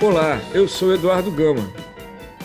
Olá, eu sou Eduardo Gama.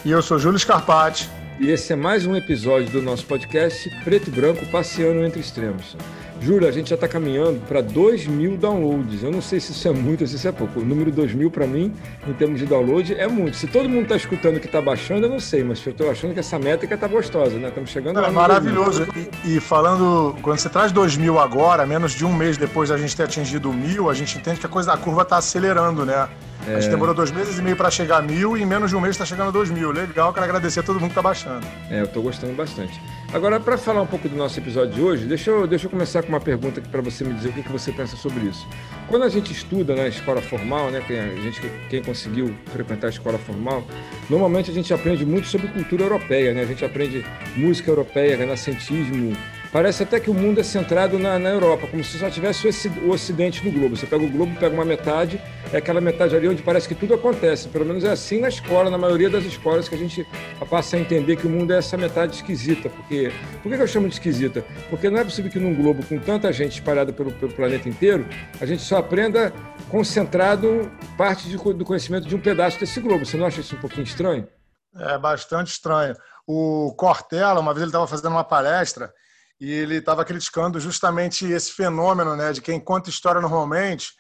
E eu sou Júlio Scarpati. E esse é mais um episódio do nosso podcast Preto e Branco Passeando Entre Extremos. Júlio, a gente já está caminhando para 2 mil downloads. Eu não sei se isso é muito ou se isso é pouco. O número 2 mil, para mim, em termos de download, é muito. Se todo mundo está escutando que está baixando, eu não sei, mas eu estou achando que essa métrica está gostosa, né? Estamos chegando lá. É maravilhoso. E, e, falando, quando você traz 2 mil agora, menos de um mês depois da gente ter atingido mil, a gente entende que a coisa da curva está acelerando, né? É... A gente demorou dois meses e meio para chegar a mil e em menos de um mês está chegando a dois mil. Legal, quero agradecer a todo mundo que está baixando. É, eu estou gostando bastante. Agora, para falar um pouco do nosso episódio de hoje, deixa eu, deixa eu começar com uma pergunta para você me dizer o que, que você pensa sobre isso. Quando a gente estuda na escola formal, né, quem, a gente, quem conseguiu frequentar a escola formal, normalmente a gente aprende muito sobre cultura europeia, né? A gente aprende música europeia, renascentismo, Parece até que o mundo é centrado na, na Europa, como se só tivesse o Ocidente no globo. Você pega o globo, pega uma metade, é aquela metade ali onde parece que tudo acontece. Pelo menos é assim na escola, na maioria das escolas, que a gente passa a entender que o mundo é essa metade esquisita. Porque, por que eu chamo de esquisita? Porque não é possível que num globo com tanta gente espalhada pelo, pelo planeta inteiro, a gente só aprenda concentrado parte de, do conhecimento de um pedaço desse globo. Você não acha isso um pouquinho estranho? É bastante estranho. O Cortella, uma vez ele estava fazendo uma palestra e ele estava criticando justamente esse fenômeno né, de quem conta história normalmente,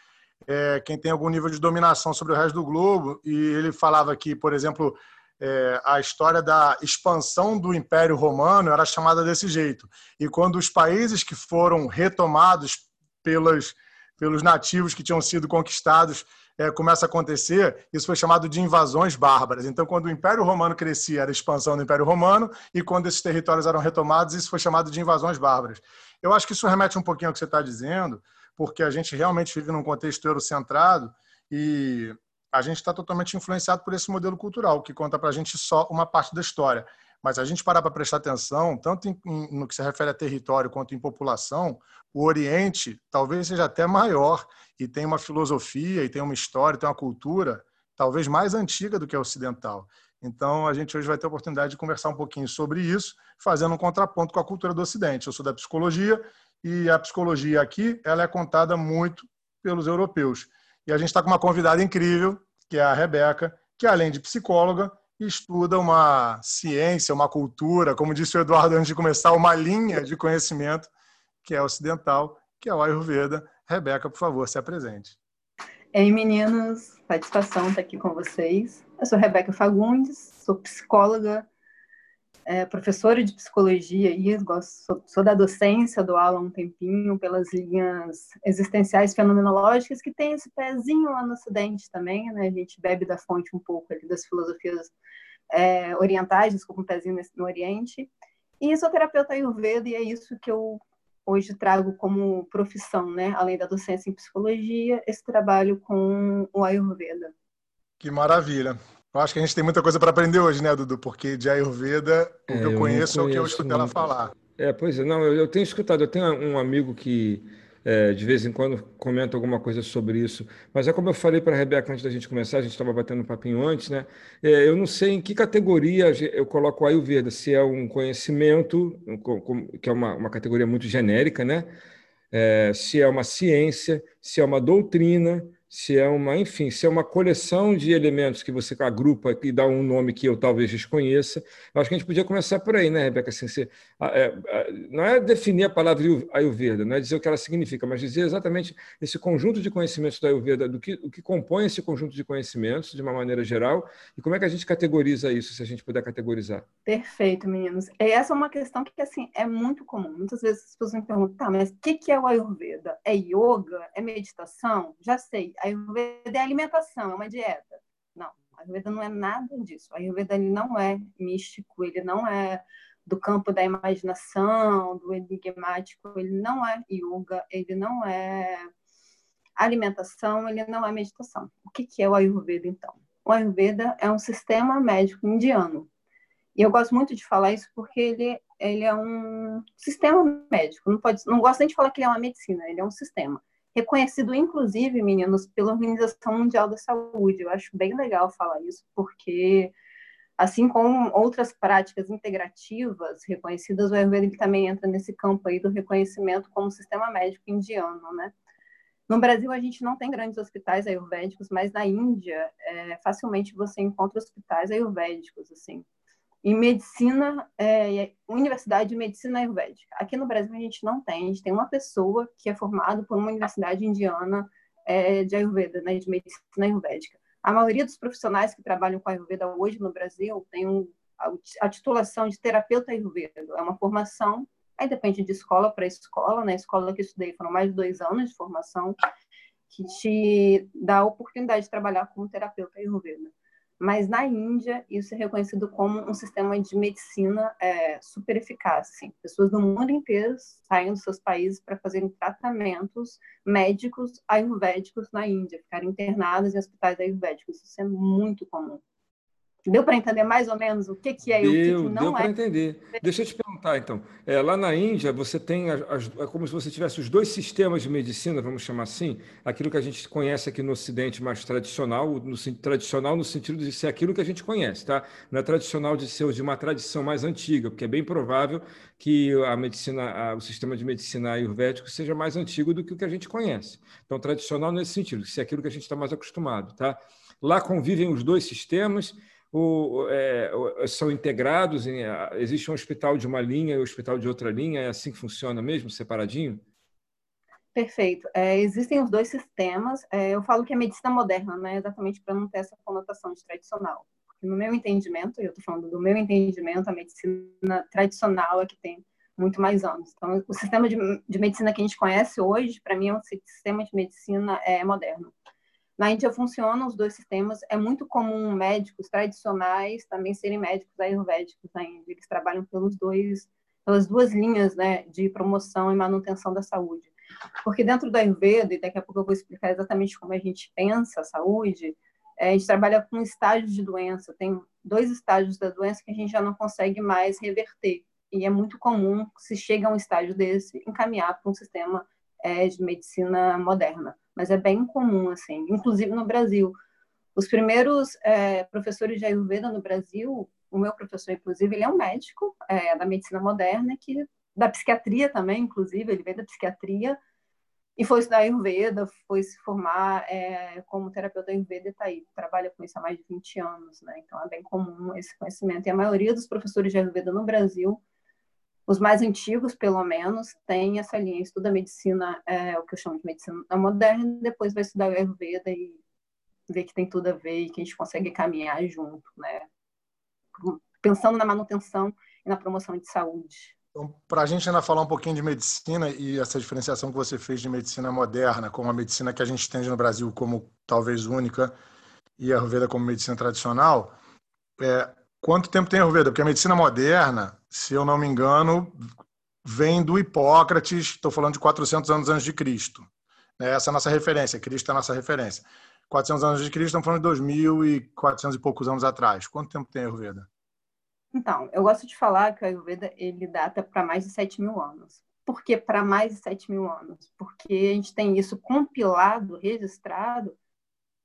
é, quem tem algum nível de dominação sobre o resto do globo, e ele falava que, por exemplo, é, a história da expansão do Império Romano era chamada desse jeito. E quando os países que foram retomados pelas, pelos nativos que tinham sido conquistados é, começa a acontecer, isso foi chamado de invasões bárbaras. Então, quando o Império Romano crescia, era a expansão do Império Romano, e quando esses territórios eram retomados, isso foi chamado de invasões bárbaras. Eu acho que isso remete um pouquinho ao que você está dizendo, porque a gente realmente vive num contexto eurocentrado e a gente está totalmente influenciado por esse modelo cultural, que conta para a gente só uma parte da história. Mas a gente parar para prestar atenção, tanto em, em, no que se refere a território quanto em população, o Oriente talvez seja até maior e tem uma filosofia, e tem uma história, tem uma cultura talvez mais antiga do que a ocidental. Então, a gente hoje vai ter a oportunidade de conversar um pouquinho sobre isso, fazendo um contraponto com a cultura do Ocidente. Eu sou da psicologia e a psicologia aqui ela é contada muito pelos europeus. E a gente está com uma convidada incrível, que é a Rebeca, que além de psicóloga, estuda uma ciência, uma cultura, como disse o Eduardo antes de começar, uma linha de conhecimento que é ocidental, que é o Ayurveda. Rebeca, por favor, se apresente. Ei, meninos, satisfação estar aqui com vocês. Eu sou Rebeca Fagundes, sou psicóloga, é, professora de psicologia e sou, sou, da docência, dou aula há um tempinho pelas linhas existenciais fenomenológicas, que tem esse pezinho lá no Ocidente também, né? A gente bebe da fonte um pouco ali das filosofias é, orientais, desculpa, um pezinho no Oriente. E sou terapeuta Ayurveda e é isso que eu hoje trago como profissão, né? Além da docência em psicologia, esse trabalho com o Ayurveda. Que maravilha. Eu acho que a gente tem muita coisa para aprender hoje, né, Dudu? Porque de Ayurveda, o é, que eu, eu conheço, é o que eu escutei ela falar. É, pois é, não, eu, eu tenho escutado, eu tenho um amigo que é, de vez em quando comenta alguma coisa sobre isso. Mas é como eu falei para a Rebeca antes da gente começar, a gente estava batendo um papinho antes, né? É, eu não sei em que categoria eu coloco o Ayurveda, se é um conhecimento, que é uma, uma categoria muito genérica, né? É, se é uma ciência, se é uma doutrina, se é uma, enfim, se é uma coleção de elementos que você agrupa e dá um nome que eu talvez desconheça. Eu acho que a gente podia começar por aí, né, Rebeca? Assim, é, é, não é definir a palavra Ayurveda, não é dizer o que ela significa, mas dizer exatamente esse conjunto de conhecimentos da Ayurveda, do que, o que compõe esse conjunto de conhecimentos, de uma maneira geral, e como é que a gente categoriza isso, se a gente puder categorizar. Perfeito, meninos. Essa é uma questão que, assim, é muito comum. Muitas vezes as pessoas me perguntam, tá, mas o que é o Ayurveda? É yoga? É meditação? Já sei Ayurveda é alimentação, é uma dieta. Não, a Ayurveda não é nada disso. A Ayurveda ele não é místico, ele não é do campo da imaginação, do enigmático, ele não é yoga, ele não é alimentação, ele não é meditação. O que, que é o Ayurveda, então? O Ayurveda é um sistema médico indiano. E eu gosto muito de falar isso porque ele, ele é um sistema médico. Não, pode, não gosto nem de falar que ele é uma medicina, ele é um sistema reconhecido inclusive, meninos, pela Organização Mundial da Saúde. Eu acho bem legal falar isso, porque assim como outras práticas integrativas reconhecidas, o Ayurveda também entra nesse campo aí do reconhecimento como sistema médico indiano, né? No Brasil, a gente não tem grandes hospitais ayurvédicos, mas na Índia, é, facilmente você encontra hospitais ayurvédicos, assim. Em medicina, é, Universidade de Medicina Ayurvédica. Aqui no Brasil, a gente não tem. A gente tem uma pessoa que é formada por uma universidade indiana é, de Ayurveda, né, de Medicina Ayurvédica. A maioria dos profissionais que trabalham com Ayurveda hoje no Brasil tem um, a, a titulação de terapeuta Ayurveda. É uma formação Aí depende de escola para escola. Na né? escola que eu estudei foram mais de dois anos de formação, que te dá a oportunidade de trabalhar como terapeuta ayurveda. Mas na Índia, isso é reconhecido como um sistema de medicina é, super eficaz. Assim. Pessoas do mundo inteiro saem dos seus países para fazerem tratamentos médicos ayurvédicos na Índia, ficarem internadas em hospitais ayurvédicos. Isso é muito comum. Deu para entender mais ou menos o que, que é deu, e o que, que não deu é? Deu para entender. Deixa eu te perguntar, então. É, lá na Índia, você tem as, é como se você tivesse os dois sistemas de medicina, vamos chamar assim, aquilo que a gente conhece aqui no Ocidente mais tradicional, no, tradicional no sentido de ser aquilo que a gente conhece, tá? Não é tradicional de ser de uma tradição mais antiga, porque é bem provável que a medicina, a, o sistema de medicina ayurvédico seja mais antigo do que o que a gente conhece. Então, tradicional nesse sentido, ser aquilo que a gente está mais acostumado, tá? Lá convivem os dois sistemas o, é, são integrados? Em, existe um hospital de uma linha e um hospital de outra linha? É assim que funciona mesmo, separadinho? Perfeito. É, existem os dois sistemas. É, eu falo que é medicina moderna, né? exatamente para não ter essa conotação de tradicional. No meu entendimento, e eu estou falando do meu entendimento, a medicina tradicional é que tem muito mais anos. Então, o sistema de, de medicina que a gente conhece hoje, para mim, é um sistema de medicina é, moderno. Na Índia funcionam os dois sistemas. É muito comum médicos tradicionais também serem médicos ayurvédicos na Índia. Eles trabalham pelos dois, pelas duas linhas né, de promoção e manutenção da saúde. Porque dentro do Ayurveda, e daqui a pouco eu vou explicar exatamente como a gente pensa a saúde, é, a gente trabalha com estágios de doença. Tem dois estágios da doença que a gente já não consegue mais reverter. E é muito comum, se chega a um estágio desse, encaminhar para um sistema é, de medicina moderna mas é bem comum, assim, inclusive no Brasil. Os primeiros é, professores de Ayurveda no Brasil, o meu professor, inclusive, ele é um médico é, da medicina moderna, que da psiquiatria também, inclusive, ele veio da psiquiatria e foi estudar Ayurveda, foi se formar é, como terapeuta Ayurveda e está aí, trabalha com isso há mais de 20 anos, né? Então é bem comum esse conhecimento. E a maioria dos professores de Ayurveda no Brasil os mais antigos, pelo menos, têm essa linha, estuda medicina, é, o que eu chamo de medicina moderna, depois vai estudar o Ayurveda e ver que tem tudo a ver e que a gente consegue caminhar junto, né? Pensando na manutenção e na promoção de saúde. Então, para a gente ainda falar um pouquinho de medicina e essa diferenciação que você fez de medicina moderna com a medicina que a gente tem no Brasil como talvez única e a Ayurveda como medicina tradicional, é, Quanto tempo tem Ayurveda? Porque a medicina moderna, se eu não me engano, vem do Hipócrates, estou falando de 400 anos antes de Cristo. Né? Essa é a nossa referência, Cristo é a nossa referência. 400 anos de Cristo, estamos falando de 2.400 e poucos anos atrás. Quanto tempo tem Ayurveda? Então, eu gosto de falar que o Ayurveda ele data para mais de 7 mil anos. Por que para mais de 7 mil anos? Porque a gente tem isso compilado, registrado,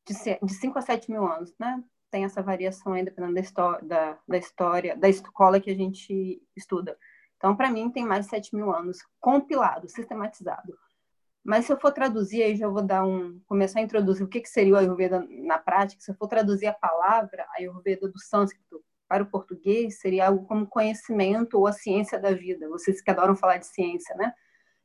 de 5 a 7 mil anos, né? Tem essa variação aí dependendo da, da, da história, da escola que a gente estuda. Então, para mim, tem mais de 7 mil anos compilado, sistematizado. Mas se eu for traduzir, aí já vou dar um, começar a introduzir o que, que seria o Ayurveda na prática. Se eu for traduzir a palavra Ayurveda do sânscrito para o português, seria algo como conhecimento ou a ciência da vida. Vocês que adoram falar de ciência, né?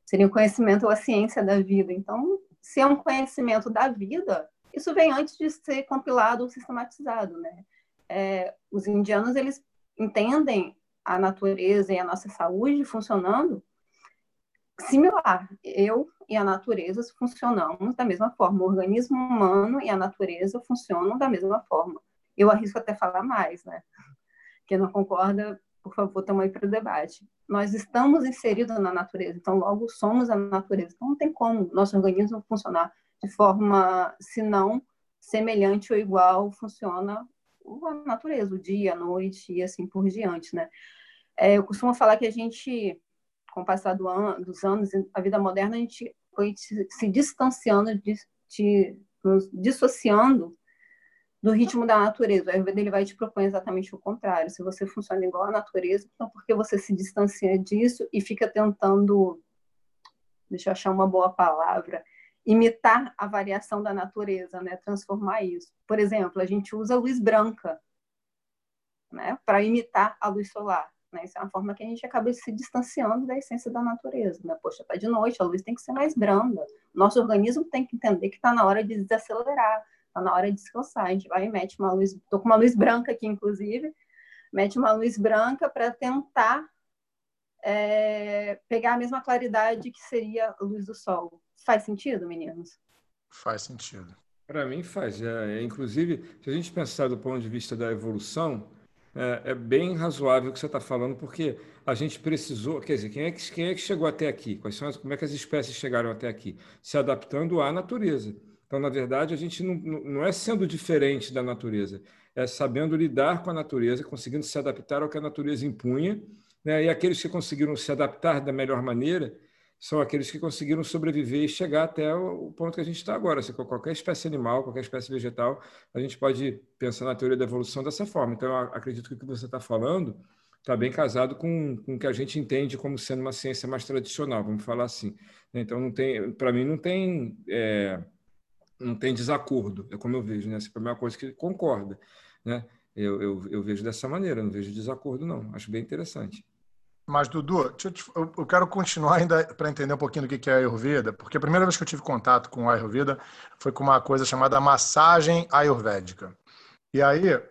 Seria o conhecimento ou a ciência da vida. Então, se é um conhecimento da vida, isso vem antes de ser compilado ou sistematizado, né? É, os indianos, eles entendem a natureza e a nossa saúde funcionando similar. Eu e a natureza funcionamos da mesma forma. O organismo humano e a natureza funcionam da mesma forma. Eu arrisco até falar mais, né? Quem não concorda, por favor, estamos aí para o debate. Nós estamos inseridos na natureza, então logo somos a natureza. Então não tem como nosso organismo funcionar de forma, se não semelhante ou igual, funciona a natureza, o dia, a noite e assim por diante, né? É, eu costumo falar que a gente, com o passar do an dos anos, a vida moderna, a gente foi se distanciando, de, de, nos dissociando do ritmo da natureza. O Ayurveda ele vai te propor exatamente o contrário. Se você funciona igual à natureza, então por que você se distancia disso e fica tentando, deixa eu achar uma boa palavra, imitar a variação da natureza, né? transformar isso. Por exemplo, a gente usa luz branca né? para imitar a luz solar. Né? Isso é uma forma que a gente acaba se distanciando da essência da natureza. Né? Poxa, está de noite, a luz tem que ser mais branda. Nosso organismo tem que entender que está na hora de desacelerar, está na hora de descansar. A gente vai e mete uma luz, estou com uma luz branca aqui, inclusive, mete uma luz branca para tentar é, pegar a mesma claridade que seria a luz do sol. Faz sentido, meninos? Faz sentido. Para mim faz. É, é, inclusive, se a gente pensar do ponto de vista da evolução, é, é bem razoável o que você está falando, porque a gente precisou, quer dizer, quem é que, quem é que chegou até aqui? Quais são as, como é que as espécies chegaram até aqui? Se adaptando à natureza. Então, na verdade, a gente não, não é sendo diferente da natureza, é sabendo lidar com a natureza, conseguindo se adaptar ao que a natureza impunha, né? e aqueles que conseguiram se adaptar da melhor maneira são aqueles que conseguiram sobreviver e chegar até o ponto que a gente está agora. Se qualquer espécie animal, qualquer espécie vegetal, a gente pode pensar na teoria da evolução dessa forma. Então, acredito que o que você está falando está bem casado com, com o que a gente entende como sendo uma ciência mais tradicional, vamos falar assim. Então, não tem, para mim, não tem, é, não tem desacordo, é como eu vejo, né? Para mim é uma coisa que concorda, né? Eu, eu, eu vejo dessa maneira, não vejo desacordo, não. Acho bem interessante. Mas, Dudu, eu quero continuar ainda para entender um pouquinho do que é a Ayurveda, porque a primeira vez que eu tive contato com a Ayurveda foi com uma coisa chamada massagem ayurvédica. E aí,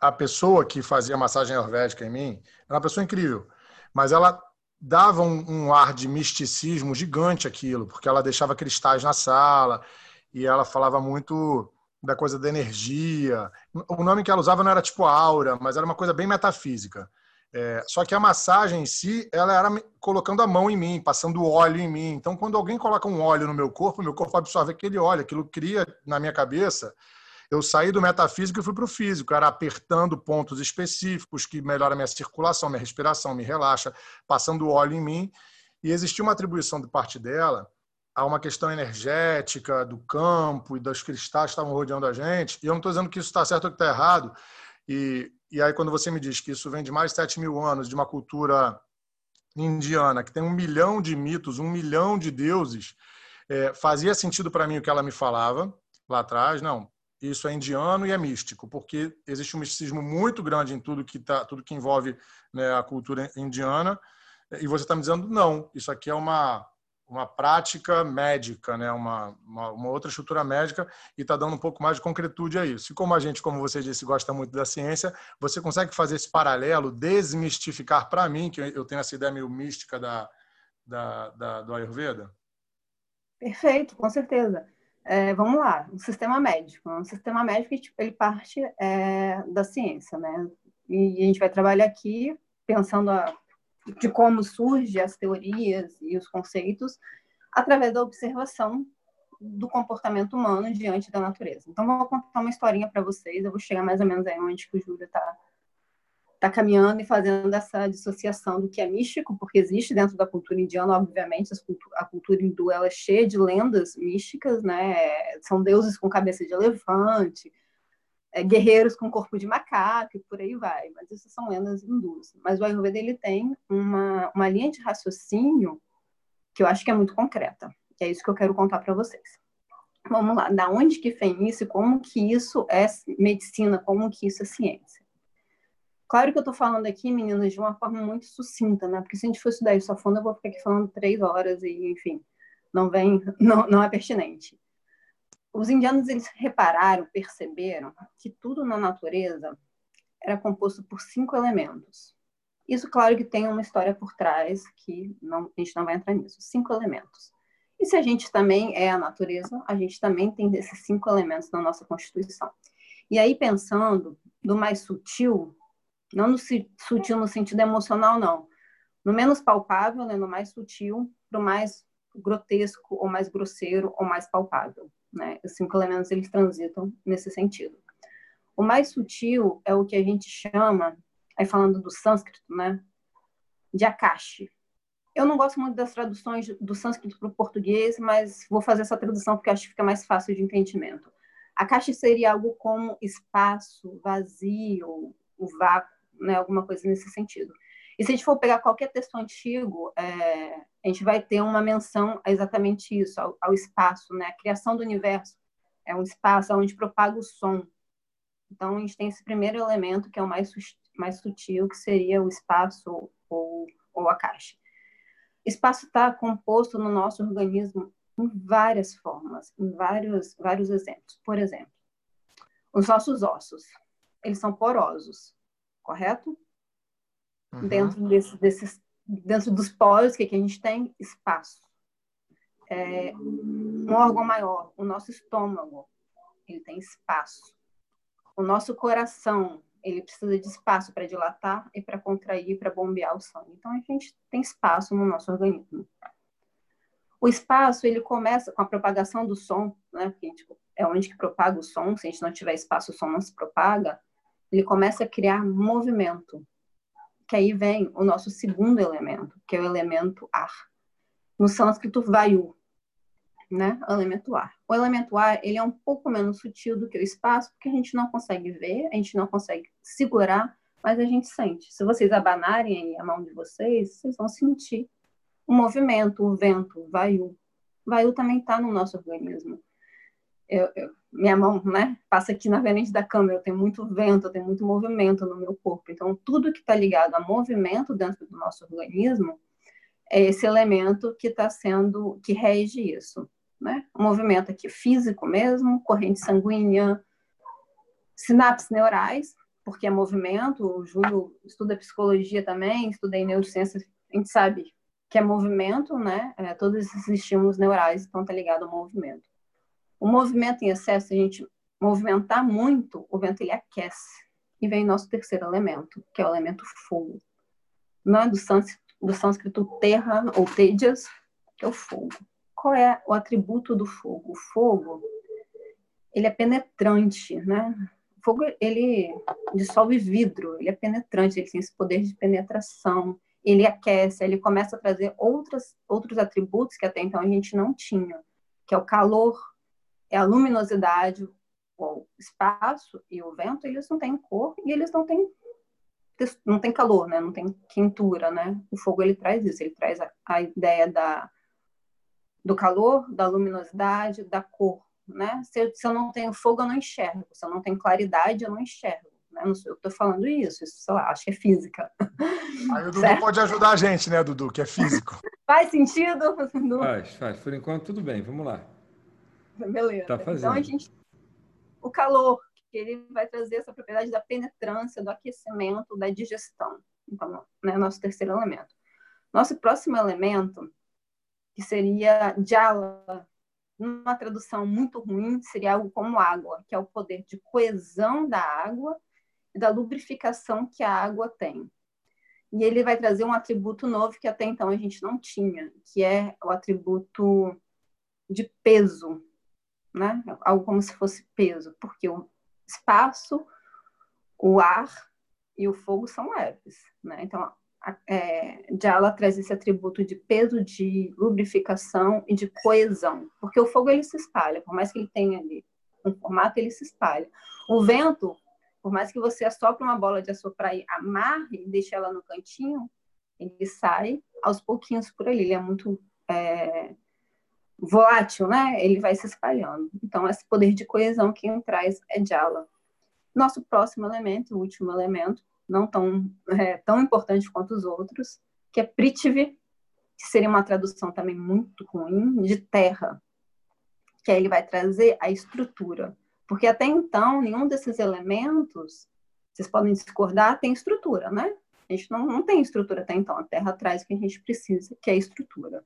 a pessoa que fazia massagem ayurvédica em mim era uma pessoa incrível, mas ela dava um, um ar de misticismo gigante aquilo, porque ela deixava cristais na sala e ela falava muito da coisa da energia. O nome que ela usava não era tipo aura, mas era uma coisa bem metafísica. É, só que a massagem em si, ela era colocando a mão em mim, passando óleo em mim. Então, quando alguém coloca um óleo no meu corpo, meu corpo absorve aquele óleo, aquilo cria na minha cabeça. Eu saí do metafísico e fui para o físico, era apertando pontos específicos que melhora a minha circulação, minha respiração, me relaxa, passando óleo em mim. E existia uma atribuição de parte dela a uma questão energética do campo e dos cristais que estavam rodeando a gente. E eu não estou dizendo que isso está certo ou que está errado. E e aí, quando você me diz que isso vem de mais de 7 mil anos, de uma cultura indiana, que tem um milhão de mitos, um milhão de deuses, é, fazia sentido para mim o que ela me falava lá atrás. Não, isso é indiano e é místico, porque existe um misticismo muito grande em tudo que, tá, tudo que envolve né, a cultura indiana. E você está me dizendo, não, isso aqui é uma uma prática médica, né? uma, uma, uma outra estrutura médica, e está dando um pouco mais de concretude a isso. E como a gente, como você disse, gosta muito da ciência, você consegue fazer esse paralelo, desmistificar para mim, que eu tenho essa ideia meio mística da, da, da do Ayurveda? Perfeito, com certeza. É, vamos lá, o sistema médico. O sistema médico ele parte é, da ciência, né? E a gente vai trabalhar aqui pensando a de como surgem as teorias e os conceitos através da observação do comportamento humano diante da natureza. Então, vou contar uma historinha para vocês. Eu vou chegar mais ou menos aí onde que o Júlio está tá caminhando e fazendo essa dissociação do que é místico, porque existe dentro da cultura indiana, obviamente, a cultura hindu ela é cheia de lendas místicas, né? São deuses com cabeça de elefante, é, guerreiros com corpo de macaco e por aí vai. Mas isso são lendas hindus. Mas o Ayurveda ele tem uma, uma linha de raciocínio que eu acho que é muito concreta. E é isso que eu quero contar para vocês. Vamos lá, da onde que vem isso e como que isso é medicina, como que isso é ciência. Claro que eu estou falando aqui, meninas, de uma forma muito sucinta, né? Porque se a gente for estudar isso a fundo, eu vou ficar aqui falando três horas e, enfim, não vem, não, não é pertinente os indianos eles repararam, perceberam que tudo na natureza era composto por cinco elementos. Isso, claro, que tem uma história por trás que não, a gente não vai entrar nisso. Cinco elementos. E se a gente também é a natureza, a gente também tem esses cinco elementos na nossa Constituição. E aí, pensando no mais sutil, não no sutil no sentido emocional, não. No menos palpável, né, no mais sutil, para o mais grotesco, ou mais grosseiro, ou mais palpável. Né? Os cinco elementos eles transitam nesse sentido. O mais sutil é o que a gente chama, aí falando do sânscrito, né, de akashi. Eu não gosto muito das traduções do sânscrito para o português, mas vou fazer essa tradução porque acho que fica mais fácil de entendimento. Akashi seria algo como espaço, vazio, o vácuo, né, alguma coisa nesse sentido. E se a gente for pegar qualquer texto antigo, é, a gente vai ter uma menção a exatamente isso, ao, ao, espaço, né? A criação do universo é um espaço onde propaga o som. Então, a gente tem esse primeiro elemento, que é o mais, mais sutil, que seria o espaço ou, ou a caixa. Espaço está composto no nosso organismo em várias formas, em vários, vários exemplos. Por exemplo, os nossos ossos, eles são porosos, correto? Uhum. Dentro, desse, desses, dentro dos poros, que, a gente tem? Espaço. É, um órgão maior, o nosso estômago, ele tem espaço. O nosso coração, ele precisa de espaço para dilatar e para contrair, para bombear o sangue. Então, a gente tem espaço no nosso organismo. O espaço, ele começa com a propagação do som, né? Gente, é onde que propaga o som. Se a gente não tiver espaço, o som não se propaga. Ele começa a criar movimento. Que aí vem o nosso segundo elemento, que é o elemento ar. No sânscrito, vayu, né? O elemento ar. O elemento ar, ele é um pouco menos sutil do que o espaço, porque a gente não consegue ver, a gente não consegue segurar, mas a gente sente. Se vocês abanarem a mão de vocês, vocês vão sentir o movimento, o vento, o vaiu. O vaiu também está no nosso organismo. Eu, eu, minha mão, né, passa aqui na frente da câmera, eu tenho muito vento, tenho muito movimento no meu corpo. Então, tudo que está ligado a movimento dentro do nosso organismo é esse elemento que está sendo, que rege isso né? O movimento aqui físico mesmo, corrente sanguínea, sinapses neurais, porque é movimento. O Júlio estuda psicologia também, estudei neurociência, a gente sabe que é movimento, né? É, todos esses estímulos neurais estão tá ligados ao movimento. O movimento em excesso, a gente movimentar muito, o vento ele aquece. E vem nosso terceiro elemento, que é o elemento fogo. Não é do sânscrito, do sânscrito terra ou tejas, que é o fogo qual é o atributo do fogo? O fogo, ele é penetrante, né? O fogo, ele dissolve vidro, ele é penetrante, ele tem esse poder de penetração, ele aquece, ele começa a trazer outras, outros atributos que até então a gente não tinha, que é o calor, a luminosidade, o espaço e o vento, eles não têm cor e eles não têm não tem calor, né? Não tem quentura, né? O fogo ele traz isso, ele traz a, a ideia da do calor, da luminosidade, da cor, né? Se, se, eu não tenho fogo, eu não enxergo. Se eu não tenho claridade, eu não enxergo. Né? Não eu estou falando isso, isso, sei lá, acho que é física. Aí o Dudu certo? pode ajudar a gente, né, Dudu, que é físico. faz sentido? Faz, faz. Por enquanto, tudo bem. Vamos lá. Beleza. Tá. Então, a gente... O calor, que ele vai trazer essa propriedade da penetrância, do aquecimento, da digestão. Então, né, nosso terceiro elemento. Nosso próximo elemento que seria jala, numa tradução muito ruim, seria algo como água, que é o poder de coesão da água e da lubrificação que a água tem. E ele vai trazer um atributo novo que até então a gente não tinha, que é o atributo de peso, né? Algo como se fosse peso, porque o espaço, o ar e o fogo são leves, né? Então, é, Jala traz esse atributo de peso, de lubrificação e de coesão, porque o fogo ele se espalha, por mais que ele tenha ali um formato, ele se espalha. O vento, por mais que você assopre uma bola de assoprar e amarre e deixe ela no cantinho, ele sai aos pouquinhos por ali, ele é muito é, volátil, né? Ele vai se espalhando. Então, esse poder de coesão que traz é Jala. Nosso próximo elemento, o último elemento, não tão, é, tão importante quanto os outros, que é Prithvi, que seria uma tradução também muito ruim, de terra, que aí ele vai trazer a estrutura. Porque até então, nenhum desses elementos, vocês podem discordar, tem estrutura, né? A gente não, não tem estrutura até então, a Terra traz o que a gente precisa, que é estrutura.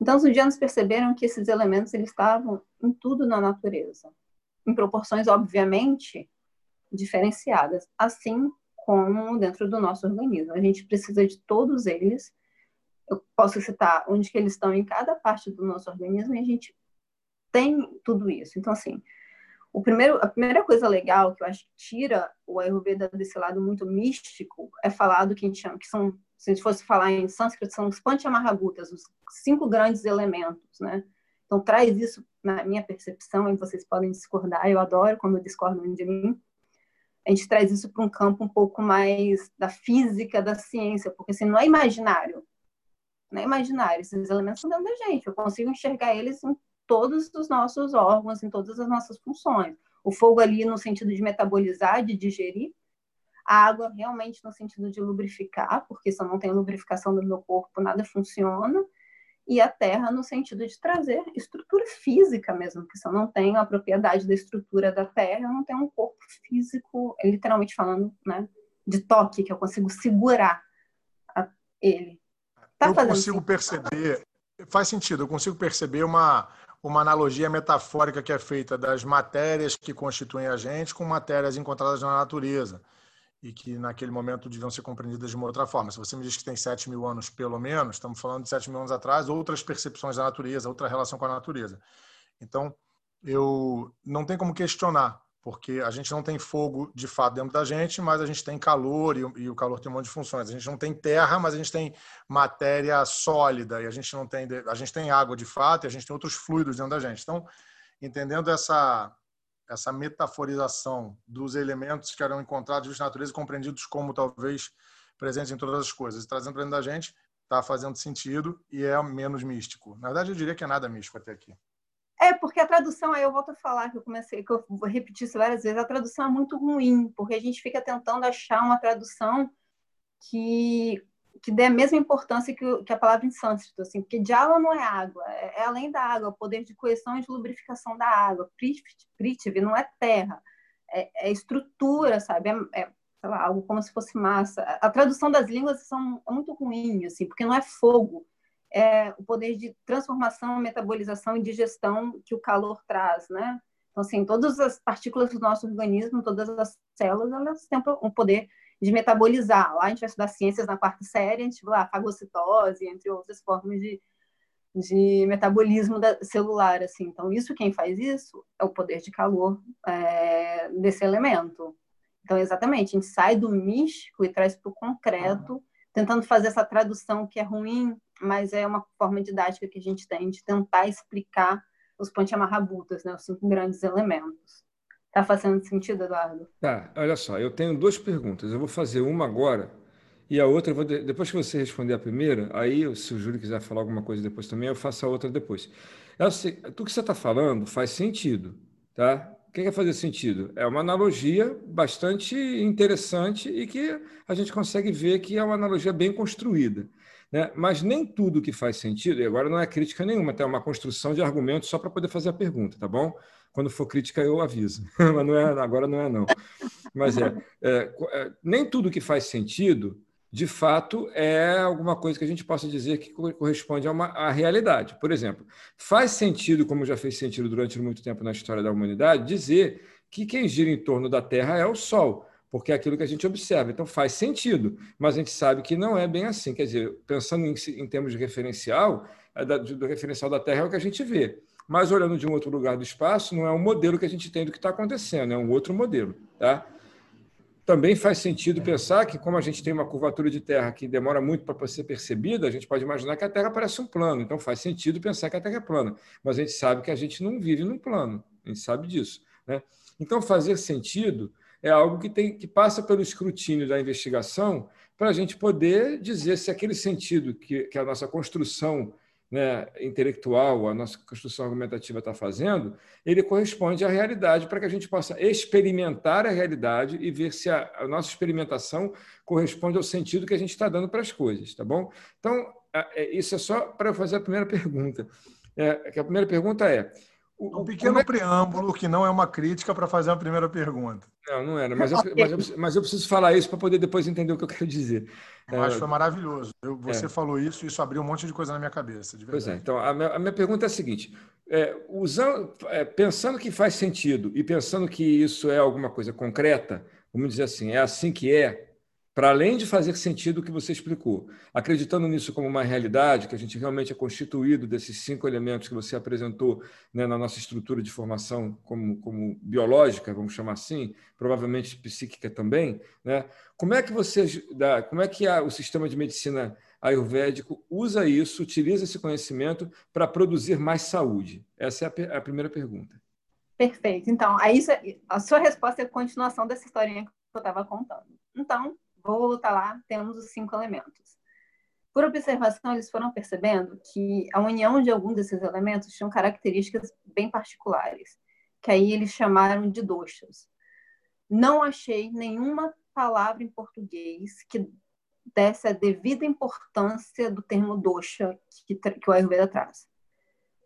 Então, os indianos perceberam que esses elementos eles estavam em tudo na natureza, em proporções, obviamente, diferenciadas, assim como dentro do nosso organismo. A gente precisa de todos eles. Eu posso citar onde que eles estão em cada parte do nosso organismo e a gente tem tudo isso. Então, assim, o primeiro, a primeira coisa legal que eu acho que tira o Ayurveda desse lado muito místico é falar do que a gente chama, que são, se a gente fosse falar em sânscrito, são os Panchamahagutas, os cinco grandes elementos, né? Então, traz isso na minha percepção, e vocês podem discordar, eu adoro quando discordam de mim, a gente traz isso para um campo um pouco mais da física, da ciência, porque assim, não é imaginário. Não é imaginário, esses elementos são dentro da gente. Eu consigo enxergar eles em todos os nossos órgãos, em todas as nossas funções. O fogo ali no sentido de metabolizar, de digerir, a água realmente no sentido de lubrificar, porque se eu não tenho lubrificação do meu corpo, nada funciona e a terra no sentido de trazer estrutura física mesmo, porque se eu não tenho a propriedade da estrutura da terra, eu não tenho um corpo físico, literalmente falando, né, de toque, que eu consigo segurar ele. Tá eu consigo sentido? perceber, faz sentido, eu consigo perceber uma, uma analogia metafórica que é feita das matérias que constituem a gente com matérias encontradas na natureza e que naquele momento deviam ser compreendidas de uma outra forma. Se você me diz que tem 7 mil anos, pelo menos, estamos falando de 7 mil anos atrás, outras percepções da natureza, outra relação com a natureza. Então, eu não tem como questionar, porque a gente não tem fogo de fato dentro da gente, mas a gente tem calor e, e o calor tem um monte de funções. A gente não tem terra, mas a gente tem matéria sólida e a gente não tem a gente tem água de fato e a gente tem outros fluidos dentro da gente. Então, entendendo essa essa metaforização dos elementos que eram encontrados na natureza compreendidos como talvez presentes em todas as coisas, trazendo para dentro da gente, está fazendo sentido e é menos místico. Na verdade, eu diria que é nada místico até aqui. É, porque a tradução, aí eu volto a falar, que eu comecei, que eu vou repetir isso várias vezes, a tradução é muito ruim, porque a gente fica tentando achar uma tradução que que dê a mesma importância que, que a palavra em sânscrito, assim, porque Jala não é água, é, é, além da água, o poder de coesão e de lubrificação da água. Prithvi não é terra, é, é estrutura, sabe? É, é lá, algo como se fosse massa. A, a tradução das línguas são, é muito ruim, assim, porque não é fogo, é o poder de transformação, metabolização e digestão que o calor traz, né? Então, assim, todas as partículas do nosso organismo, todas as células, elas têm um poder de metabolizar. Lá a gente vai estudar ciências na quarta série, a gente vai lá, fagocitose, entre outras formas de, de metabolismo celular, assim. Então, isso, quem faz isso, é o poder de calor é, desse elemento. Então, exatamente, a gente sai do místico e traz para o concreto, tentando fazer essa tradução que é ruim, mas é uma forma didática que a gente tem de tentar explicar os Panchamahabhutas, né, os cinco grandes elementos. Tá fazendo sentido, Eduardo? Tá, olha só, eu tenho duas perguntas. Eu vou fazer uma agora e a outra, vou, depois que você responder a primeira, aí, se o Júlio quiser falar alguma coisa depois também, eu faço a outra depois. É sei, tudo que você está falando faz sentido, tá? O que é fazer sentido? É uma analogia bastante interessante e que a gente consegue ver que é uma analogia bem construída. Né? Mas nem tudo que faz sentido, e agora não é crítica nenhuma, até uma construção de argumentos só para poder fazer a pergunta, tá bom? Quando for crítica, eu aviso. Mas não é, agora não é, não. Mas é, é, é, nem tudo que faz sentido, de fato, é alguma coisa que a gente possa dizer que corresponde a uma a realidade. Por exemplo, faz sentido, como já fez sentido durante muito tempo na história da humanidade, dizer que quem gira em torno da Terra é o Sol porque é aquilo que a gente observa. Então faz sentido, mas a gente sabe que não é bem assim. Quer dizer, pensando em, em termos de referencial, do referencial da Terra é o que a gente vê. Mas olhando de um outro lugar do espaço, não é um modelo que a gente tem do que está acontecendo, é um outro modelo. Tá? Também faz sentido pensar que, como a gente tem uma curvatura de Terra que demora muito para ser percebida, a gente pode imaginar que a Terra parece um plano. Então faz sentido pensar que a Terra é plana. Mas a gente sabe que a gente não vive num plano. A gente sabe disso. Né? Então, fazer sentido é algo que, tem, que passa pelo escrutínio da investigação para a gente poder dizer se aquele sentido que, que a nossa construção né, intelectual, a nossa construção argumentativa está fazendo, ele corresponde à realidade para que a gente possa experimentar a realidade e ver se a, a nossa experimentação corresponde ao sentido que a gente está dando para as coisas, tá bom? Então, é, isso é só para fazer a primeira pergunta. É, a primeira pergunta é: um pequeno é... preâmbulo que não é uma crítica para fazer a primeira pergunta. Não, não era, mas eu, mas eu, mas eu preciso falar isso para poder depois entender o que eu quero dizer. Eu acho que foi maravilhoso. Eu, você é. falou isso e isso abriu um monte de coisa na minha cabeça. pois é, então a minha, a minha, pergunta é a seguinte: é, usando, é, pensando que faz sentido e pensando que isso é alguma coisa concreta, vamos dizer assim, é assim que é, para além de fazer sentido o que você explicou, acreditando nisso como uma realidade, que a gente realmente é constituído desses cinco elementos que você apresentou né, na nossa estrutura de formação como, como biológica, vamos chamar assim, provavelmente psíquica também, né? como é que você, como é que o sistema de medicina ayurvédico usa isso, utiliza esse conhecimento para produzir mais saúde? Essa é a, primeira pergunta. Perfeito. Então, aí a sua resposta é a continuação dessa historinha que eu estava contando. Então, vou voltar lá, temos os cinco elementos. Por observação, eles foram percebendo que a união de alguns desses elementos tinham características bem particulares, que aí eles chamaram de doshas. Não achei nenhuma palavra em português que desse a devida importância do termo dosha que, que o Ayurveda traz.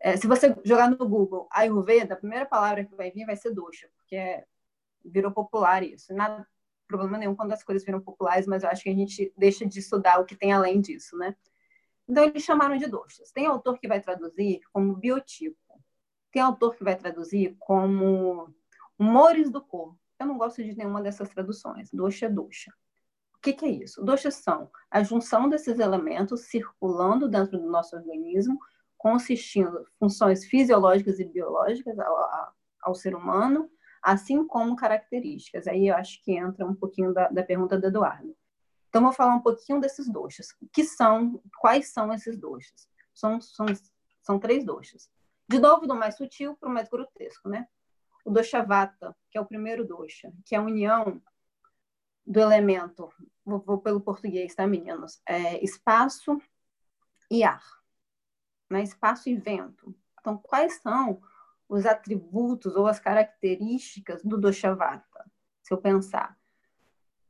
É, se você jogar no Google Ayurveda, a primeira palavra que vai vir vai ser dosha, porque é, virou popular isso. Nada, problema nenhum quando as coisas viram populares, mas eu acho que a gente deixa de estudar o que tem além disso, né? Então, eles chamaram de doshas. Tem autor que vai traduzir como biotipo. Tem autor que vai traduzir como humores do corpo. Eu não gosto de nenhuma dessas traduções. Dosha é dosha. O que, que é isso? Doshas são a junção desses elementos circulando dentro do nosso organismo consistindo funções fisiológicas e biológicas ao, ao, ser humano, assim como características. Aí eu acho que entra um pouquinho da, da pergunta do Eduardo. Então, vou falar um pouquinho desses doxas. O que são, quais são esses doxas? São, são, são três doxas. De novo, do mais sutil para o mais grotesco, né? O dosha vata, que é o primeiro dosha, que é a união do elemento, vou, vou pelo português, tá, meninos? É espaço e ar né, espaço e vento. Então, quais são os atributos ou as características do Doshavata? Se eu pensar,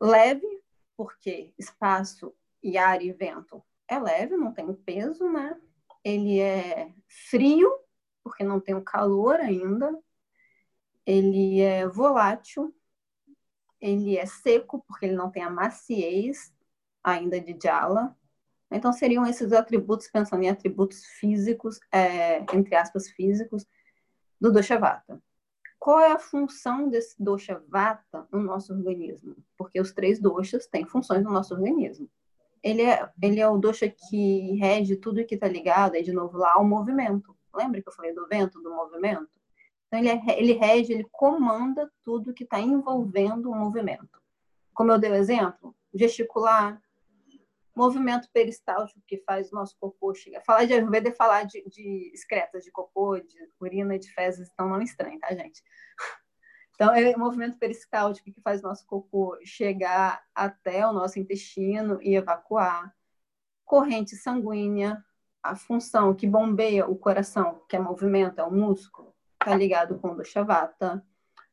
leve, porque espaço e ar e vento é leve, não tem peso, né? Ele é frio, porque não tem o calor ainda. Ele é volátil. Ele é seco, porque ele não tem a maciez ainda de Jala. Então, seriam esses atributos, pensando em atributos físicos, é, entre aspas, físicos, do Doshavata. Qual é a função desse Doshavata no nosso organismo? Porque os três doshas têm funções no nosso organismo. Ele é, ele é o dosha que rege tudo que está ligado, aí de novo lá, ao movimento. Lembra que eu falei do vento, do movimento? Então, ele, é, ele rege, ele comanda tudo que está envolvendo o movimento. Como eu dei o exemplo, gesticular, movimento peristáltico que faz o nosso cocô chegar. Falar de Ayurveda é falar de, de excretas, de cocô, de urina e de fezes, então não estranho, tá, gente? Então, é o movimento peristáltico que faz o nosso cocô chegar até o nosso intestino e evacuar. Corrente sanguínea, a função que bombeia o coração, que é movimento, é o músculo, está ligado com o Doshavata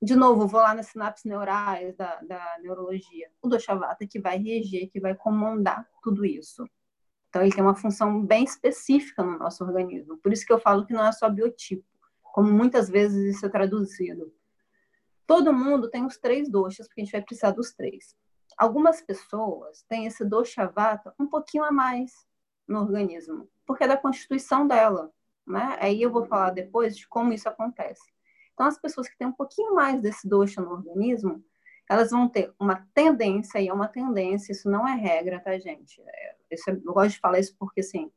de novo, vou lá nas sinapses neurais da, da neurologia. O Doshavata que vai reger, que vai comandar tudo isso. Então, ele tem uma função bem específica no nosso organismo. Por isso que eu falo que não é só biotipo, como muitas vezes isso é traduzido. Todo mundo tem os três doshas, porque a gente vai precisar dos três. Algumas pessoas têm esse doshavata um pouquinho a mais no organismo, porque é da constituição dela. Né? Aí eu vou falar depois de como isso acontece. Então, as pessoas que têm um pouquinho mais desse dosha no organismo, elas vão ter uma tendência, e é uma tendência, isso não é regra, tá, gente? É, isso, é, eu gosto de falar isso porque, assim,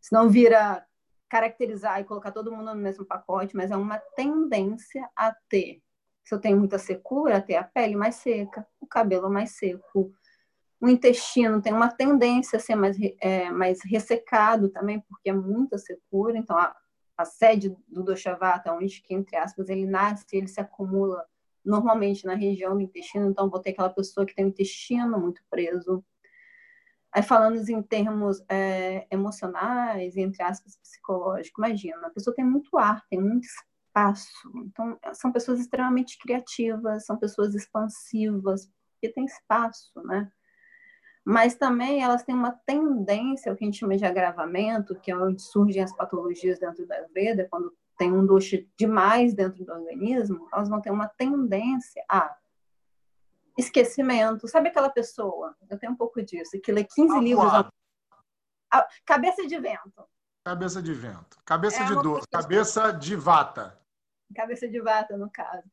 senão vira caracterizar e colocar todo mundo no mesmo pacote, mas é uma tendência a ter. Se eu tenho muita secura, a ter a pele mais seca, o cabelo mais seco, o intestino tem uma tendência a ser mais, é, mais ressecado também, porque é muita secura, então a, a sede do Doshavata, onde que, entre aspas, ele nasce, ele se acumula normalmente na região do intestino, então vou ter aquela pessoa que tem o intestino muito preso. Aí falando em termos é, emocionais, entre aspas, psicológicos, imagina, a pessoa tem muito ar, tem muito espaço, então são pessoas extremamente criativas, são pessoas expansivas, porque tem espaço, né? Mas também elas têm uma tendência, o que a gente chama de agravamento, que é onde surgem as patologias dentro da Ayurveda, quando tem um doce demais dentro do organismo, elas vão ter uma tendência a esquecimento. Sabe aquela pessoa? Eu tenho um pouco disso, que lê 15 ah, livros. Cabeça de vento. Cabeça de vento. Cabeça é de dor. Cabeça de vata. Cabeça de vata, no caso.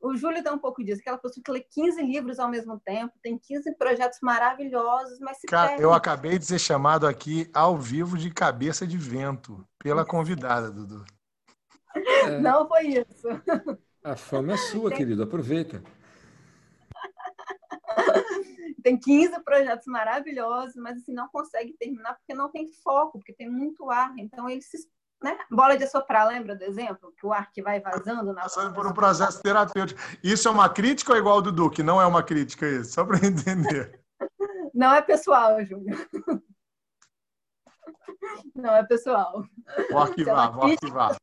O Júlio tem um pouco disso, aquela pessoa que lê 15 livros ao mesmo tempo, tem 15 projetos maravilhosos, mas se Cara, perde. eu acabei de ser chamado aqui ao vivo de cabeça de vento pela convidada, Dudu. É. Não foi isso. A fama é sua, tem... querido, aproveita. tem 15 projetos maravilhosos, mas assim, não consegue terminar porque não tem foco, porque tem muito ar. Então ele se né? Bola de assoprar, lembra do exemplo? Que o ar que vai vazando na Passando por um processo terapêutico. Isso é uma crítica ou é igual ao do Duque? Não é uma crítica isso, só para entender. Não é pessoal, Júlio. Não é pessoal. Vou arquivar, vou arquivar.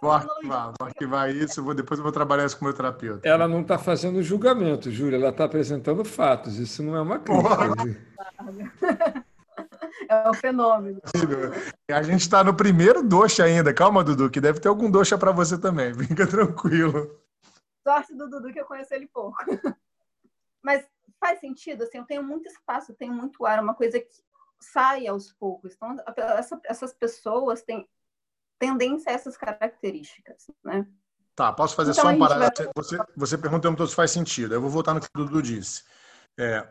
Vou arquivar, vou arquivar isso, vou, depois eu vou trabalhar isso com o meu terapeuta. Ela não está fazendo julgamento, Júlia, ela está apresentando fatos. Isso não é uma crítica. É um fenômeno. A gente está no primeiro doxa ainda. Calma, Dudu, que deve ter algum doxa para você também. Fica tranquilo. Sorte do Dudu que eu conheço ele pouco. Mas faz sentido, assim, eu tenho muito espaço, eu tenho muito ar, é uma coisa que sai aos poucos. Então, essa, essas pessoas têm tendência a essas características, né? Tá, posso fazer então, só um parada? Vai... Você, você perguntou se faz sentido. Eu vou voltar no que o Dudu disse. É,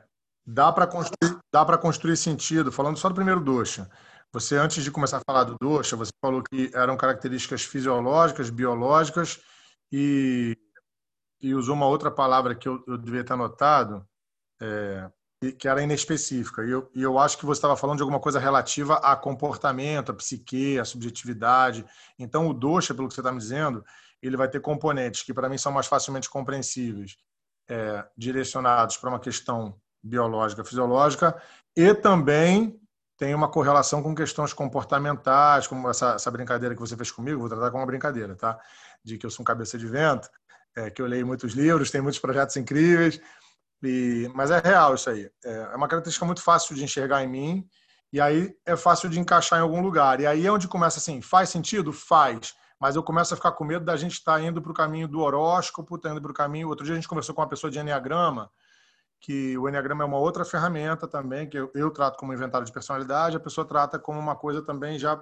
dá para construir, dá construir sentido, falando só do primeiro dosha. Você, antes de começar a falar do dosha, você falou que eram características fisiológicas, biológicas e, e usou uma outra palavra que eu, eu devia ter anotado, é, que era inespecífica. E eu, e eu acho que você estava falando de alguma coisa relativa a comportamento, a psique, a subjetividade. Então, o dosha, pelo que você está me dizendo, ele vai ter componentes que, para mim, são mais facilmente compreensíveis, é, direcionados para uma questão biológica, fisiológica, e também tem uma correlação com questões comportamentais, como essa, essa brincadeira que você fez comigo, vou tratar como uma brincadeira, tá? De que eu sou um cabeça de vento, é, que eu leio muitos livros, tem muitos projetos incríveis, e, mas é real isso aí. É, é uma característica muito fácil de enxergar em mim, e aí é fácil de encaixar em algum lugar. E aí é onde começa assim, faz sentido? Faz. Mas eu começo a ficar com medo da gente estar tá indo para o caminho do horóscopo, tá indo para o caminho. Outro dia a gente conversou com uma pessoa de Enneagrama, que o Enneagrama é uma outra ferramenta também, que eu, eu trato como inventário de personalidade, a pessoa trata como uma coisa também já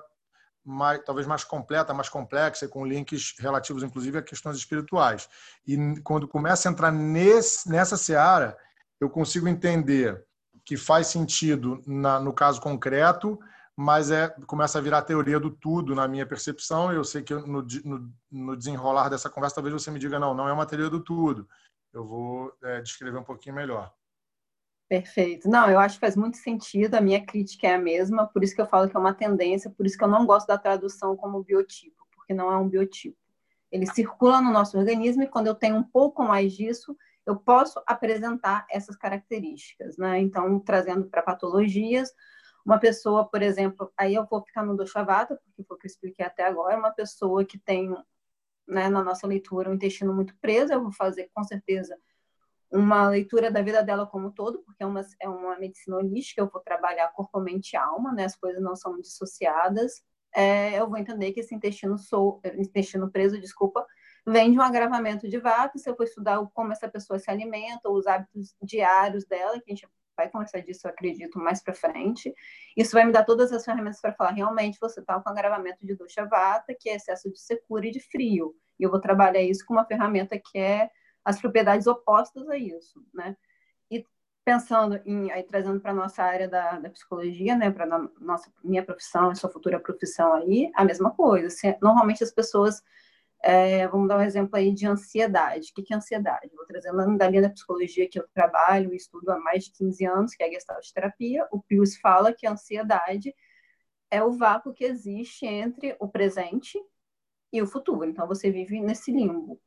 mais, talvez mais completa, mais complexa, com links relativos, inclusive, a questões espirituais. E quando começa a entrar nesse, nessa seara, eu consigo entender que faz sentido na, no caso concreto, mas é começa a virar teoria do tudo na minha percepção. Eu sei que no, no, no, desenrolar dessa conversa, talvez você me diga, não, não é uma teoria do tudo. Eu vou é, descrever um pouquinho melhor. Perfeito. Não, eu acho que faz muito sentido, a minha crítica é a mesma, por isso que eu falo que é uma tendência, por isso que eu não gosto da tradução como biotipo, porque não é um biotipo. Ele circula no nosso organismo e quando eu tenho um pouco mais disso, eu posso apresentar essas características, né? Então, trazendo para patologias, uma pessoa, por exemplo, aí eu vou ficar no Doshavata, porque foi o que eu expliquei até agora, uma pessoa que tem, né, na nossa leitura, o intestino muito preso, eu vou fazer com certeza uma leitura da vida dela como um todo, porque é uma, é uma medicina holística, eu vou trabalhar corpo, mente e alma, né? As coisas não são dissociadas. É, eu vou entender que esse intestino, sou, intestino preso, desculpa, vem de um agravamento de vata. Se eu for estudar como essa pessoa se alimenta, os hábitos diários dela, que a gente vai conversar disso, eu acredito, mais para frente. Isso vai me dar todas as ferramentas para falar, realmente, você está com agravamento de dosha vata, que é excesso de secura e de frio. E eu vou trabalhar isso com uma ferramenta que é as propriedades opostas a isso, né? E pensando em, aí trazendo para nossa área da, da psicologia, né, para nossa minha profissão, sua futura profissão aí, a mesma coisa. Normalmente as pessoas é, vamos dar um exemplo aí de ansiedade. O que é ansiedade? Vou trazer uma da linha da psicologia que eu trabalho e estudo há mais de 15 anos, que é a Gestalt terapia. O Pius fala que a ansiedade é o vácuo que existe entre o presente e o futuro. Então, você vive nesse limbo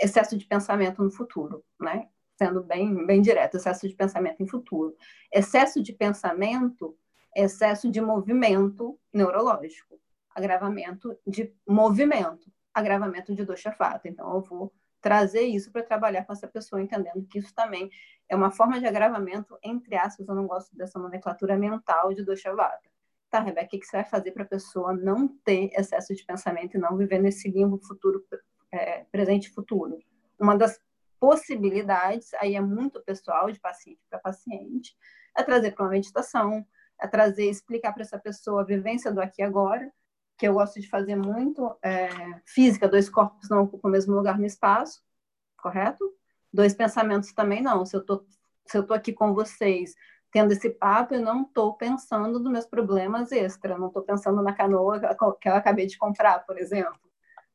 excesso de pensamento no futuro, né? Sendo bem, bem direto, excesso de pensamento em futuro. Excesso de pensamento, excesso de movimento neurológico, agravamento de movimento, agravamento de dosha fata. Então, eu vou trazer isso para trabalhar com essa pessoa, entendendo que isso também é uma forma de agravamento, entre aspas, eu não gosto dessa nomenclatura mental de dosha vata. Tá, Rebeca, o que você vai fazer para a pessoa não ter excesso de pensamento e não viver nesse limbo futuro é, presente e futuro. Uma das possibilidades, aí é muito pessoal, de paciente para paciente, é trazer para uma meditação, é trazer, explicar para essa pessoa a vivência do aqui e agora, que eu gosto de fazer muito. É, física, dois corpos não ocupam o mesmo lugar no espaço, correto? Dois pensamentos também não. Se eu tô, se eu tô aqui com vocês tendo esse papo, eu não estou pensando nos meus problemas extra, não estou pensando na canoa que eu acabei de comprar, por exemplo,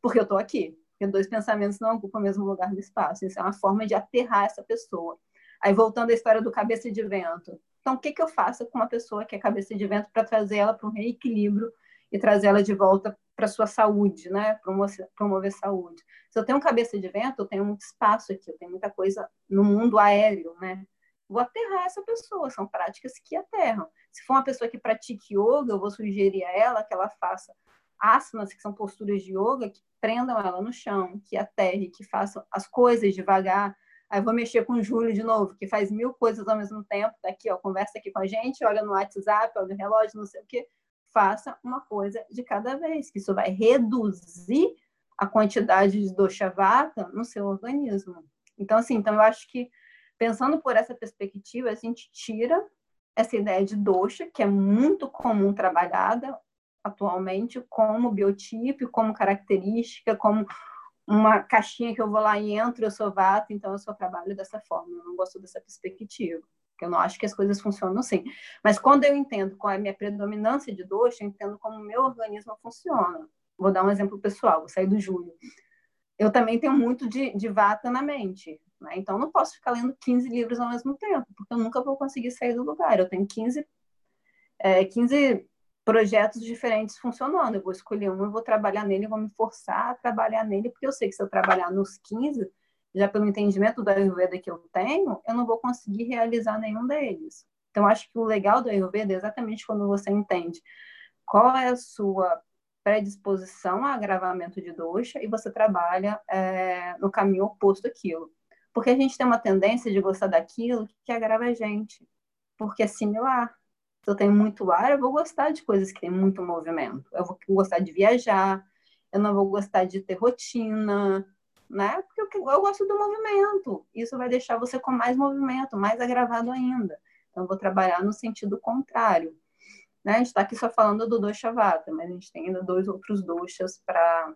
porque eu estou aqui porque dois pensamentos não ocupam o mesmo lugar no espaço. Isso é uma forma de aterrar essa pessoa. Aí, voltando à história do cabeça de vento. Então, o que, que eu faço com uma pessoa que é cabeça de vento para trazer ela para um reequilíbrio e trazer ela de volta para sua saúde, né? Promover, promover saúde. Se eu tenho cabeça de vento, eu tenho muito espaço aqui, eu tenho muita coisa no mundo aéreo, né? Vou aterrar essa pessoa, são práticas que aterram. Se for uma pessoa que pratique yoga, eu vou sugerir a ela que ela faça asanas, que são posturas de yoga, que prendam ela no chão, que aterre, que façam as coisas devagar. Aí vou mexer com o Júlio de novo, que faz mil coisas ao mesmo tempo, tá aqui, ó, conversa aqui com a gente, olha no WhatsApp, olha no relógio, não sei o quê faça uma coisa de cada vez, que isso vai reduzir a quantidade de doshavata no seu organismo. Então, assim, então eu acho que pensando por essa perspectiva, a gente tira essa ideia de dosha, que é muito comum trabalhada atualmente como biotipo, como característica, como uma caixinha que eu vou lá e entro, eu sou vata, então eu só trabalho dessa forma. Eu não gosto dessa perspectiva porque eu não acho que as coisas funcionam assim. Mas quando eu entendo qual é a minha predominância de doce, eu entendo como o meu organismo funciona. Vou dar um exemplo pessoal, vou sair do Júlio. Eu também tenho muito de, de vata na mente, né? então não posso ficar lendo 15 livros ao mesmo tempo, porque eu nunca vou conseguir sair do lugar. Eu tenho 15, é, 15 projetos diferentes funcionando. Eu vou escolher um, eu vou trabalhar nele, vou me forçar a trabalhar nele, porque eu sei que se eu trabalhar nos 15, já pelo entendimento da Ayurveda que eu tenho, eu não vou conseguir realizar nenhum deles. Então, acho que o legal do Ayurveda é exatamente quando você entende qual é a sua predisposição a agravamento de dosha e você trabalha é, no caminho oposto àquilo. Porque a gente tem uma tendência de gostar daquilo que agrava a gente, porque é similar. Se eu tenho muito ar, eu vou gostar de coisas que têm muito movimento. Eu vou gostar de viajar, eu não vou gostar de ter rotina, né? Porque eu, eu gosto do movimento. Isso vai deixar você com mais movimento, mais agravado ainda. Então, eu vou trabalhar no sentido contrário. Né? A gente está aqui só falando do dosha vata, mas a gente tem ainda dois outros doshas para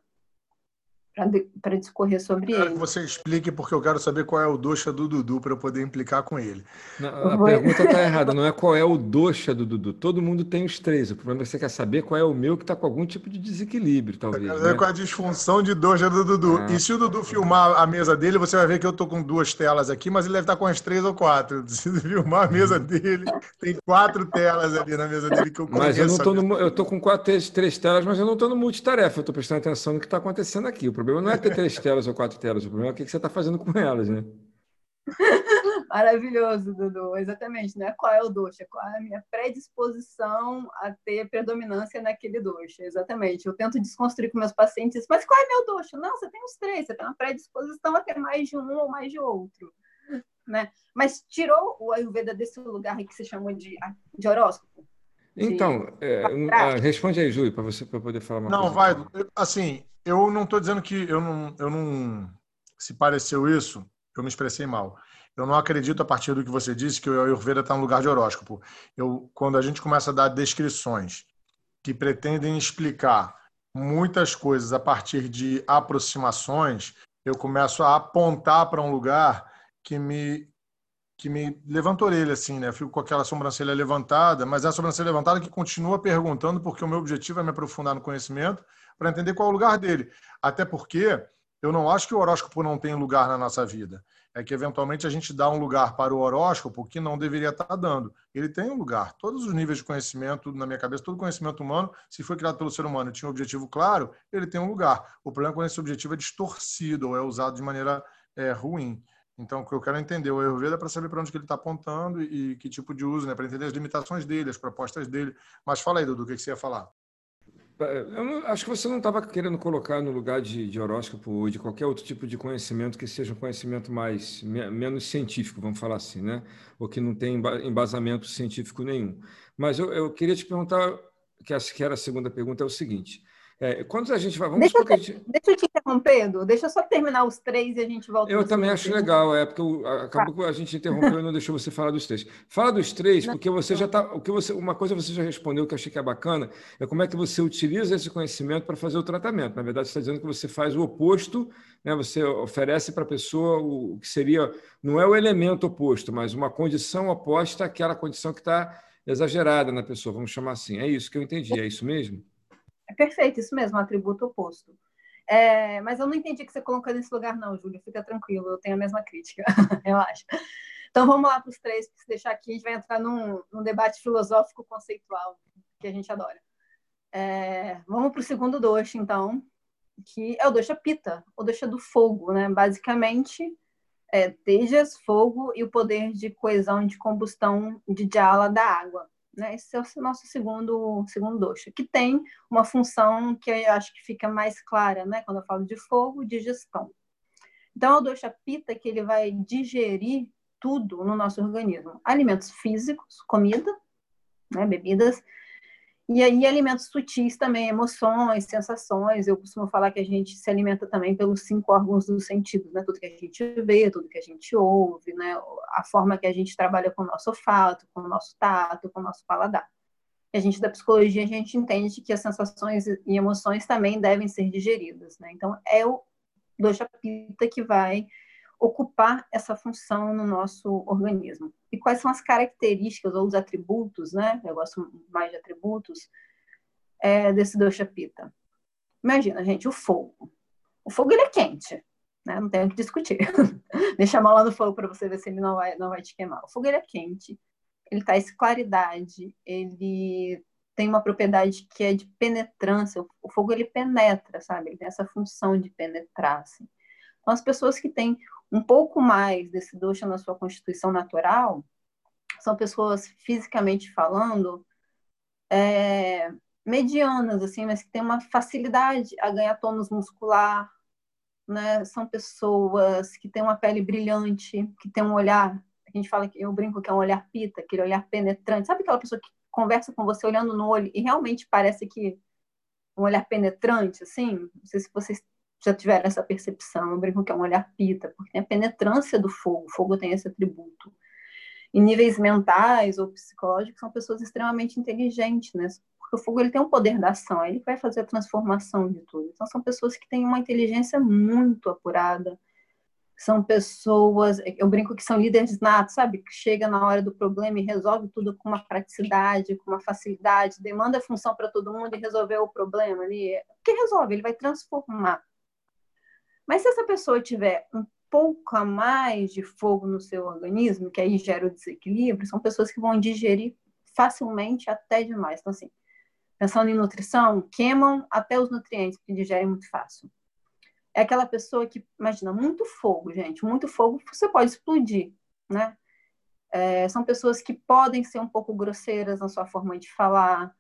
para discorrer sobre quero ele. que você explique, porque eu quero saber qual é o doxa do Dudu para eu poder implicar com ele. Não, a Vou... pergunta está errada, não é qual é o doxa do Dudu. Todo mundo tem os três. O problema é que você quer saber qual é o meu que está com algum tipo de desequilíbrio, talvez. Eu quero né? qual é a disfunção de doxa do Dudu. Ah. E se o Dudu filmar a mesa dele, você vai ver que eu estou com duas telas aqui, mas ele deve estar com as três ou quatro. Se filmar a mesa dele, tem quatro telas ali na mesa dele que eu Mas eu não estou no, eu estou com quatro, três, três telas, mas eu não estou no multitarefa. Eu estou prestando atenção no que está acontecendo aqui. O problema não é ter três telas ou quatro telas, o problema é o que você está fazendo com elas, né? Maravilhoso, Dudu. Exatamente, né? Qual é o doxa? Qual é a minha predisposição a ter predominância naquele doxa? Exatamente. Eu tento desconstruir com meus pacientes, mas qual é meu doxa? Não, você tem os três, você tem uma predisposição a ter mais de um ou mais de outro. Né? Mas tirou o Ayurveda desse lugar que você chamou de, de horóscopo? Então, é, ah, responde aí, Júlio, para você para poder falar uma não, coisa. Não, vai. Assim, eu não estou dizendo que eu não, eu não. Se pareceu isso, eu me expressei mal. Eu não acredito, a partir do que você disse, que o Ayurveda está no lugar de horóscopo. Eu, quando a gente começa a dar descrições que pretendem explicar muitas coisas a partir de aproximações, eu começo a apontar para um lugar que me que me levanta a orelha, assim, né? Eu fico com aquela sobrancelha levantada, mas é a sobrancelha levantada que continua perguntando, porque o meu objetivo é me aprofundar no conhecimento para entender qual é o lugar dele. Até porque eu não acho que o horóscopo não tem lugar na nossa vida. É que, eventualmente, a gente dá um lugar para o horóscopo que não deveria estar dando. Ele tem um lugar. Todos os níveis de conhecimento, na minha cabeça, todo conhecimento humano, se foi criado pelo ser humano e tinha um objetivo claro, ele tem um lugar. O problema é quando esse objetivo é distorcido ou é usado de maneira é, ruim. Então, o que eu quero entender o Ayurveda é para saber para onde que ele está apontando e, que tipo de uso, né? Para entender as limitações dele, as propostas dele. Mas fala aí, Dudu, o que, que você ia falar? Eu acho que você não estava querendo colocar no lugar de, de, horóscopo ou de qualquer outro tipo de conhecimento que seja um conhecimento mais menos científico, vamos falar assim, né? Ou que não tem embasamento científico nenhum. Mas eu, eu queria te perguntar, que acho que era a segunda pergunta, é o seguinte: é, quando a gente vai. Vamos deixa, eu, gente... deixa eu te interromper, Edu. Deixa eu só terminar os três e a gente volta. Eu também acho legal, é, porque eu, acabou tá. que a gente interrompeu e não deixou você falar dos três. Fala dos três, porque você já está. O que você, uma coisa você já respondeu que eu achei que é bacana, é como é que você utiliza esse conhecimento para fazer o tratamento. Na verdade, você está dizendo que você faz o oposto, né? você oferece para a pessoa o que seria. Não é o elemento oposto, mas uma condição oposta àquela condição que está exagerada na pessoa, vamos chamar assim. É isso que eu entendi, é isso mesmo? É perfeito, isso mesmo, atributo oposto. É, mas eu não entendi que você colocou nesse lugar, não, Júlio. Fica tranquilo, eu tenho a mesma crítica, eu acho. Então vamos lá para os três, se deixar aqui, a gente vai entrar num, num debate filosófico conceitual que a gente adora. É, vamos para o segundo dosha, então, que é o dosha pita, o dosha do fogo, né? Basicamente, é tejas, fogo e o poder de coesão de combustão de jala da água. Né? Esse é o nosso segundo, segundo dosha, que tem uma função que eu acho que fica mais clara, né? Quando eu falo de fogo, digestão. Então, é o dosha pita que ele vai digerir tudo no nosso organismo. Alimentos físicos, comida, né, bebidas, e aí alimentos sutis também, emoções, sensações. Eu costumo falar que a gente se alimenta também pelos cinco órgãos dos sentidos, né? Tudo que a gente vê, tudo que a gente ouve, né? A forma que a gente trabalha com o nosso olfato, com o nosso tato, com o nosso paladar. E a gente da psicologia, a gente entende que as sensações e emoções também devem ser digeridas, né? Então, é o dosha pita que vai ocupar essa função no nosso organismo. E quais são as características ou os atributos, né? Eu gosto mais de atributos é, desse dosha pita. Imagina, gente, o fogo. O fogo ele é quente, né? Não tem o que discutir. Deixa a mão lá no fogo para você ver se ele não vai, não vai te queimar. O fogo ele é quente, ele traz claridade, ele tem uma propriedade que é de penetrância. O fogo ele penetra, sabe? Ele tem essa função de penetrar. Assim. Então, as pessoas que têm um pouco mais desse dosha na sua constituição natural são pessoas fisicamente falando é, medianas assim mas que têm uma facilidade a ganhar tônus muscular né? São pessoas que têm uma pele brilhante que têm um olhar a gente fala que eu brinco que é um olhar pita aquele olhar penetrante. Sabe aquela pessoa que conversa com você olhando no olho e realmente parece que um olhar penetrante assim? Não sei se vocês já tiveram essa percepção. Eu brinco que é um olhar pita, porque tem a penetrância do fogo, o fogo tem esse atributo. Em níveis mentais ou psicológicos, são pessoas extremamente inteligentes, né? Porque o fogo ele tem um poder da ação, ele vai fazer a transformação de tudo. Então, são pessoas que têm uma inteligência muito apurada. São pessoas, eu brinco que são líderes natos, sabe? Que chega na hora do problema e resolve tudo com uma praticidade, com uma facilidade, demanda função para todo mundo e resolver o problema ali. Que resolve, ele vai transformar. Mas se essa pessoa tiver um pouco a mais de fogo no seu organismo, que aí gera o desequilíbrio, são pessoas que vão digerir facilmente até demais. Então, assim, pensando em nutrição, queimam até os nutrientes, que digerem muito fácil. É aquela pessoa que, imagina, muito fogo, gente, muito fogo, você pode explodir, né? É, são pessoas que podem ser um pouco grosseiras na sua forma de falar,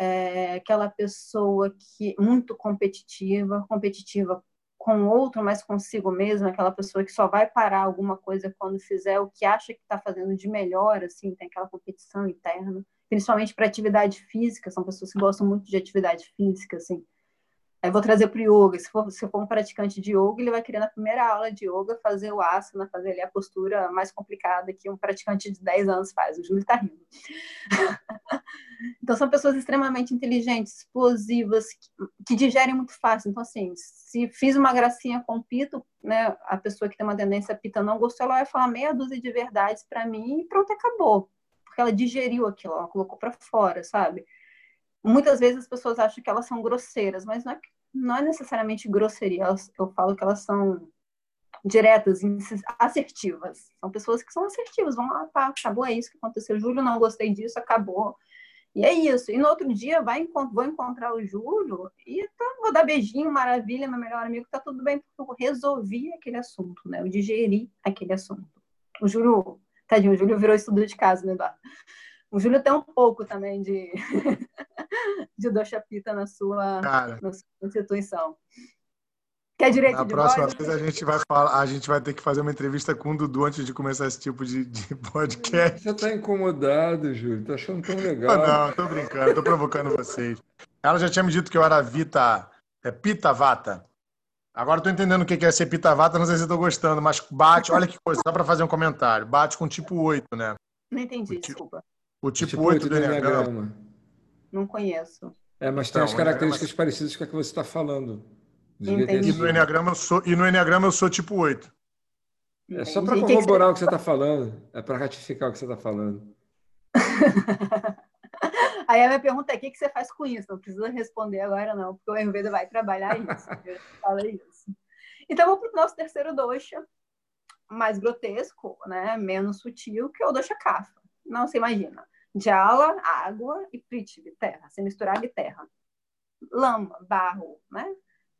é, aquela pessoa que muito competitiva, competitiva com o outro, mas consigo mesmo, aquela pessoa que só vai parar alguma coisa quando fizer o que acha que está fazendo de melhor, assim, tem aquela competição interna, principalmente para atividade física, são pessoas que gostam muito de atividade física, assim. Aí vou trazer para o yoga. Se for, se for um praticante de yoga, ele vai querer na primeira aula de yoga fazer o asana, fazer ali a postura mais complicada que um praticante de 10 anos faz. O Júlio está rindo. então, são pessoas extremamente inteligentes, explosivas, que, que, digerem muito fácil. Então, assim, se fiz uma gracinha com pito, né, a pessoa que tem uma tendência a pita não gostou, ela vai falar meia dúzia de verdades para mim e pronto, acabou. Porque ela digeriu aquilo, ela colocou para fora, sabe? muitas vezes as pessoas acham que elas são grosseiras, mas não é, não é necessariamente grosseria. Elas, eu falo que elas são diretas, assertivas. São pessoas que são assertivas. Vão lá, acabou, é isso que aconteceu. Júlio, não gostei disso, acabou. E é isso. E no outro dia vai, vou encontrar o Júlio e tá, vou dar beijinho, maravilha, meu melhor amigo, tá tudo bem, porque eu resolvi aquele assunto, né? Eu digeri aquele assunto. O Júlio, tadinho, o Júlio virou estudo de casa, né, Eduardo? O Júlio tem um pouco também de, de Doshapita na sua, na sua instituição. Quer direito Na de próxima voz? vez a gente vai falar, a gente vai ter que fazer uma entrevista com o Dudu antes de começar esse tipo de, de podcast. Você está incomodado, Júlio? Tá achando tão legal? Não, tô brincando, tô provocando vocês. Ela já tinha me dito que eu era Vita, é Pita Vata. Agora tô entendendo o que é ser Pita Vata, não sei se eu tô gostando, mas bate, olha que coisa, só para fazer um comentário. Bate com tipo 8, né? Não entendi, desculpa. O tipo, tipo 8 do Enneagrama. Não conheço. É, mas tem então, as características parecidas com a que você está falando. E no, Enneagrama eu sou, e no Enneagrama eu sou tipo 8. É só para corroborar o que você está falando. É para ratificar o que você está falando. Aí a minha pergunta é: o que você faz com isso? Não precisa responder agora, não, porque o Ayurveda vai trabalhar isso. Fala isso. Então, vamos para o nosso terceiro dosha, mais grotesco, né? menos sutil, que é o dosha kapha. Não, você imagina. Jala, água e Prithvi, terra. Você misturar de terra. lama, barro, né?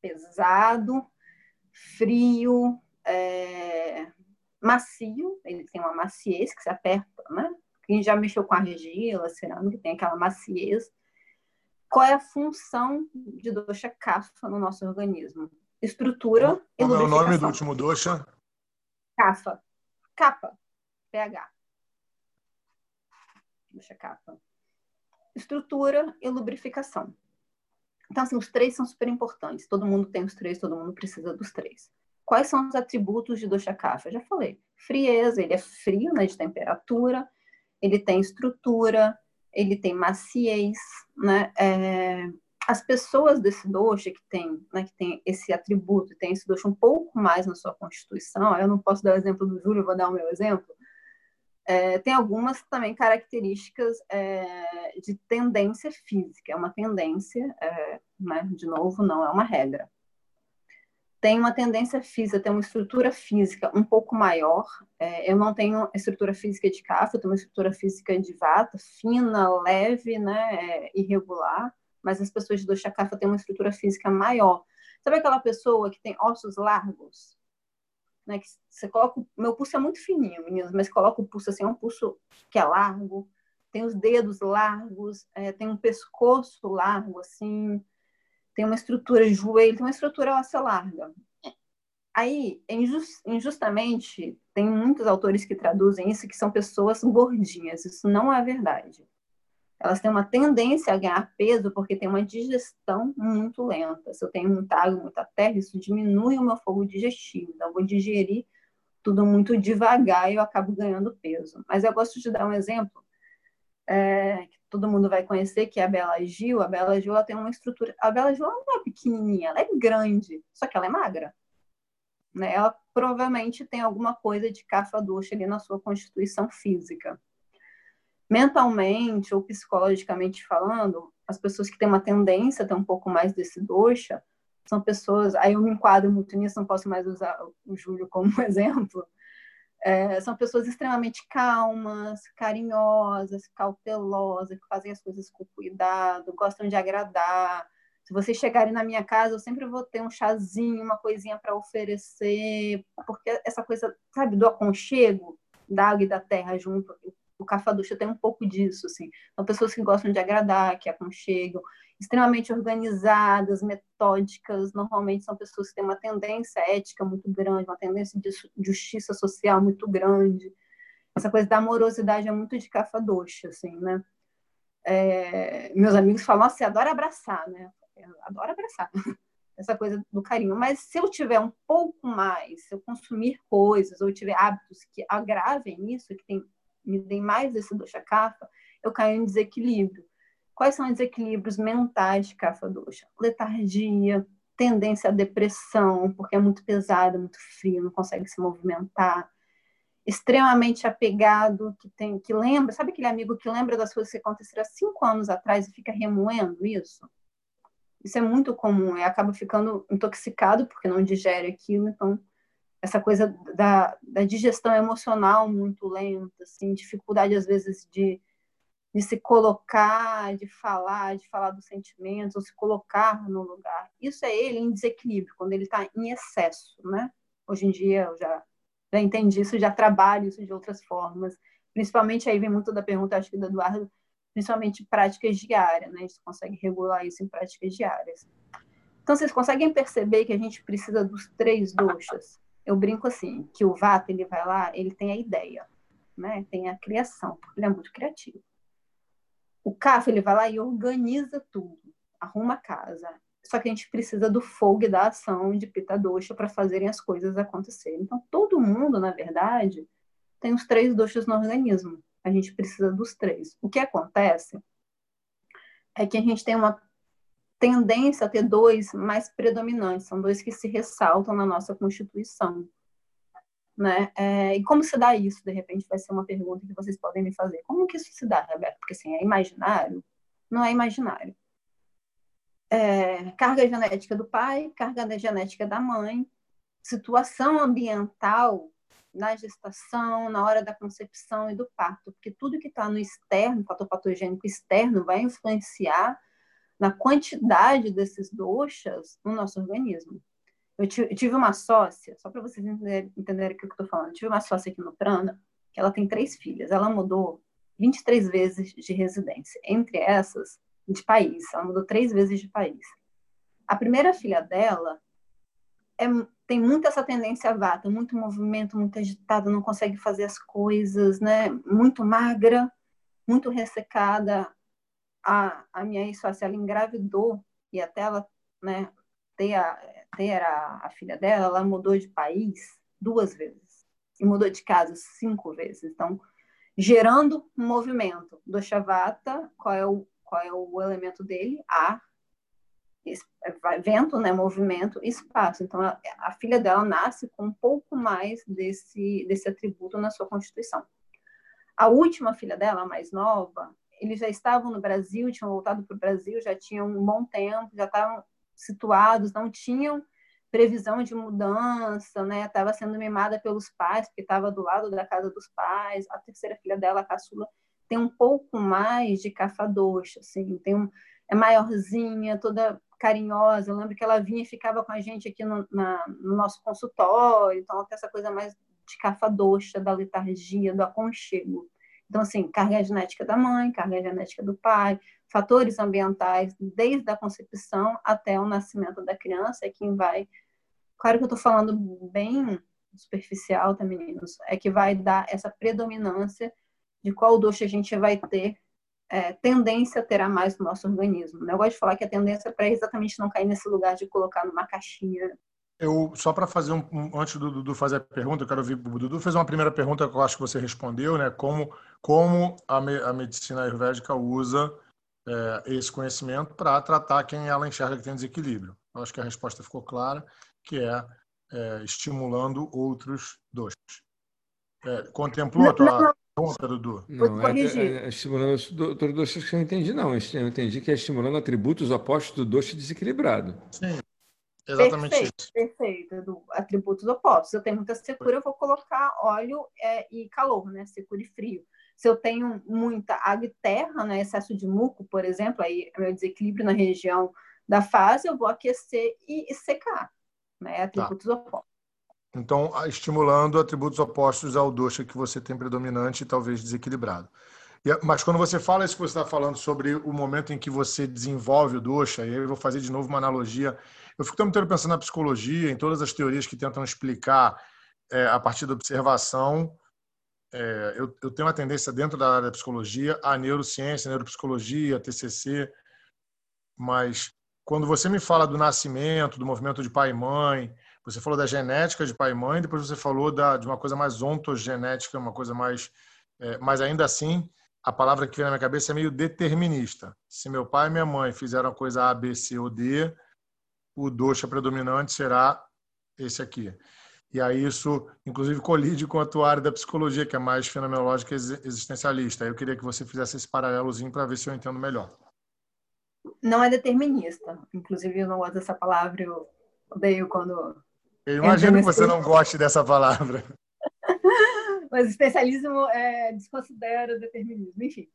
Pesado, frio, é, macio, ele tem uma maciez que se aperta, né? Quem já mexeu com argila, cerâmica, tem aquela maciez. Qual é a função de dosha kapha no nosso organismo? Estrutura e Como é o nome do último dosha? Kapha. Capa. pH. Dosha kapha. Estrutura e lubrificação. Então, assim, os três são super importantes. Todo mundo tem os três, todo mundo precisa dos três. Quais são os atributos de dosha kapha? Já falei. Frieza, ele é frio, né, de temperatura. Ele tem estrutura, ele tem maciez, né? É, as pessoas desse dosha que tem, né, que tem esse atributo, tem esse dosha um pouco mais na sua constituição, eu não posso dar o exemplo do Júlio, vou dar o meu exemplo, é, tem algumas também características é, de tendência física. É uma tendência, é, né, de novo, não é uma regra. Tem uma tendência física, tem uma estrutura física um pouco maior. É, eu não tenho estrutura física de cafa, eu tenho uma estrutura física de vata, fina, leve, né, é, irregular. Mas as pessoas de dosha kapha têm uma estrutura física maior. Sabe aquela pessoa que tem ossos largos? Né? Que você coloca, meu pulso é muito fininho, meninas, mas coloca o pulso assim, é um pulso que é largo, tem os dedos largos, é, tem um pescoço largo assim, tem uma estrutura de joelho, tem uma estrutura óssea larga. Aí, injust, injustamente, tem muitos autores que traduzem isso que são pessoas gordinhas. Isso não é verdade elas têm uma tendência a ganhar peso porque tem uma digestão muito lenta. Se eu tenho muita água, muita terra, isso diminui o meu fogo digestivo. Então, eu vou digerir tudo muito devagar e eu acabo ganhando peso. Mas eu gosto de dar um exemplo é, que todo mundo vai conhecer, que é a Bela Gil. A Bela Gil ela tem uma estrutura... A Bela Gil não é pequenininha, ela é grande, só que ela é magra. Né? Ela provavelmente tem alguma coisa de cafa-ducha ali na sua constituição física mentalmente ou psicologicamente falando, as pessoas que têm uma tendência a ter um pouco mais desse doxa são pessoas, aí eu me enquadro muito nisso, não posso mais usar o Júlio como exemplo, é, são pessoas extremamente calmas, carinhosas, cautelosas, que fazem as coisas com cuidado, gostam de agradar. Se vocês chegarem na minha casa, eu sempre vou ter um chazinho, uma coisinha para oferecer, porque essa coisa, sabe, do aconchego da água e da terra junto, o Cafaducha tem um pouco disso, assim. São pessoas que gostam de agradar, que aconchegam, extremamente organizadas, metódicas, normalmente são pessoas que têm uma tendência ética muito grande, uma tendência de justiça social muito grande. Essa coisa da amorosidade é muito de Cafaducha, assim, né? É, meus amigos falam, você adora abraçar, né? Eu adoro abraçar. Essa coisa do carinho. Mas se eu tiver um pouco mais, se eu consumir coisas, ou tiver hábitos que agravem isso, que tem me deem mais esse dosha kapha, eu caio em desequilíbrio. Quais são os desequilíbrios mentais de kapha dosha? Letargia, tendência à depressão, porque é muito pesado, muito frio, não consegue se movimentar. Extremamente apegado, que tem, que lembra, sabe aquele amigo que lembra das coisas que aconteceram há cinco anos atrás e fica remoendo isso? Isso é muito comum, e acaba ficando intoxicado porque não digere aquilo, então essa coisa da, da digestão emocional muito lenta, assim, dificuldade às vezes de, de se colocar, de falar, de falar dos sentimentos, ou se colocar no lugar. Isso é ele em desequilíbrio, quando ele está em excesso, né? Hoje em dia eu já, já entendi isso, já trabalho isso de outras formas. Principalmente aí vem muito da pergunta, acho que do Eduardo, principalmente práticas diárias, né? A gente consegue regular isso em práticas diárias. Então, vocês conseguem perceber que a gente precisa dos três doxas? Eu brinco assim, que o Vata, ele vai lá, ele tem a ideia, né? Tem a criação, porque ele é muito criativo. O Kapha, ele vai lá e organiza tudo, arruma a casa. Só que a gente precisa do fogo e da ação de Pita Dosha para fazerem as coisas acontecerem. Então, todo mundo, na verdade, tem os três doshas no organismo. A gente precisa dos três. O que acontece é que a gente tem uma tendência a ter dois mais predominantes, são dois que se ressaltam na nossa Constituição. Né? É, e como se dá isso? De repente vai ser uma pergunta que vocês podem me fazer. Como que isso se dá, Roberto? Porque assim, é imaginário? Não é imaginário. É, carga genética do pai, carga genética da mãe, situação ambiental na gestação, na hora da concepção e do parto, porque tudo que está no externo, fator patogênico externo, vai influenciar na quantidade desses doxas no nosso organismo. Eu tive uma sócia, só para vocês entenderem, o que eu estou falando, tive uma sócia aqui no Prana, que ela tem três filhas. Ela mudou 23 vezes de residência. Entre essas, de país. Ela mudou três vezes de país. A primeira filha dela é, tem muita essa tendência vata, muito movimento, muito agitada, não consegue fazer as coisas, né? Muito magra, muito ressecada. A, a minha ex-sócia, ela engravidou e até ela né, ter, a, ter a, a filha dela, ela mudou de país duas vezes e mudou de casa cinco vezes. Então, gerando um movimento do Shavata, qual é o, qual é o elemento dele? Ar, vento, né, movimento, espaço. Então, a, a, filha dela nasce com um pouco mais desse, desse atributo na sua constituição. A última filha dela, a mais nova, eles já estavam no Brasil, tinham voltado para o Brasil, já tinham um bom tempo, já estavam situados, não tinham previsão de mudança, né? Estava sendo mimada pelos pais, porque estava do lado da casa dos pais. A terceira filha dela, a caçula, tem um pouco mais de cafadoxa, assim, tem um, é maiorzinha, toda carinhosa. Eu lembro que ela vinha e ficava com a gente aqui no, na, no nosso consultório, então ela tem essa coisa mais de cafadoxa, da letargia, do aconchego. Então, assim, carga genética da mãe, carga genética do pai, fatores ambientais, desde a concepção até o nascimento da criança, é quem vai. Claro que eu estou falando bem superficial, tá, meninos? É que vai dar essa predominância de qual doce a gente vai ter é, tendência a ter a mais no nosso organismo. Né? Eu gosto de falar que a tendência é para exatamente não cair nesse lugar de colocar numa caixinha. Eu, só para fazer um, um, antes do Dudu fazer a pergunta, eu quero ouvir o Dudu fez uma primeira pergunta que eu acho que você respondeu, né? Como, como a, me, a medicina ayurvédica usa é, esse conhecimento para tratar quem ela enxerga que tem desequilíbrio. Eu acho que a resposta ficou clara, que é, é estimulando outros doces. É, contemplou a tua, Conta, Dudu. Não, é, é, é, estimulando doutor doce que eu não entendi, não. Eu entendi que é estimulando atributos opostos do doce desequilibrado. Sim, exatamente perfeito, isso. Perfeito, do atributos opostos. Se eu tenho muita secura, eu vou colocar óleo é, e calor, né? Secura e frio. Se eu tenho muita água e terra, né? excesso de muco, por exemplo, aí é meu desequilíbrio na região da fase, eu vou aquecer e, secar, né? Tá. Atributos tá. opostos. Então, estimulando atributos opostos ao dosha que você tem predominante e talvez desequilibrado. Mas quando você fala isso que você está falando sobre o momento em que você desenvolve o dosha, e aí eu vou fazer de novo uma analogia. Eu fico também pensando na psicologia, em todas as teorias que tentam explicar é, a partir da observação. É, eu, eu, tenho uma tendência dentro da área da psicologia a neurociência, neuropsicologia, TCC, mas quando você me fala do nascimento, do movimento de pai e mãe, você falou da genética de pai e mãe, depois você falou da, de uma coisa mais ontogenética, uma coisa mais. É, mas ainda assim, a palavra que vem na minha cabeça é meio determinista. Se meu pai e minha mãe fizeram a coisa A, B, C ou D, o dosha predominante será esse aqui. E aí isso, inclusive, colide com a tua área da psicologia, que é mais fenomenológica e existencialista. Eu queria que você fizesse esse paralelozinho para ver se eu entendo melhor. Não é determinista. Inclusive, eu não gosto dessa palavra, eu odeio quando eu imagino que você não goste dessa palavra. Mas especialismo é, desconsidera o determinismo. Enfim,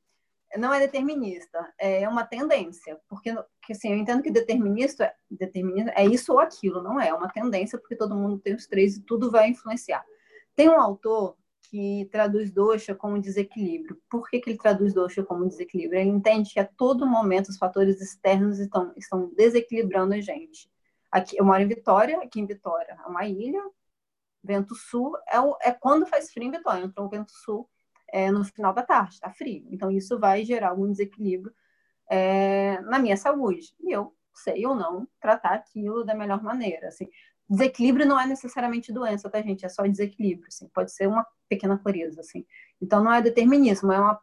não é determinista, é uma tendência. Porque, assim, eu entendo que determinista, determinista é isso ou aquilo, não é. É uma tendência, porque todo mundo tem os três e tudo vai influenciar. Tem um autor que traduz dosha como desequilíbrio. Por que, que ele traduz dosha como desequilíbrio? Ele entende que a todo momento os fatores externos estão, estão desequilibrando a gente. Aqui, eu moro em Vitória, aqui em Vitória é uma ilha, vento sul é, o, é quando faz frio em Vitória, então o vento sul é no final da tarde, está frio. Então isso vai gerar algum desequilíbrio é, na minha saúde. E eu sei ou não tratar aquilo da melhor maneira. Assim. Desequilíbrio não é necessariamente doença, tá, gente? É só desequilíbrio. Assim. Pode ser uma pequena clareza. Assim. Então não é determinismo, é uma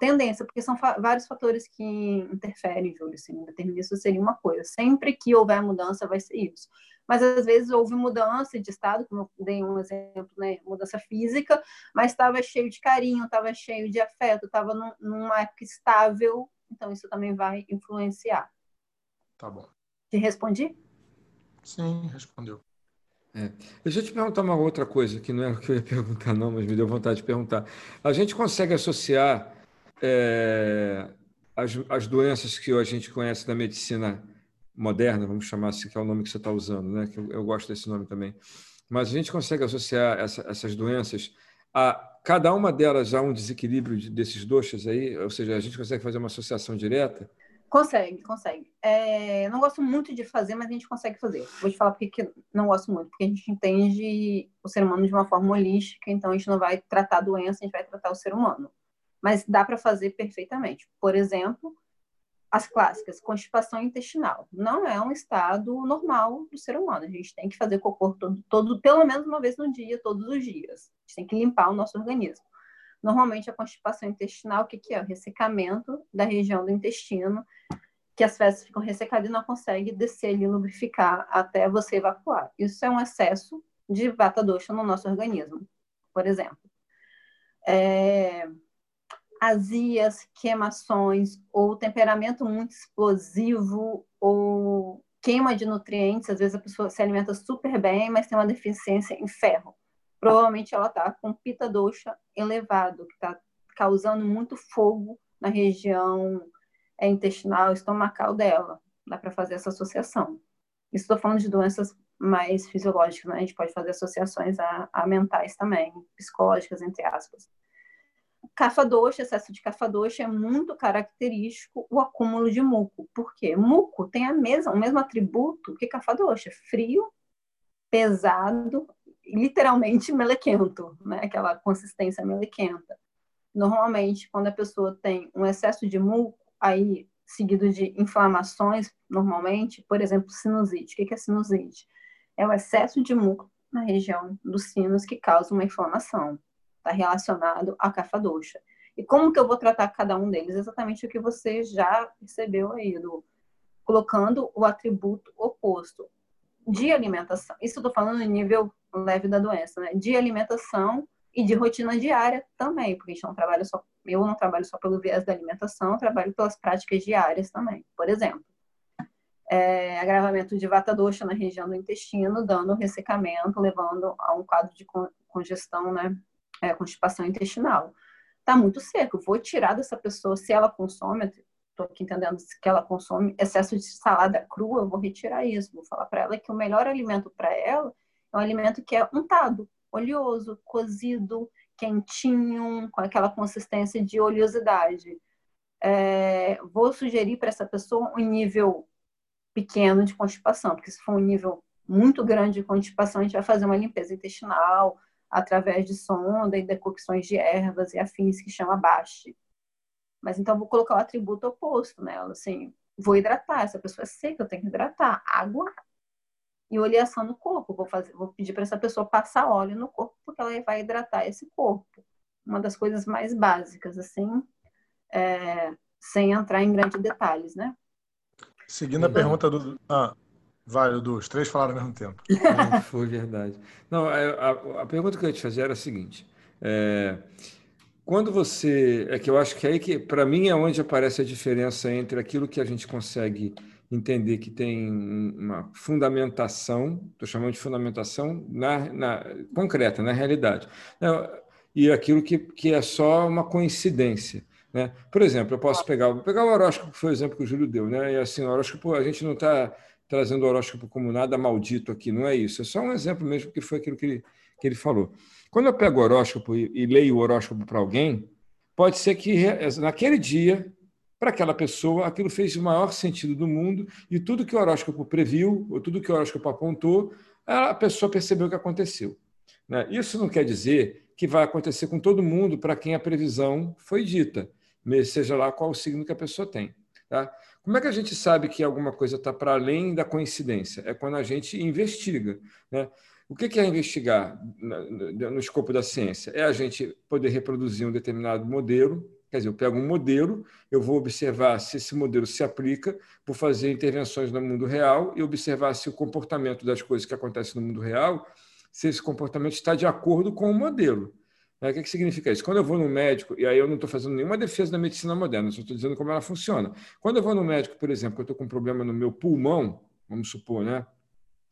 tendência, porque são fa vários fatores que interferem, Júlio. Assim, determinismo seria uma coisa. Sempre que houver mudança, vai ser isso. Mas às vezes houve mudança de estado, como eu dei um exemplo, né? Mudança física, mas estava cheio de carinho, estava cheio de afeto, estava num, numa época estável, então isso também vai influenciar. Tá bom. Te respondi? Sim, respondeu. É. Deixa eu te perguntar uma outra coisa, que não era o que eu ia perguntar, não, mas me deu vontade de perguntar. A gente consegue associar é, as, as doenças que a gente conhece da medicina moderna, vamos chamar assim, que é o nome que você está usando, né? Que eu, eu, gosto desse nome também. Mas a gente consegue associar essa, essas doenças a cada uma delas a um desequilíbrio desses doxas aí, ou seja, a gente consegue fazer uma associação direta? Consegue, consegue. É, não gosto muito de fazer, mas a gente consegue fazer. Vou te falar porque que não gosto muito, porque a gente entende o ser humano de uma forma holística, então a gente não vai tratar a doença, a gente vai tratar o ser humano. Mas dá para fazer perfeitamente. Por exemplo, as clássicas, constipação intestinal. Não é um estado normal do ser humano. A gente tem que fazer cocô todo, todo, pelo menos uma vez no dia, todos os dias. A gente tem que limpar o nosso organismo. Normalmente, a constipação intestinal, o que, que é? O ressecamento da região do intestino, que as fezes ficam ressecadas e não consegue descer e lubrificar até você evacuar. Isso é um excesso de vata dosha no nosso organismo, por exemplo. É azias, queimações, ou temperamento muito explosivo, ou queima de nutrientes. Às vezes a pessoa se alimenta super bem, mas tem uma deficiência em ferro. Provavelmente ela está com pita doxa elevado, que está causando muito fogo na região é, intestinal, estomacal dela. Dá para fazer essa associação. Estou falando de doenças mais fisiológicas, né? A gente pode fazer associações a, a mentais também, psicológicas, entre aspas. Cafadoxa, excesso de cafadoxa é muito característico o acúmulo de muco. Por quê? Muco tem a mesma, o mesmo atributo que cafadoxa, frio, pesado, literalmente melequento, né? Aquela consistência melequenta. Normalmente, quando a pessoa tem um excesso de muco, aí seguido de inflamações, normalmente, por exemplo, sinusite. O que é sinusite? É o excesso de muco na região dos sinos que causa uma inflamação está relacionado à cafadoxa. E como que eu vou tratar cada um deles? Exatamente o que você já percebeu aí, do, colocando o atributo oposto de alimentação. Isso estou falando no nível leve da doença, né? De alimentação e de rotina diária também, porque a gente não trabalha só, eu não trabalho só pelo viés da alimentação, eu trabalho pelas práticas diárias também. Por exemplo, é, agravamento de vata doxa na região do intestino, dando ressecamento, levando a um quadro de congestão, né, é, constipação intestinal. Tá muito seco, vou tirar dessa pessoa, se ela consome, estou aqui entendendo que ela consome excesso de salada crua, vou retirar isso, vou falar para ela que o melhor alimento para ela é um alimento que é untado, oleoso, cozido, quentinho, com aquela consistência de oleosidade. É, vou sugerir para essa pessoa um nível pequeno de constipação, porque se for um nível muito grande de constipação, a gente vai fazer uma limpeza intestinal, através de sonda e decocções de ervas e afins que chama baste. Mas então vou colocar o atributo oposto nela, assim, vou hidratar, essa pessoa é seca, eu tenho que hidratar, água e oleação no corpo. Vou fazer, vou pedir para essa pessoa passar óleo no corpo porque ela vai hidratar esse corpo. Uma das coisas mais básicas, assim, é, sem entrar em grandes detalhes, né? Seguindo a pergunta do. Ah, Vai, Edu, os três falaram ao mesmo tempo. Não, foi verdade. Não, a, a, a, pergunta que eu ia te fazer era a seguinte: é, quando você. É que eu acho que é aí que, para mim, é onde aparece a diferença entre aquilo que a gente consegue entender que tem uma fundamentação, estou chamando de fundamentação na, na, concreta, na realidade, né? e aquilo que, que é só uma coincidência. Né? Por exemplo, eu posso pegar, pegar o horóscopo, que foi o exemplo que o Júlio deu, né? e assim, o horóscopo, a gente não está trazendo o horóscopo como nada maldito aqui, não é isso. É só um exemplo mesmo, que foi aquilo que ele, que ele falou. Quando eu pego o horóscopo e, e leio o horóscopo para alguém, pode ser que naquele dia, para aquela pessoa, aquilo fez o maior sentido do mundo e tudo que o horóscopo previu, ou tudo que o horóscopo apontou, a pessoa percebeu o que aconteceu. Né? Isso não quer dizer que vai acontecer com todo mundo para quem a previsão foi dita, seja lá qual o signo que a pessoa tem. Tá? Como é que a gente sabe que alguma coisa está para além da coincidência? É quando a gente investiga. Né? O que é investigar no escopo da ciência? É a gente poder reproduzir um determinado modelo, quer dizer, eu pego um modelo, eu vou observar se esse modelo se aplica, vou fazer intervenções no mundo real e observar se o comportamento das coisas que acontecem no mundo real, se esse comportamento está de acordo com o modelo. Né? O que, que significa isso? Quando eu vou no médico, e aí eu não estou fazendo nenhuma defesa da medicina moderna, só estou dizendo como ela funciona. Quando eu vou no médico, por exemplo, que eu estou com um problema no meu pulmão, vamos supor, né?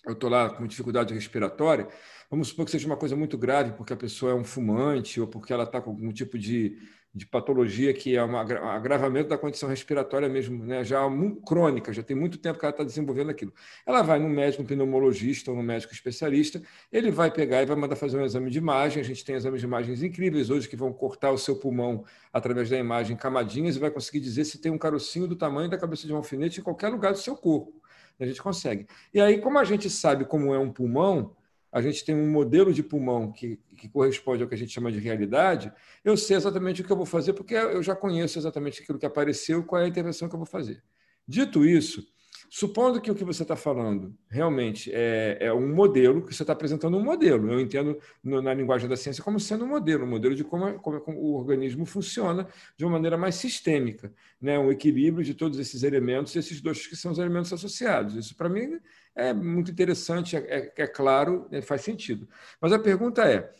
eu estou lá com dificuldade respiratória, vamos supor que seja uma coisa muito grave, porque a pessoa é um fumante ou porque ela está com algum tipo de, de patologia que é um agravamento da condição respiratória mesmo, né? já crônica, já tem muito tempo que ela está desenvolvendo aquilo. Ela vai no médico, um pneumologista ou no médico especialista, ele vai pegar e vai mandar fazer um exame de imagem. A gente tem exames de imagens incríveis hoje que vão cortar o seu pulmão através da imagem camadinhas e vai conseguir dizer se tem um carocinho do tamanho da cabeça de um alfinete em qualquer lugar do seu corpo a gente consegue. E aí, como a gente sabe como é um pulmão, a gente tem um modelo de pulmão que, que corresponde ao que a gente chama de realidade, eu sei exatamente o que eu vou fazer, porque eu já conheço exatamente aquilo que apareceu, qual é a intervenção que eu vou fazer. Dito isso, Supondo que o que você está falando realmente é, é, um modelo, que você está apresentando um modelo, eu entendo no, na linguagem da ciência como sendo um modelo, um modelo de como, como, como, o organismo funciona de uma maneira mais sistêmica, né? um equilíbrio de todos esses elementos, esses dois que são os elementos associados. Isso, para mim, é muito interessante, é, é, é claro, né? faz sentido. Mas a pergunta é: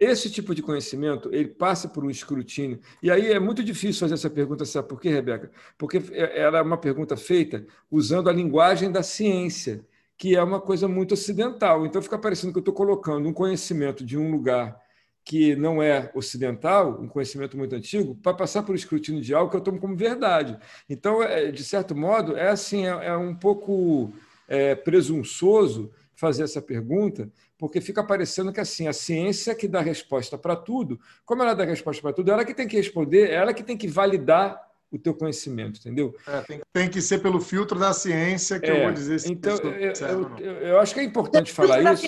esse tipo de conhecimento, ele passa por um escrutínio. E aí é muito difícil fazer essa pergunta, sabe por quê, Rebeca? Porque ela é uma pergunta feita usando a linguagem da ciência, que é uma coisa muito ocidental. Então fica parecendo que eu estou colocando um conhecimento de um lugar que não é ocidental, um conhecimento muito antigo, para passar por escrutínio de algo que eu tomo como verdade. Então, é, de certo modo, é assim, é, é um pouco é, presunçoso fazer essa pergunta, porque fica parecendo que assim a ciência que dá resposta para tudo, como ela dá resposta para tudo, ela que tem que responder, ela que tem que validar o teu conhecimento, entendeu? É, tem, tem, que ser pelo filtro da ciência que é, eu vou dizer se então eu, eu, eu, eu, acho que é importante falar isso.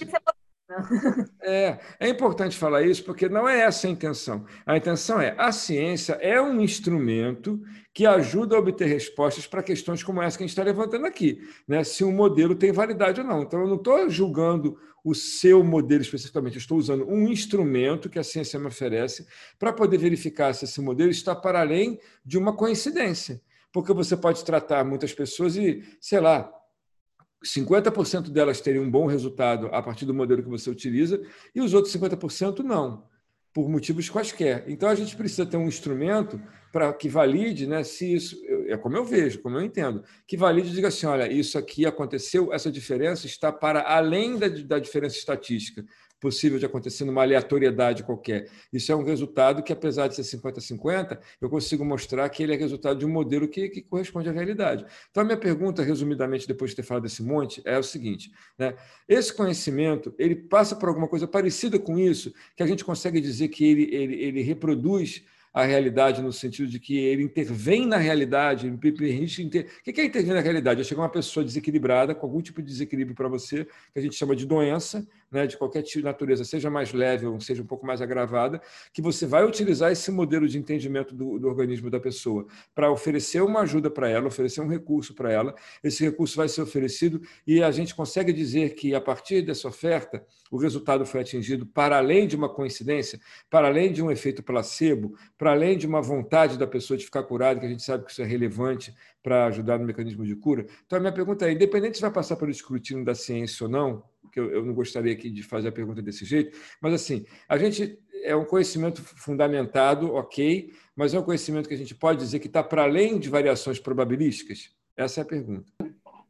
É, é importante falar isso porque não é essa a intenção. A intenção é a ciência é um instrumento que ajuda a obter respostas para questões como essa que a gente está levantando aqui, né? Se um modelo tem validade ou não. Então, eu não estou julgando o seu modelo especificamente, eu estou usando um instrumento que a ciência me oferece para poder verificar se esse modelo está para além de uma coincidência. Porque você pode tratar muitas pessoas e, sei lá, 50% delas teriam um bom resultado a partir do modelo que você utiliza e os outros 50% não, por motivos quaisquer. Então a gente precisa ter um instrumento para que valide, né, se isso é como eu vejo, como eu entendo, que valide e diga assim, olha, isso aqui aconteceu, essa diferença está para além da, da diferença estatística possível de acontecer numa aleatoriedade qualquer. Isso é um resultado que, apesar de ser 50-50, eu consigo mostrar que ele é resultado de um modelo que, que, corresponde à realidade. Então, a minha pergunta, resumidamente, depois de ter falado desse monte, é o seguinte: né? esse conhecimento ele passa por alguma coisa parecida com isso, que a gente consegue dizer que ele, ele, ele reproduz a realidade no sentido de que ele intervém na realidade, inter... O que é intervir na realidade? É chegar uma pessoa desequilibrada, com algum tipo de desequilíbrio para você, que a gente chama de doença, né, de qualquer tipo de natureza, seja mais leve ou seja um pouco mais agravada, que você vai utilizar esse modelo de entendimento do, do organismo da pessoa para oferecer uma ajuda para ela, oferecer um recurso para ela. Esse recurso vai ser oferecido e a gente consegue dizer que, a partir dessa oferta, o resultado foi atingido para além de uma coincidência, para além de um efeito placebo, para além de uma vontade da pessoa de ficar curada, que a gente sabe que isso é relevante para ajudar no mecanismo de cura. Então, a minha pergunta é: independente se vai passar pelo escrutínio da ciência ou não, que eu, eu não gostaria aqui de fazer a pergunta desse jeito, mas assim, a gente é um conhecimento fundamentado, ok, mas é um conhecimento que a gente pode dizer que está para além de variações probabilísticas? Essa é a pergunta.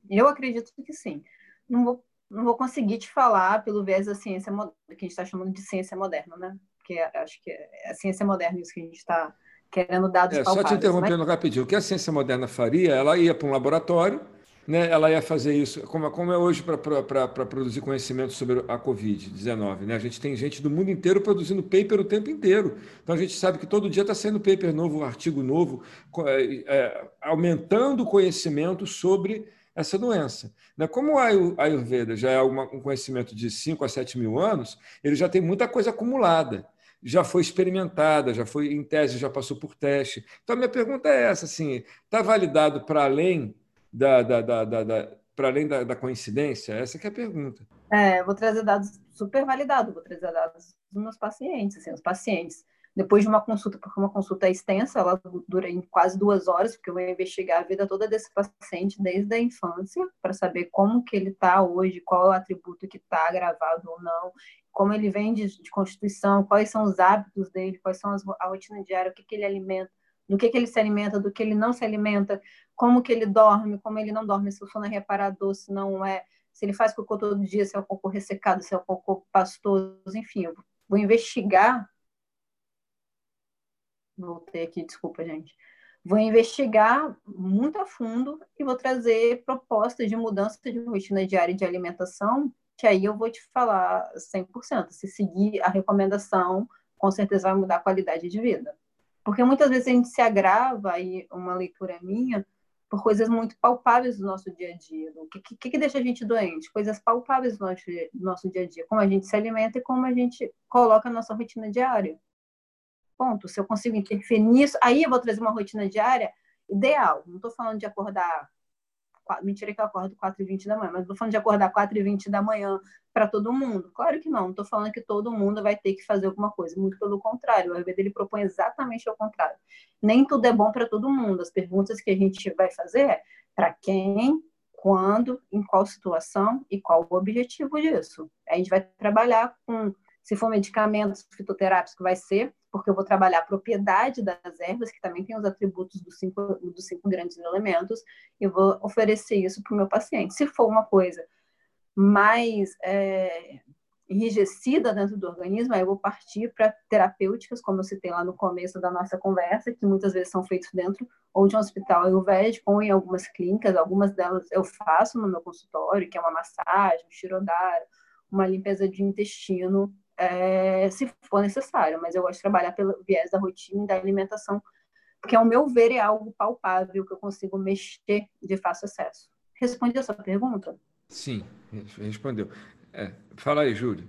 Eu acredito que sim. Não vou, não vou conseguir te falar pelo viés da ciência moderna, que a gente está chamando de ciência moderna, né? Porque acho que é a ciência moderna isso que a gente está querendo dados é, Só te interrompendo mas... rapidinho. O que a ciência moderna faria? Ela ia para um laboratório, né, ela ia fazer isso, como, como é hoje para produzir conhecimento sobre a Covid-19. Né? A gente tem gente do mundo inteiro produzindo paper o tempo inteiro. Então a gente sabe que todo dia está saindo paper novo, artigo novo, é, é, aumentando o conhecimento sobre essa doença. Né? Como a Ayurveda já é um conhecimento de 5 a 7 mil anos, ele já tem muita coisa acumulada já foi experimentada, já foi em tese, já passou por teste. Então, a minha pergunta é essa: assim, está validado para além da, da, da, da para além da, da, coincidência? Essa é a pergunta. É, vou trazer dados super validados, vou trazer dados dos meus pacientes, assim, os pacientes. Depois de uma consulta, porque uma consulta é extensa, ela dura em quase duas horas, porque eu vou investigar a vida toda desse paciente desde a infância, para saber como que ele está hoje, qual é o atributo que está agravado ou não, como ele vem de, de, constituição, quais são os hábitos dele, quais são as, a rotina diária, o que, que ele alimenta, do que, que ele se alimenta, do que ele não se alimenta, como que ele dorme, como ele não dorme, se o sono é reparador, se não é, se ele faz cocô todo dia, se é o cocô ressecado, se é o cocô pastoso, enfim, eu vou investigar. Voltei aqui, desculpa, gente. Vou investigar muito a fundo e vou trazer propostas de mudança de rotina diária de alimentação, que aí eu vou te falar 100%. Se seguir a recomendação, com certeza vai mudar a qualidade de vida. Porque muitas vezes a gente se agrava, aí uma leitura minha, por coisas muito palpáveis do nosso dia a dia. O que, que, que deixa a gente doente? Coisas palpáveis do nosso, do nosso dia a dia. Como a gente se alimenta e como a gente coloca a nossa rotina diária. Ponto. Se eu consigo interferir nisso, aí eu vou trazer uma rotina diária ideal. Não estou falando de acordar Mentira que eu acordo 4 e 20 da manhã, mas estou falando de acordar 4 e 20 da manhã para todo mundo. Claro que não, não estou falando que todo mundo vai ter que fazer alguma coisa. Muito pelo contrário, o Ayurveda ele propõe exatamente o contrário. Nem tudo é bom para todo mundo. As perguntas que a gente vai fazer é para quem, quando, em qual situação e qual o objetivo disso. A gente vai trabalhar com se for medicamentos fitoterápicos, vai ser, porque eu vou trabalhar a propriedade das ervas, que também tem os atributos dos cinco, dos cinco grandes elementos, e vou oferecer isso para o meu paciente. Se for uma coisa mais é, enrijecida dentro do organismo, aí eu vou partir para terapêuticas, como eu citei lá no começo da nossa conversa, que muitas vezes são feitos dentro ou de um hospital ayurvédico ou em algumas clínicas, algumas delas eu faço no meu consultório, que é uma massagem, um shirodara, uma limpeza de intestino é, se for necessário, mas eu gosto de trabalhar pelo viés da rotina e da alimentação, porque, ao meu ver, é algo palpável que eu consigo mexer de fácil acesso. Respondi a sua pergunta? Sim, respondeu. É, fala aí, Júlio.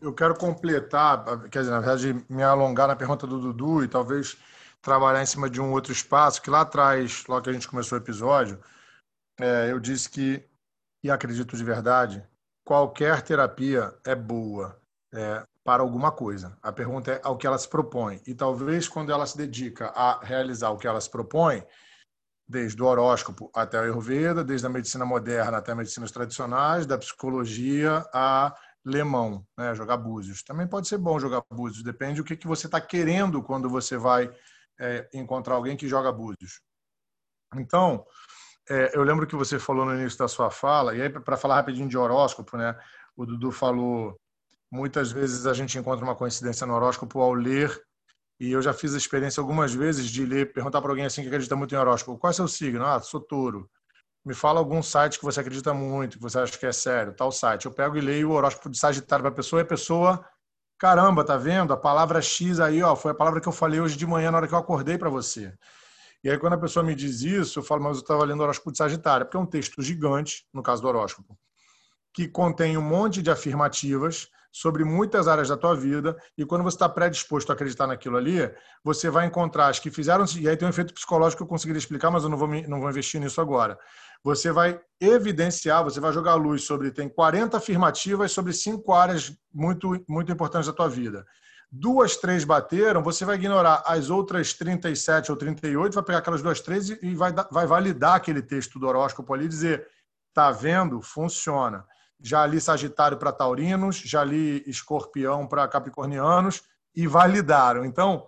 Eu quero completar, quer dizer, na verdade, me alongar na pergunta do Dudu e talvez trabalhar em cima de um outro espaço, que lá atrás, logo que a gente começou o episódio, é, eu disse que, e acredito de verdade, qualquer terapia é boa é, para alguma coisa. A pergunta é ao que ela se propõe. E talvez quando ela se dedica a realizar o que ela se propõe, desde o horóscopo até a Ayurveda, desde a medicina moderna até medicinas tradicionais, da psicologia a lemão, né, jogar búzios. Também pode ser bom jogar búzios, depende do que, que você está querendo quando você vai é, encontrar alguém que joga búzios. Então, é, eu lembro que você falou no início da sua fala, e aí para falar rapidinho de horóscopo, né, o Dudu falou Muitas vezes a gente encontra uma coincidência no horóscopo ao ler, e eu já fiz a experiência algumas vezes de ler, perguntar para alguém assim que acredita muito em horóscopo: qual é seu signo? Ah, sou touro. Me fala algum site que você acredita muito, que você acha que é sério, tal site. Eu pego e leio o horóscopo de Sagitário para a pessoa e a pessoa, caramba, tá vendo? A palavra X aí, ó, foi a palavra que eu falei hoje de manhã na hora que eu acordei para você. E aí, quando a pessoa me diz isso, eu falo, mas eu estava lendo o horóscopo de Sagitário, porque é um texto gigante, no caso do horóscopo, que contém um monte de afirmativas sobre muitas áreas da tua vida e quando você está predisposto a acreditar naquilo ali, você vai encontrar as que fizeram e aí tem um efeito psicológico que eu conseguiria explicar, mas eu não vou não vou investir nisso agora. Você vai evidenciar, você vai jogar luz sobre tem 40 afirmativas sobre cinco áreas muito muito importantes da tua vida. Duas, três bateram, você vai ignorar as outras 37 ou 38, vai pegar aquelas duas, três e vai, vai validar aquele texto do horóscopo ali e dizer: tá vendo? Funciona já li Sagitário para taurinos, já li Escorpião para capricornianos e validaram. Então,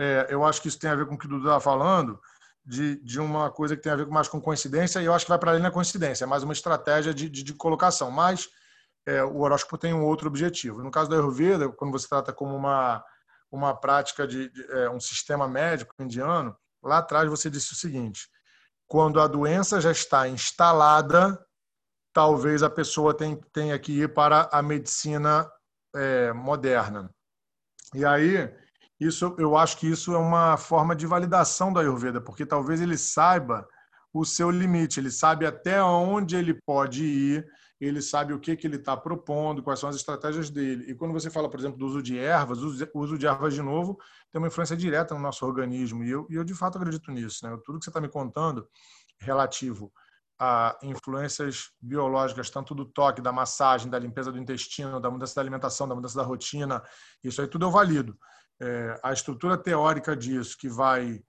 é, eu acho que isso tem a ver com o que o Dudu estava falando, de, de uma coisa que tem a ver mais com coincidência, e eu acho que vai para além da coincidência, é mais uma estratégia de, de, de colocação. Mas é, o horóscopo tem um outro objetivo. No caso da Ayurveda, quando você trata como uma, uma prática de, de é, um sistema médico indiano, lá atrás você disse o seguinte: quando a doença já está instalada, talvez a pessoa tenha que ir para a medicina é, moderna. E aí, isso, eu acho que isso é uma forma de validação da Ayurveda, porque talvez ele saiba o seu limite, ele sabe até onde ele pode ir, ele sabe o que, que ele está propondo, quais são as estratégias dele. E quando você fala, por exemplo, do uso de ervas, o uso de ervas, de novo, tem uma influência direta no nosso organismo. E eu, e eu de fato, acredito nisso. Né? Tudo que você está me contando relativo a influências biológicas, tanto do toque, da massagem, da limpeza do intestino, da mudança da alimentação, da mudança da rotina, isso aí tudo eu valido. É, a estrutura teórica disso, que vai,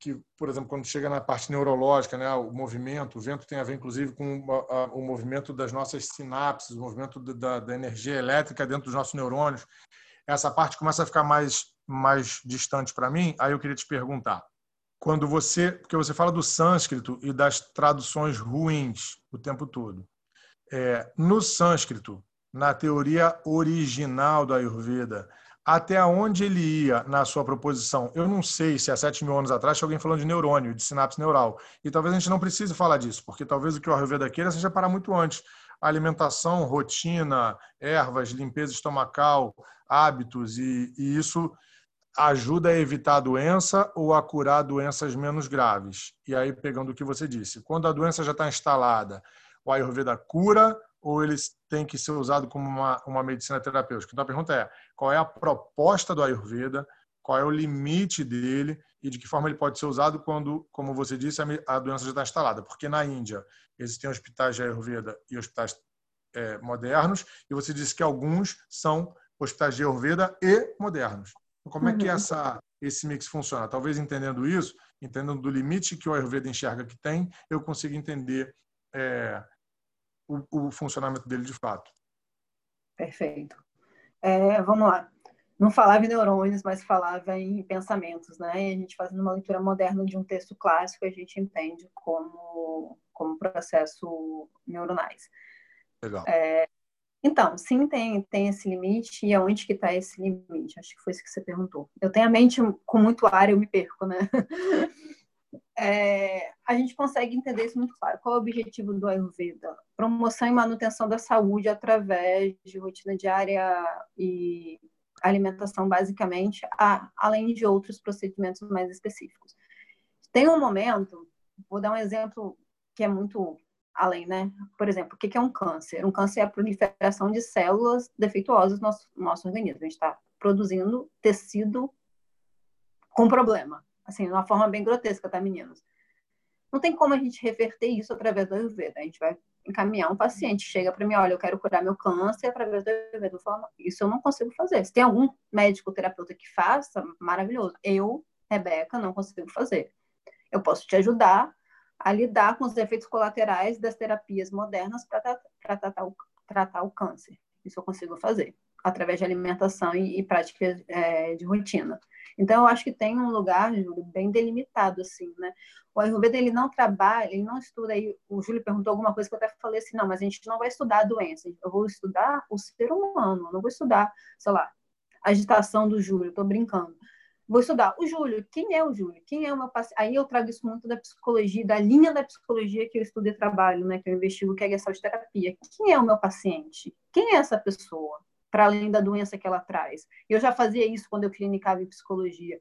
que, por exemplo, quando chega na parte neurológica, né, o movimento, o vento tem a ver, inclusive, com a, a, o movimento das nossas sinapses, o movimento da, da energia elétrica dentro dos nossos neurônios. Essa parte começa a ficar mais, mais distante para mim, aí eu queria te perguntar quando você, porque você fala do sânscrito e das traduções ruins o tempo todo. é, no sânscrito, na teoria original da Ayurveda, até onde ele ia na sua proposição. Eu não sei se há 7 mil anos atrás tinha alguém falando de neurônio, de sinapse neural. E talvez a gente não precise falar disso, porque talvez o que o Ayurveda queira seja parar muito antes. Alimentação, rotina, ervas, limpeza estomacal, hábitos, e, e isso ajuda a evitar a doença ou a curar doenças menos graves. E aí, pegando o que você disse, quando a doença já está instalada, o Ayurveda cura ou eles têm que ser usado como uma, uma medicina terapêutica? Então a pergunta é: qual é a proposta do Ayurveda? Qual é o limite dele e de que forma ele pode ser usado quando, como você disse, a doença já está instalada? Porque na Índia existem hospitais de Ayurveda e hospitais é, modernos, e você disse que alguns são hospitais de Ayurveda e modernos. Então, como é que uhum. essa, esse mix funciona? Talvez entendendo isso, entendendo do limite que o Ayurveda enxerga que tem, eu consiga entender é, o, o funcionamento dele de fato. Perfeito. É, vamos lá. Não falava em neurônios, mas falava em pensamentos, né? E a gente fazendo uma leitura moderna de um texto clássico, a gente entende como, como processo neuronais. Legal. É, então, sim, tem, tem esse limite, e aonde que está esse limite? Acho que foi isso que você perguntou. Eu tenho a mente com muito ar, eu me perco, né? é, a gente consegue entender isso muito claro. Qual é o objetivo do Ayurveda? Promoção e manutenção da saúde através de rotina diária e alimentação, basicamente, a, além de outros procedimentos mais específicos. Tem um momento, vou dar um exemplo que é muito além, né? Por exemplo, o que é um câncer? Um câncer é a proliferação de células defeituosas no nosso, no nosso organismo. A gente está produzindo tecido com problema assim, de uma forma bem grotesca, tá, meninos? Não tem como a gente reverter isso através do Ayurveda. A gente vai encaminhar um paciente, chega para mim, olha, eu quero curar meu câncer através do Ayurveda. Eu falo, isso eu não consigo fazer. Se tem algum médico terapeuta que faça, maravilhoso. Eu, Rebeca, não consigo fazer. Eu posso te ajudar a lidar com os efeitos colaterais das terapias modernas para tratar, o, tratar o câncer. Isso eu consigo fazer através de alimentação e, e práticas é, de rotina. Então, eu acho que tem um lugar, Júlio, bem delimitado, assim, né? O Ayurveda, ele não trabalha, ele não estuda, aí o Júlio perguntou alguma coisa que eu até falei assim, não, mas a gente não vai estudar a doença, eu vou estudar o ser humano, não vou estudar, sei lá, a agitação do Júlio, estou brincando. Vou estudar o Júlio, quem é o Júlio? Quem é o meu paciente? Aí eu trago isso muito da psicologia, da linha da psicologia que eu estudo e trabalho, né, que eu investigo, que é a terapia. Quem é o meu paciente? Quem é essa pessoa? para além da doença que ela traz. Eu já fazia isso quando eu clinicava em psicologia.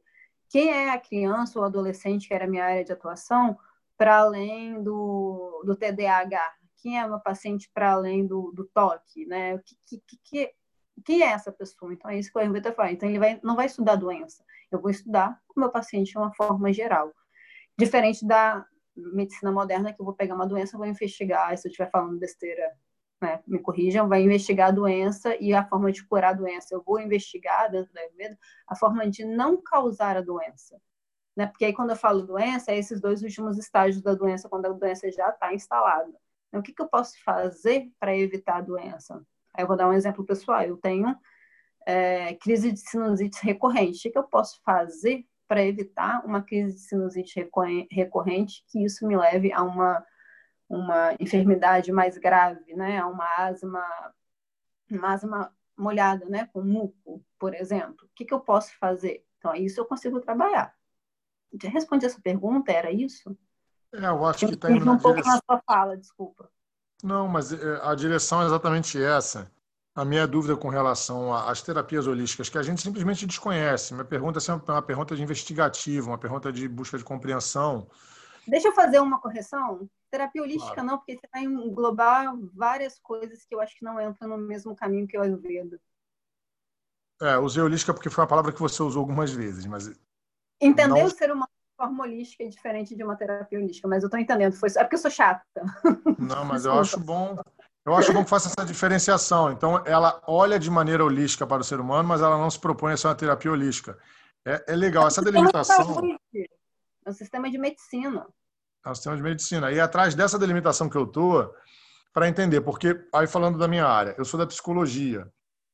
Quem é a criança ou adolescente, que era a minha área de atuação, para além do, do TDAH? Quem é o meu paciente para além do, do toque? Né? Que, que, que, quem é essa pessoa? Então, é isso que o Ayurveda faz. Então, ele vai, não vai estudar doença. Eu vou estudar o meu paciente de uma forma geral. Diferente da medicina moderna, que eu vou pegar uma doença, vou investigar, se eu estiver falando besteira, né, me corrijam, vai investigar a doença e a forma de curar a doença. Eu vou investigar dentro da Ayurveda a forma de não causar a doença. Né? Porque aí quando eu falo doença, é esses dois últimos estágios da doença, quando a doença já está instalada. Então, o que, que eu posso fazer para evitar a doença? Eu vou dar um exemplo pessoal. Eu tenho é, crise de sinusite recorrente. O que eu posso fazer para evitar uma crise de sinusite recorrente que isso me leve a uma uma enfermidade mais grave, né? Uma asma, uma asma molhada, né? Com muco, por exemplo. O que, que eu posso fazer? Então, isso eu consigo trabalhar. Responde essa pergunta, era isso? É, eu acho eu que está indo um pouco direção... na sua fala, desculpa. Não, mas é, a direção é exatamente essa. A minha dúvida com relação às terapias holísticas, que a gente simplesmente desconhece. Minha pergunta é sempre uma pergunta de investigativo, uma pergunta de busca de compreensão. Deixa eu fazer uma correção. Terapia holística claro. não, porque você vai englobar várias coisas que eu acho que não entram no mesmo caminho que o Ayurveda. É, usei holística porque foi uma palavra que você usou algumas vezes, mas... Entender não... o ser humano de forma holística é diferente de uma terapia holística, mas eu estou entendendo. Foi... É porque eu sou chata. Não, mas eu acho bom... Eu acho que faça essa diferenciação. Então, ela olha de maneira holística para o ser humano, mas ela não se propõe a ser uma terapia holística. É, é legal, essa delimitação... É um sistema de medicina. É um sistema de medicina. E atrás dessa delimitação que eu estou, para entender, porque aí falando da minha área, eu sou da psicologia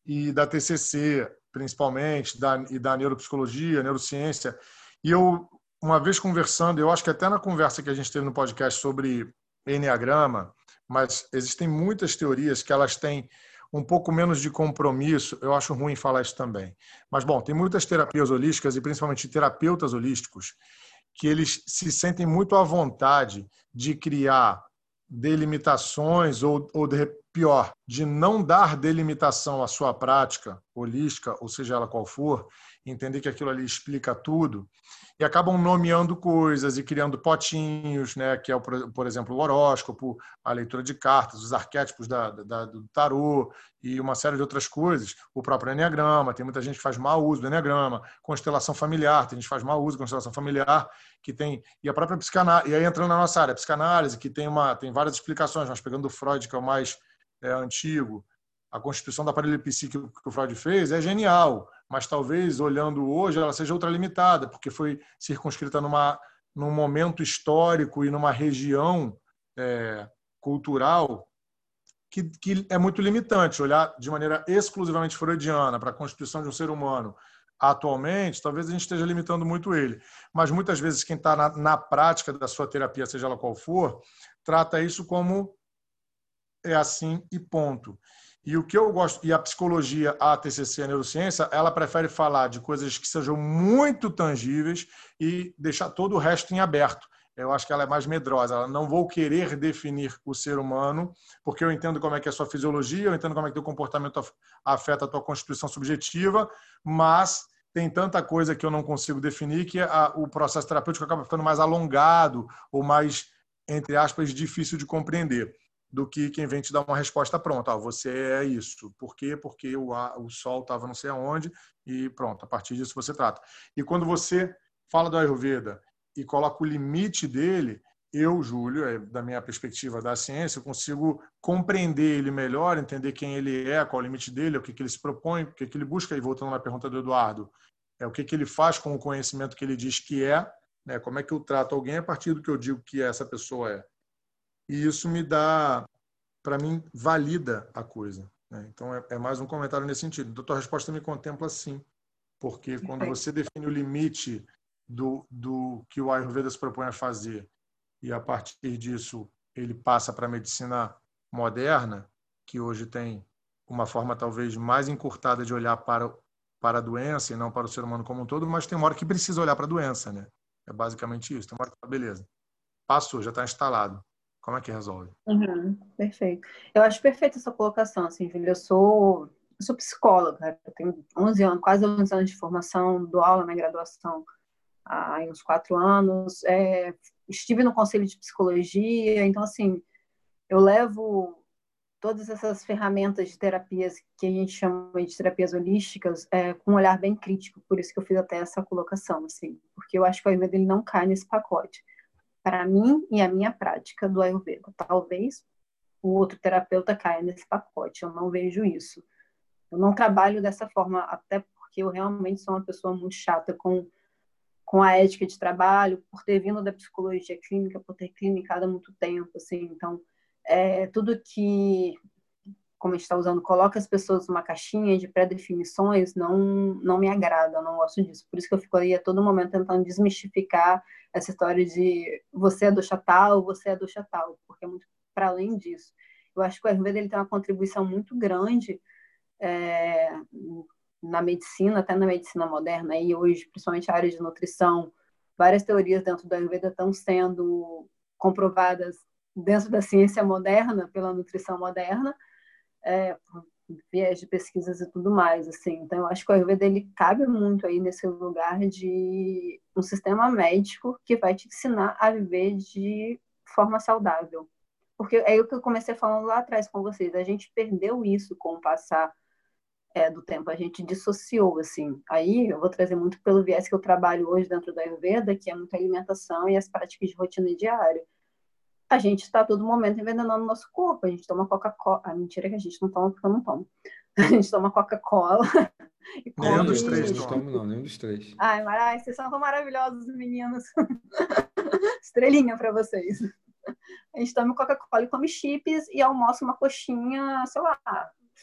e da TCC, principalmente, da, e da neuropsicologia, neurociência, e eu, uma vez conversando, eu acho que até na conversa que a gente teve no podcast sobre Enneagrama, mas existem muitas teorias que elas têm um pouco menos de compromisso. Eu acho ruim falar isso também. Mas, bom, tem muitas terapias holísticas e principalmente terapeutas holísticos que eles se sentem muito à vontade de criar delimitações ou, ou de, pior, de não dar delimitação à sua prática holística, ou seja ela qual for, entender que aquilo ali explica tudo, e acabam nomeando coisas e criando potinhos, né, que é, por exemplo, o horóscopo, a leitura de cartas, os arquétipos da, da, do tarô e uma série de outras coisas. O próprio Enneagrama, tem muita gente que faz mau uso do Enneagrama, constelação familiar, tem gente que faz mau uso da constelação familiar, que tem e a própria psicanálise, e aí entrando na nossa área, psicanálise, que tem uma tem várias explicações, mas pegando o Freud, que é o mais é, antigo, a constituição da aparelho psíquico que o Freud fez é genial, mas talvez olhando hoje ela seja ultralimitada, porque foi circunscrita numa, num momento histórico e numa região é, cultural que, que é muito limitante. Olhar de maneira exclusivamente freudiana para a constituição de um ser humano atualmente, talvez a gente esteja limitando muito ele. Mas muitas vezes quem está na, na prática da sua terapia, seja ela qual for, trata isso como é assim e ponto. E o que eu gosto, e a psicologia, a TCC, a neurociência, ela prefere falar de coisas que sejam muito tangíveis e deixar todo o resto em aberto. Eu acho que ela é mais medrosa. Ela não vou querer definir o ser humano, porque eu entendo como é que é a sua fisiologia, eu entendo como é que o comportamento afeta a tua constituição subjetiva, mas tem tanta coisa que eu não consigo definir que a, o processo terapêutico acaba ficando mais alongado ou mais, entre aspas, difícil de compreender do que quem vem te dar uma resposta pronta. Ah, você é isso. Por quê? Porque o, o sol estava não sei aonde e pronto, a partir disso você trata. E quando você fala do Ayurveda e coloca o limite dele, eu, Júlio, é, da minha perspectiva da ciência, consigo compreender ele melhor, entender quem ele é, qual o limite dele, o que, que ele se propõe, o que, que ele busca. E voltando na pergunta do Eduardo, é o que, que ele faz com o conhecimento que ele diz que é, né? como é que eu trato alguém a partir do que eu digo que essa pessoa é e isso me dá, para mim, valida a coisa. Né? Então, é, é, mais um comentário nesse sentido. Então, a tua resposta me contempla sim, porque quando você define o limite do, do que o Ayurveda se propõe a fazer e, a partir disso, ele passa para a medicina moderna, que hoje tem uma forma talvez mais encurtada de olhar para, para a doença e não para o ser humano como um todo, mas tem uma hora que precisa olhar para a doença, né? É basicamente isso. Tem uma hora que, beleza, passou, já está instalado. Como é que resolve? Uhum, perfeito. Eu acho perfeita essa colocação, assim. Eu sou, sou psicóloga, eu tenho 11 anos, quase 11 anos de formação, dou aula na graduação há uns quatro anos. É, estive no conselho de psicologia, então, assim, eu levo todas essas ferramentas de terapias que a gente chama de terapias holísticas é, com um olhar bem crítico, por isso que eu fiz até essa colocação, assim, porque eu acho que o Ayurveda ele não cai nesse pacote para mim e a minha prática do Ayurveda. Talvez o outro terapeuta caia nesse pacote, eu não vejo isso. Eu não trabalho dessa forma, até porque eu realmente sou uma pessoa muito chata com, com a ética de trabalho, por ter vindo da psicologia clínica, por ter clinicado há muito tempo, assim, então, é, tudo que como a gente está usando, coloca as pessoas numa caixinha de pré-definições, não, não me agrada, não gosto disso. Por isso que eu fico aí a todo momento tentando desmistificar essa história de você é do chatal, você é do chatal, porque é muito para além disso. Eu acho que o Ayurveda ele tem uma contribuição muito grande é, na medicina, até na medicina moderna, e hoje, principalmente a área de nutrição, várias teorias dentro do Ayurveda estão sendo comprovadas dentro da ciência moderna, pela nutrição moderna, é, viés de pesquisas e tudo mais, assim. Então, eu acho que o Ayurveda, ele cabe muito aí nesse lugar de um sistema médico que vai te ensinar a viver de forma saudável. Porque é o que eu comecei falando lá atrás com vocês, a gente perdeu isso com o passar é, do tempo, a gente dissociou, assim. Aí, eu vou trazer muito pelo viés que eu trabalho hoje dentro da Ayurveda, que é muita alimentação e as práticas de rotina diária a gente está a todo momento envenenando o nosso corpo. A gente toma Coca-Cola. Ah, mentira que a gente não toma porque eu não tomo. A gente toma Coca-Cola. Nenhum dos três, não tomo, não, nenhum dos três. Ai, Marai, vocês são tão maravilhosos, meninos. Estrelinha para vocês. A gente toma Coca-Cola e come chips e almoça uma coxinha, sei lá,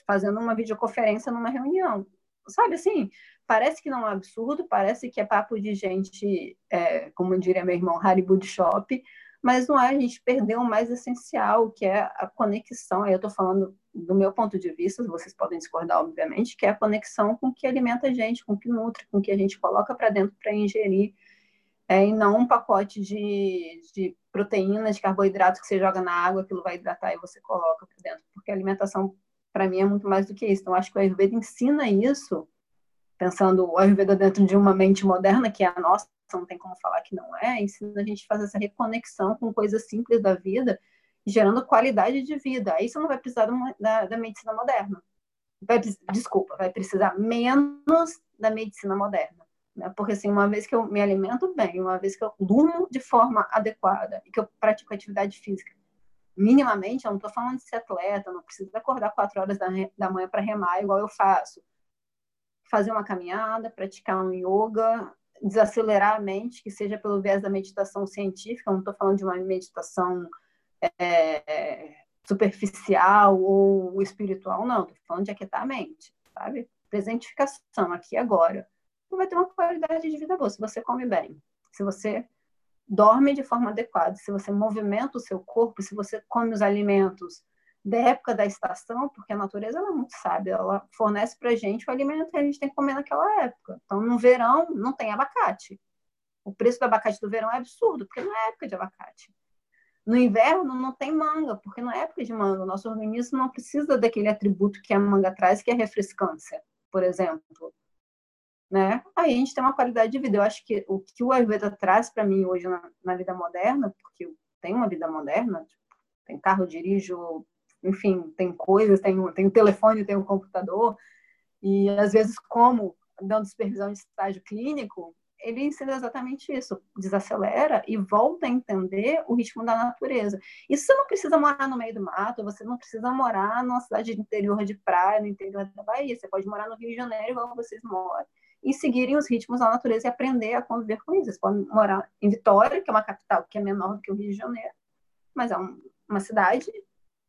fazendo uma videoconferência numa reunião. Sabe assim? Parece que não é um absurdo, parece que é papo de gente, é, como diria meu irmão, de Shop, mas não é, a gente perdeu o mais essencial, que é a conexão. Aí eu estou falando do meu ponto de vista, vocês podem discordar, obviamente, que é a conexão com o que alimenta a gente, com o que nutre, com o que a gente coloca para dentro para ingerir, é, e não um pacote de, de proteínas, de carboidratos que você joga na água, aquilo vai hidratar e você coloca para dentro, porque a alimentação, para mim, é muito mais do que isso. Então, acho que o Ayurveda ensina isso, pensando o Ayurveda dentro de uma mente moderna, que é a nossa, não tem como falar que não é, ensina a gente a fazer essa reconexão com coisas simples da vida, gerando qualidade de vida. Aí você não vai precisar da, da medicina moderna. Vai, desculpa, vai precisar menos da medicina moderna. Né? Porque, assim, uma vez que eu me alimento bem, uma vez que eu durmo de forma adequada e que eu pratico atividade física, minimamente, eu não estou falando de ser atleta, não preciso acordar quatro horas da, da manhã para remar, igual eu faço. Fazer uma caminhada, praticar um yoga, desacelerar a mente, que seja pelo viés da meditação científica, não estou falando de uma meditação é, superficial ou espiritual, não, estou falando de aquietar a mente, sabe? Presentificação, aqui e agora. Você vai ter uma qualidade de vida boa, se você come bem, se você dorme de forma adequada, se você movimenta o seu corpo, se você come os alimentos da época da estação, porque a natureza é muito sábia, ela fornece para gente o alimento que a gente tem que comer naquela época. Então, no verão, não tem abacate. O preço do abacate do verão é absurdo, porque não é época de abacate. No inverno, não tem manga, porque não é época de manga. O nosso organismo não precisa daquele atributo que a manga traz, que é refrescância, por exemplo. Né? Aí a gente tem uma qualidade de vida. Eu acho que o que o Ayurveda traz para mim hoje na, na, vida moderna, porque eu tenho uma vida moderna, tipo, carro, dirijo, enfim, tem coisas, tem, tem o telefone, tem o computador, e às vezes, como dando supervisão de estágio clínico, ele ensina exatamente isso, desacelera e volta a entender o ritmo da natureza. Isso você não precisa morar no meio do mato, você não precisa morar numa cidade de interior de praia, no interior da Bahia, você pode morar no Rio de Janeiro, igual vocês moram, e seguirem os ritmos da natureza e aprender a conviver com isso. Vocês podem morar em Vitória, que é uma capital que é menor do que o Rio de Janeiro, mas é um, uma cidade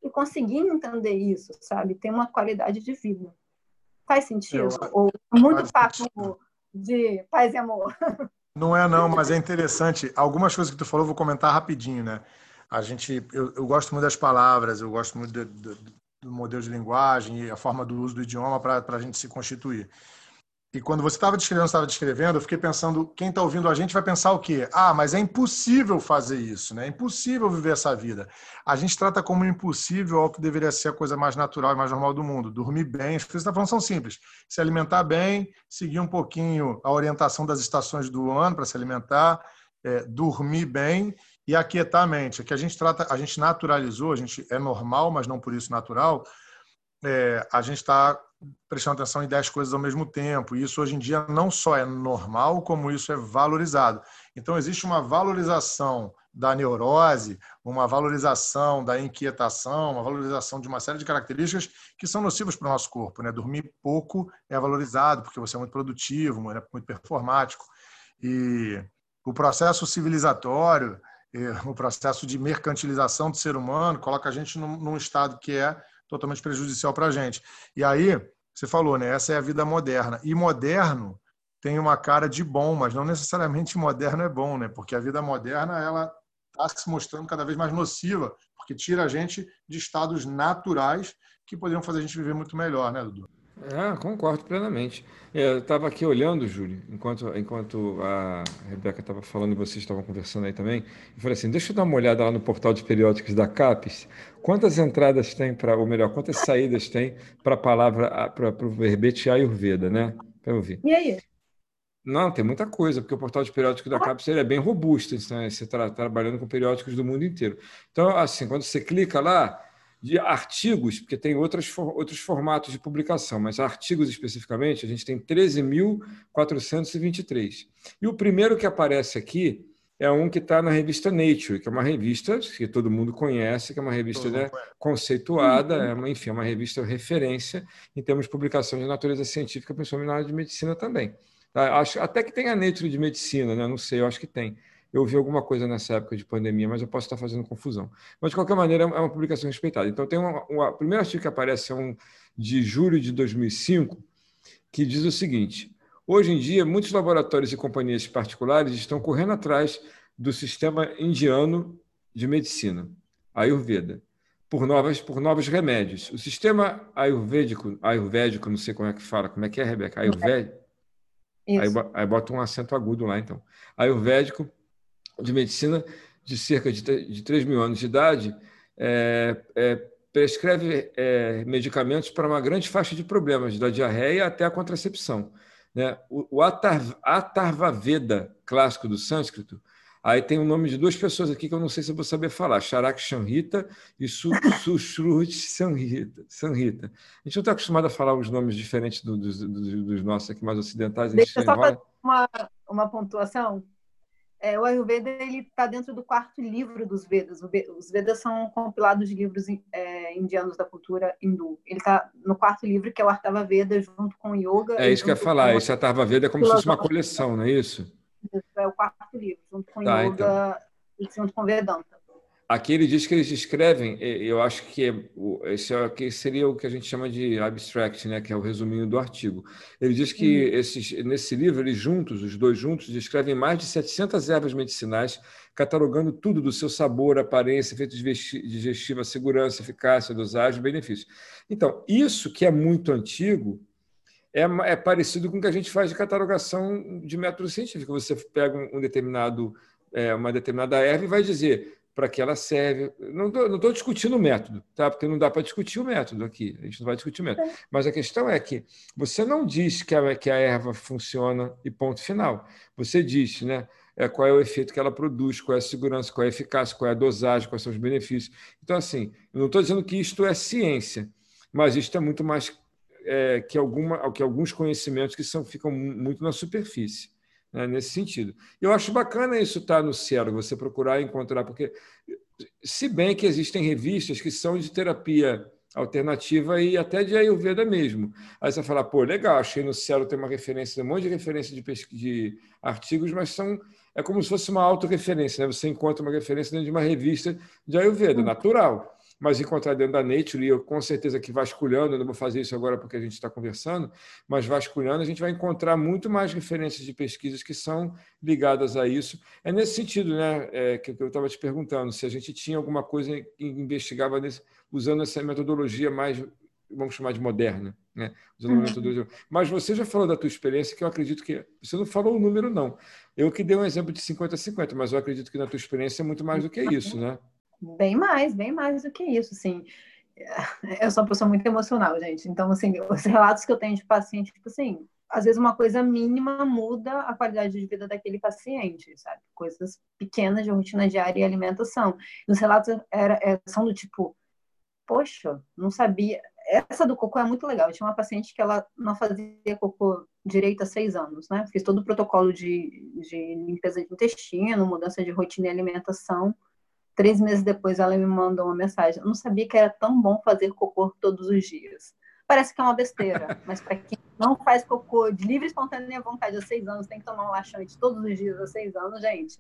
e conseguir entender isso, sabe? Ter uma qualidade de vida. Faz sentido? Eu, Ou muito papo sentido. de paz e amor? Não é não, mas é interessante. Algumas coisas que tu falou, vou comentar rapidinho, né? A gente, eu, eu gosto muito das palavras, eu gosto muito do, do, do modelo de linguagem e a forma do uso do idioma para a gente se constituir. E quando você estava descrevendo, estava descrevendo, eu fiquei pensando, quem está ouvindo a gente vai pensar o quê? Ah, mas é impossível fazer isso, né? É impossível viver essa vida. A gente trata como impossível algo que deveria ser a coisa mais natural e mais normal do mundo. Dormir bem, as coisas da são simples. Se alimentar bem, seguir um pouquinho a orientação das estações do ano para se alimentar, é, dormir bem e aquietar a mente. É que a gente trata, a gente naturalizou, a gente é normal, mas não por isso natural. É, a gente está prestando atenção em 10 coisas ao mesmo tempo. E isso hoje em dia não só é normal, como isso é valorizado. Então, existe uma valorização da neurose, uma valorização da inquietação, uma valorização de uma série de características que são nocivas para o nosso corpo. Né? Dormir pouco é valorizado, porque você é muito produtivo, muito performático. E o processo civilizatório, o processo de mercantilização do ser humano, coloca a gente num estado que é totalmente prejudicial para a gente. E aí, você falou, né? Essa é a vida moderna. E moderno tem uma cara de bom, mas não necessariamente moderno é bom, né? Porque a vida moderna, ela está se mostrando cada vez mais nociva, porque tira a gente de estados naturais que poderiam fazer a gente viver muito melhor, né, Dudu? É, concordo plenamente. É, eu estava aqui olhando, Júlio, enquanto, enquanto a Rebeca estava falando e vocês estavam conversando aí também, e falei assim: deixa eu dar uma olhada lá no portal de periódicos da CAPES. Quantas entradas tem para, ou melhor, quantas saídas tem para a palavra, para o verbete Ayurveda, né? Para ouvir. E aí? Não, tem muita coisa, porque o portal de periódicos da CAPES é bem robusto, então, você está trabalhando com periódicos do mundo inteiro. Então, assim, quando você clica lá, de artigos, porque tem outros outros formatos de publicação, mas artigos especificamente, a gente tem 13.423. E o primeiro que aparece aqui é um que está na revista Nature, que é uma revista que todo mundo conhece, que é uma revista né, conceituada, é uma, enfim, é uma revista referência em termos de publicação de natureza científica, principalmente na área de medicina também. Tá? Acho, até que tem a Nature de medicina, né? não sei, eu acho que tem eu vi alguma coisa nessa época de pandemia, mas eu posso estar fazendo confusão. Mas, de qualquer maneira, é uma publicação respeitada. Então, tem uma, uma, o primeiro artigo que aparece é um de julho de 2005, que diz o seguinte: hoje em dia, muitos laboratórios e companhias particulares estão correndo atrás do sistema indiano de medicina, Ayurveda, por novas por novos remédios. O sistema ayurvédico, ayurvédico, não sei como é que fala, como é que é, Rebeca? Ayurvédico. Aí, aí bota um acento agudo lá, então. Ayurvédico de medicina de cerca de, de 3 mil anos de idade é, é, prescreve é, medicamentos para uma grande faixa de problemas, da diarreia até a contracepção. Né? O, o Atarva Veda, clássico do sânscrito, aí tem o nome de duas pessoas aqui que eu não sei se eu vou saber falar, Charak Shanhita e Sushruti Sanhita, Sanhita. A gente não está acostumado a falar os nomes diferentes do, dos, dos, nossos aqui mais ocidentais. Deixa eu só fazer uma, uma pontuação. É, o Ayurveda está dentro do quarto livro dos Vedas. Os Vedas são compilados de livros é, indianos da cultura hindu. Ele está no quarto livro, que é o Artava Veda, junto com o Yoga. É isso que eu ia falar. Esse Artava Veda é como se fosse uma coleção, não é isso? É o quarto livro, junto com tá, Yoga então. e junto com Vedanta. Aqui ele diz que eles escrevem, eu acho que é, esse aqui seria o que a gente chama de abstract, né, que é o resuminho do artigo. Ele diz que uhum. esses, nesse livro, eles juntos, os dois juntos, descrevem mais de 700 ervas medicinais, catalogando tudo do seu sabor, aparência, efeito digestivo, segurança, eficácia, dosagem, benefícios. Então, isso que é muito antigo, é, é, parecido com o que a gente faz de catalogação de método científico. Você pega um, determinado, é, uma determinada erva e vai dizer para que ela serve. Não estou discutindo o método, tá? porque não dá para discutir o método aqui, a gente não vai discutir o método. Mas a questão é que você não diz que a, que a erva funciona e ponto final. Você diz né, é, qual é o efeito que ela produz, qual é a segurança, qual é a eficácia, qual é a dosagem, quais são os benefícios. Então, assim, eu não estou dizendo que isto é ciência, mas isto é muito mais é, que, alguma, que alguns conhecimentos que são, ficam muito na superfície né, nesse sentido. Eu acho bacana isso estar tá no Cielo, você procurar encontrar, porque se bem que existem revistas que são de terapia alternativa e até de Ayurveda mesmo. Aí você fala, pô, legal, achei no Cielo tem uma referência, um monte de referência de, de artigos, mas são é como se fosse uma autorreferência, né? Você encontra uma referência dentro de uma revista de Ayurveda, hum. natural mas encontrar dentro da Nature, e eu com certeza que vasculhando, eu não vou fazer isso agora porque a gente está conversando, mas vasculhando, a gente vai encontrar muito mais referências de pesquisas que são ligadas a isso. É nesse sentido né, é, que eu estava te perguntando, se a gente tinha alguma coisa que investigava nesse, usando essa metodologia mais, vamos chamar de moderna. Né? Usando uhum. metodologia. Mas você já falou da tua experiência, que eu acredito que. Você não falou o número, não. Eu que dei um exemplo de 50-50, mas eu acredito que na tua experiência é muito mais do que isso, né? Bem mais, bem mais do que isso, assim. Eu sou uma pessoa muito emocional, gente. Então, assim, os relatos que eu tenho de paciente, tipo assim, às vezes uma coisa mínima muda a qualidade de vida daquele paciente, sabe? Coisas pequenas de rotina diária e alimentação. Os relatos era, era, são do tipo, poxa, não sabia. Essa do cocô é muito legal. Eu tinha uma paciente que ela não fazia cocô direito há seis anos, né? Fiz todo o protocolo de, de limpeza de intestino, mudança de rotina e alimentação. Três meses depois, ela me mandou uma mensagem. Eu não sabia que era tão bom fazer cocô todos os dias. Parece que é uma besteira, mas para quem não faz cocô de livre e espontânea vontade há seis anos, tem que tomar um laxante todos os dias há seis anos, gente.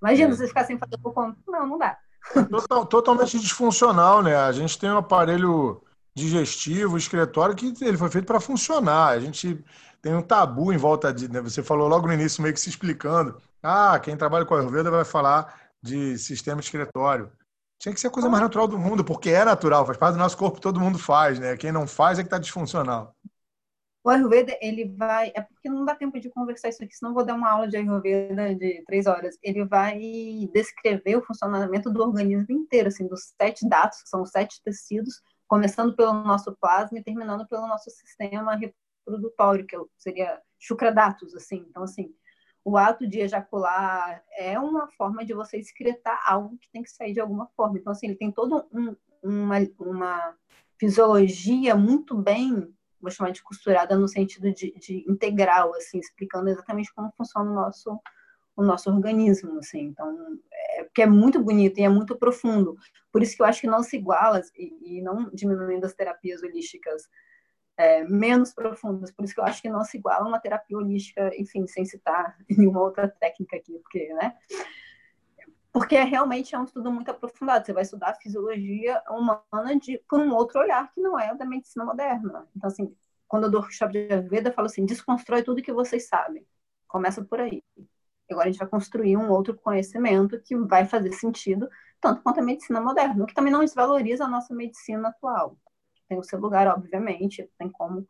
Imagina é. você ficar sem fazer cocô. Não, não dá. Total, totalmente disfuncional, né? A gente tem um aparelho digestivo, excretório, que ele foi feito para funcionar. A gente tem um tabu em volta de. Né? Você falou logo no início, meio que se explicando. Ah, quem trabalha com a Ayurveda vai falar de sistema escritório. Tinha que ser a coisa mais natural do mundo, porque é natural, faz parte do nosso corpo, todo mundo faz, né? Quem não faz é que está disfuncional. O Ayurveda, ele vai. É porque não dá tempo de conversar isso aqui, senão vou dar uma aula de Ayurveda de três horas. Ele vai descrever o funcionamento do organismo inteiro, assim, dos sete dados, que são os sete tecidos, começando pelo nosso plasma e terminando pelo nosso sistema reprodutório, que seria chucradatos, assim. Então, assim, o ato de ejacular é uma forma de você excretar algo que tem que sair de alguma forma. Então, assim, ele tem toda um, uma, uma fisiologia muito bem, vou chamar de costurada no sentido de, de integral, assim, explicando exatamente como funciona o nosso, o nosso organismo, assim. Então, é, porque é muito bonito e é muito profundo. Por isso que eu acho que não se iguala, e, e não diminuindo as terapias holísticas é, menos profundas. Por isso que eu acho que não se iguala uma terapia holística, enfim, sem citar nenhuma outra técnica aqui, porque, né? Porque é, realmente é um estudo muito aprofundado. Você vai estudar a fisiologia humana de, por um outro olhar que não é o da medicina moderna. Então, assim, quando eu dou chave de Ayurveda, eu falo assim, desconstrói tudo que vocês sabem. Começa por aí. Agora a gente vai construir um outro conhecimento que vai fazer sentido, tanto quanto a medicina moderna, o que também não desvaloriza a nossa medicina atual. Tem o seu lugar, obviamente, tem como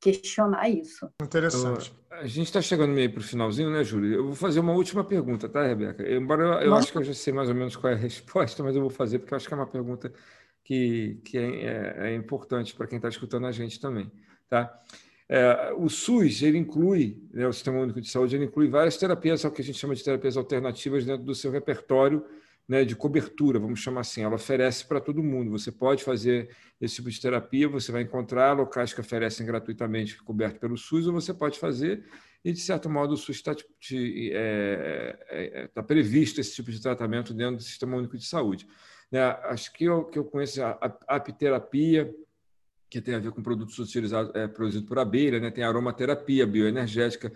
questionar isso. Interessante. Então, a gente está chegando meio para o finalzinho, né, Júlio? Eu vou fazer uma última pergunta, tá, Rebeca? Embora eu, eu acho que eu já sei mais ou menos qual é a resposta, mas eu vou fazer porque eu acho que é uma pergunta que, que é, é, é importante para quem está escutando a gente também, tá? É, o SUS ele inclui, né, o Sistema Único de Saúde, ele inclui várias terapias, é o que a gente chama de terapias alternativas dentro do seu repertório né, de cobertura, vamos chamar assim. Ela oferece para todo mundo. Você pode fazer esse tipo de terapia, você vai encontrar locais que oferecem gratuitamente, coberto pelo SUS, ou você pode fazer, e de certo modo o SUS está é, é, é, tá previsto esse tipo de tratamento dentro do Sistema Único de Saúde. Né, acho que eu, que eu conheço a, a apiterapia, que tem a ver com produtos utilizados, é, produzidos por abelha, né? tem aromaterapia, bioenergética,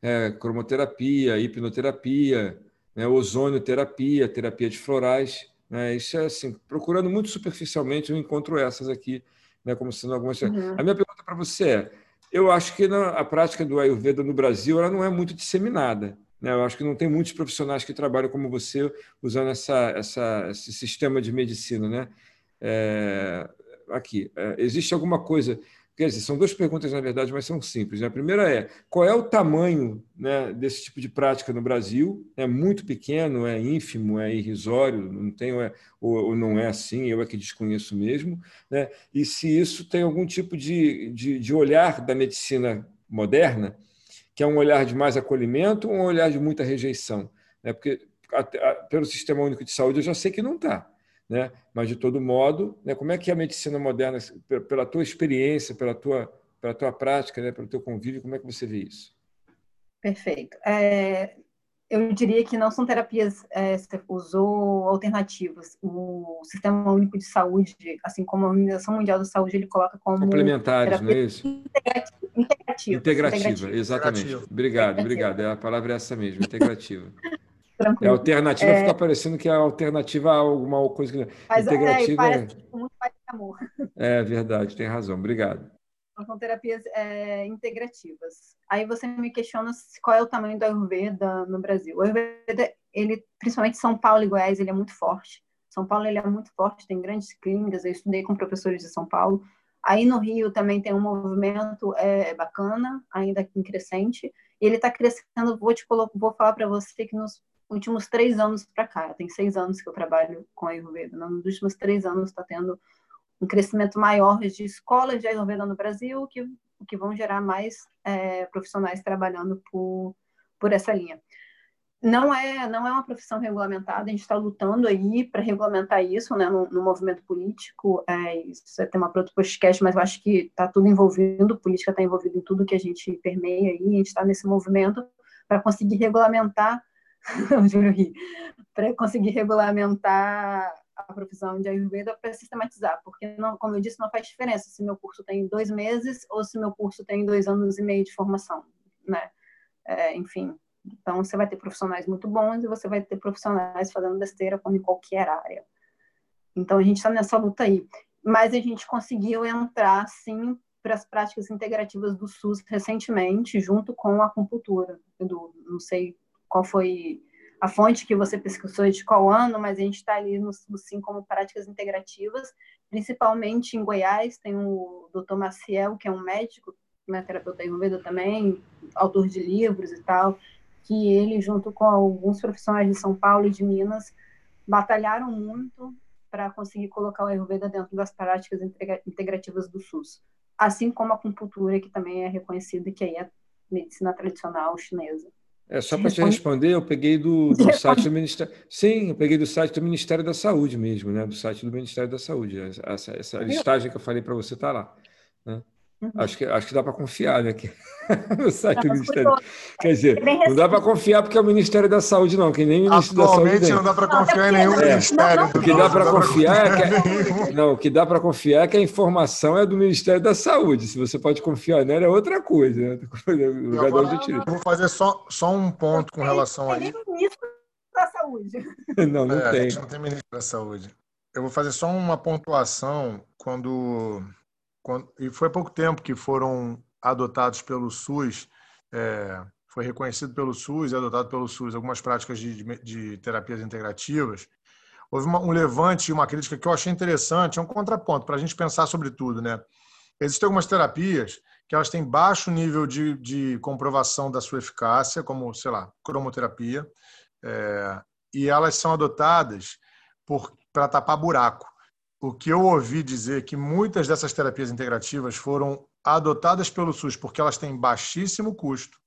é, cromoterapia, hipnoterapia, né? ozonioterapia, terapia de florais. Né? Isso é assim, procurando muito superficialmente, eu encontro essas aqui, né? como sendo algumas. Uhum. A minha pergunta para você é: eu acho que na, a prática do Ayurveda no Brasil ela não é muito disseminada. Né? Eu acho que não tem muitos profissionais que trabalham como você usando essa, essa, esse sistema de medicina. Né? É, aqui, é, existe alguma coisa. Quer dizer, são duas perguntas, na verdade, mas são simples. Né? A primeira é: qual é o tamanho né, desse tipo de prática no Brasil? É muito pequeno, é ínfimo, é irrisório, não tem, é, ou, ou, não é assim, eu é que desconheço mesmo. Né? E se isso tem algum tipo de, de, de olhar da medicina moderna, que é um olhar de mais acolhimento ou um olhar de muita rejeição? Né? Porque, pelo Sistema Único de Saúde, eu já sei que não está né? Mas de todo modo, né? Como é que a medicina moderna, pela tua experiência, pela tua, pela tua prática, né? Pelo teu convívio, como é que você vê isso? Perfeito. É, eu diria que não são terapias, é, você usou alternativas. O Sistema Único de Saúde, assim como a Organização Mundial da Saúde, ele coloca como complementares, não é isso? Integrativa. Integrativa, integrativa exatamente. Integrativa. Obrigado, obrigado. É a palavra é essa mesmo, integrativa. Tranquilo. É alternativa, é... fica parecendo que é alternativa a alguma coisa que. Mas, é, Integrativa. É, tipo, muito mais amor. É verdade, tem razão. Obrigado. São terapias é, integrativas. Aí você me questiona qual é o tamanho do Ayurveda no Brasil. O Ayurveda, ele, principalmente São Paulo e Goiás, ele é muito forte. São Paulo ele é muito forte, tem grandes clínicas. Eu estudei com professores de São Paulo. Aí no Rio também tem um movimento é, bacana, ainda em crescente. E ele está crescendo. Vou te colocar, vou falar para você que nos últimos três anos para cá, tem seis anos que eu trabalho com Ayurveda, né? nos últimos três anos está tendo um crescimento maior de escolas de Ayurveda no Brasil, que, que vão gerar mais é, profissionais trabalhando por, por essa linha. Não é, não é uma profissão regulamentada, a gente está lutando aí para regulamentar isso né, no, no movimento político. É, isso é tema para outro podcast, mas eu acho que está tudo envolvido, política está envolvida em tudo que a gente permeia aí, a gente está nesse movimento para conseguir regulamentar para conseguir regulamentar a profissão de Ayurveda para sistematizar, porque, não, como eu disse, não faz diferença se meu curso tem dois meses ou se meu curso tem dois anos e meio de formação, né? É, enfim, então você vai ter profissionais muito bons e você vai ter profissionais fazendo besteira como em qualquer área. Então a gente está nessa luta aí, mas a gente conseguiu entrar, sim, para as práticas integrativas do SUS recentemente, junto com a acupuntura. Não sei qual foi a fonte que você pesquisou de qual ano, mas a gente está ali no, sim como práticas integrativas, principalmente em Goiás, tem o Dr. Maciel, que é um médico, né, terapeuta ayurveda também, autor de livros e tal, que ele, junto com alguns profissionais de São Paulo e de Minas, batalharam muito para conseguir colocar o Ayurveda dentro das práticas integrativas do SUS. Assim como a acupuntura, que também é reconhecida, que aí é medicina tradicional chinesa. É, só para te responder, eu peguei do, do site do Ministério. Sim, eu peguei do site do Ministério da Saúde mesmo, né? Do site do Ministério da Saúde. Essa, essa listagem que eu falei para você está lá. Né? Uhum. Acho, que, acho que dá para confiar, né? Que, no site do Ministério. Quer dizer, não dá para confiar porque é o Ministério da Saúde, não, que nem o Ministério da Saúde. Atualmente não dá para confiar em nenhum é. ministério. O que dá para confiar é que, não, o que dá para confiar é que a informação é do Ministério da Saúde. Se você pode confiar nela, é outra coisa. Né? Eu vou fazer só, só um ponto com relação a isso. Ministro da Saúde. Não, não é, tem. A gente não tem ministro da Saúde. Eu vou fazer só uma pontuação quando quando, e foi pouco tempo que foram adotados pelo SUS é, foi reconhecido pelo SUS e adotado pelo SUS algumas práticas de, de, de terapias integrativas, houve uma, um levante e uma crítica que eu achei interessante, é um contraponto para a gente pensar sobre tudo, né? Existem algumas terapias que elas têm baixo nível de, de comprovação da sua eficácia, como, sei lá, cromoterapia, é, e elas são adotadas para tapar buraco. O que eu ouvi dizer é que muitas dessas terapias integrativas foram adotadas pelo SUS porque elas têm baixíssimo custo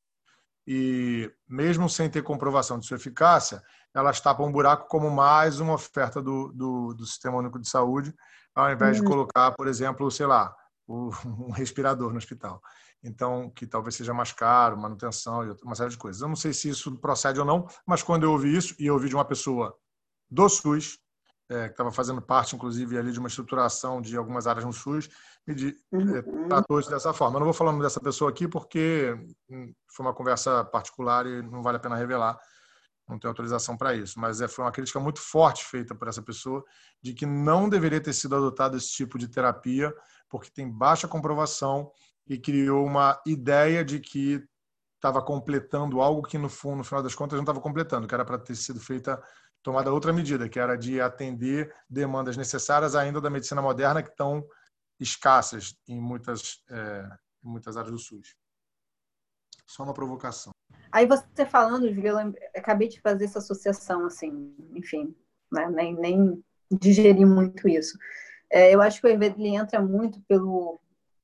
e, mesmo sem ter comprovação de sua eficácia, elas tapam um buraco como mais uma oferta do, do, do Sistema Único de Saúde, ao invés uhum. de colocar, por exemplo, sei lá, o, um respirador no hospital. Então, que talvez seja mais caro, manutenção e uma série de coisas. Eu não sei se isso procede ou não, mas quando eu ouvi isso, e eu ouvi de uma pessoa do SUS, é, que estava fazendo parte, inclusive, ali de uma estruturação de algumas áreas no SUS, me de, é, tratou isso dessa forma. Eu não vou falando dessa pessoa aqui porque hum, foi uma conversa particular e não vale a pena revelar, não tenho autorização para isso, mas é, foi uma crítica muito forte feita por essa pessoa de que não deveria ter sido adotado esse tipo de terapia porque tem baixa comprovação e criou uma ideia de que estava completando algo que no fundo, no final das contas, não estava completando, que era para ter sido feita tomada outra medida, que era de atender demandas necessárias ainda da medicina moderna que estão escassas em muitas, é, em muitas áreas do SUS. Só uma provocação. Aí você falando, Julia, eu acabei de fazer essa associação, assim, enfim, né? nem, nem digeri muito isso. É, eu acho que o ele entra muito pelo.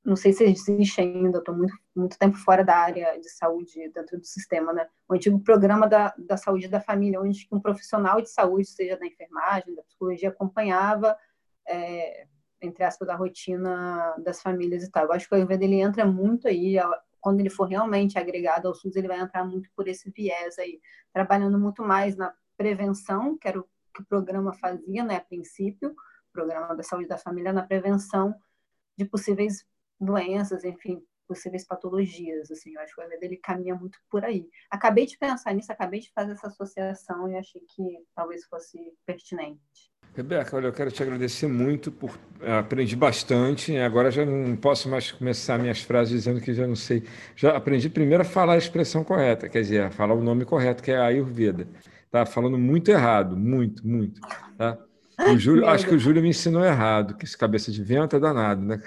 Não sei se existe ainda, estou muito, muito tempo fora da área de saúde dentro do sistema, né? O antigo programa da, da saúde da família, onde um profissional de saúde, seja da enfermagem, da psicologia, acompanhava, é, entre aspas, a rotina das famílias e tal. Eu acho que o Ayurveda ele entra muito aí, quando ele for realmente agregado ao SUS, ele vai entrar muito por esse viés aí, trabalhando muito mais na prevenção, que era o que o programa fazia, né, a princípio, programa da saúde da família na prevenção de possíveis doenças, enfim, possíveis patologias, assim, eu acho que o EVD ele caminha muito por aí. Acabei de pensar nisso, acabei de fazer essa associação e achei que talvez fosse pertinente. Rebeca, olha, eu quero te agradecer muito por eh, aprendi bastante. Agora já não posso mais começar minhas frases dizendo que já não sei. Já aprendi primeiro a falar a expressão correta, quer dizer, a falar o nome correto, que é Ayurveda. Tá falando muito errado, muito, muito, tá? O Júlio, acho que o Júlio me ensinou errado, que esse cabeça de vento é danado, né?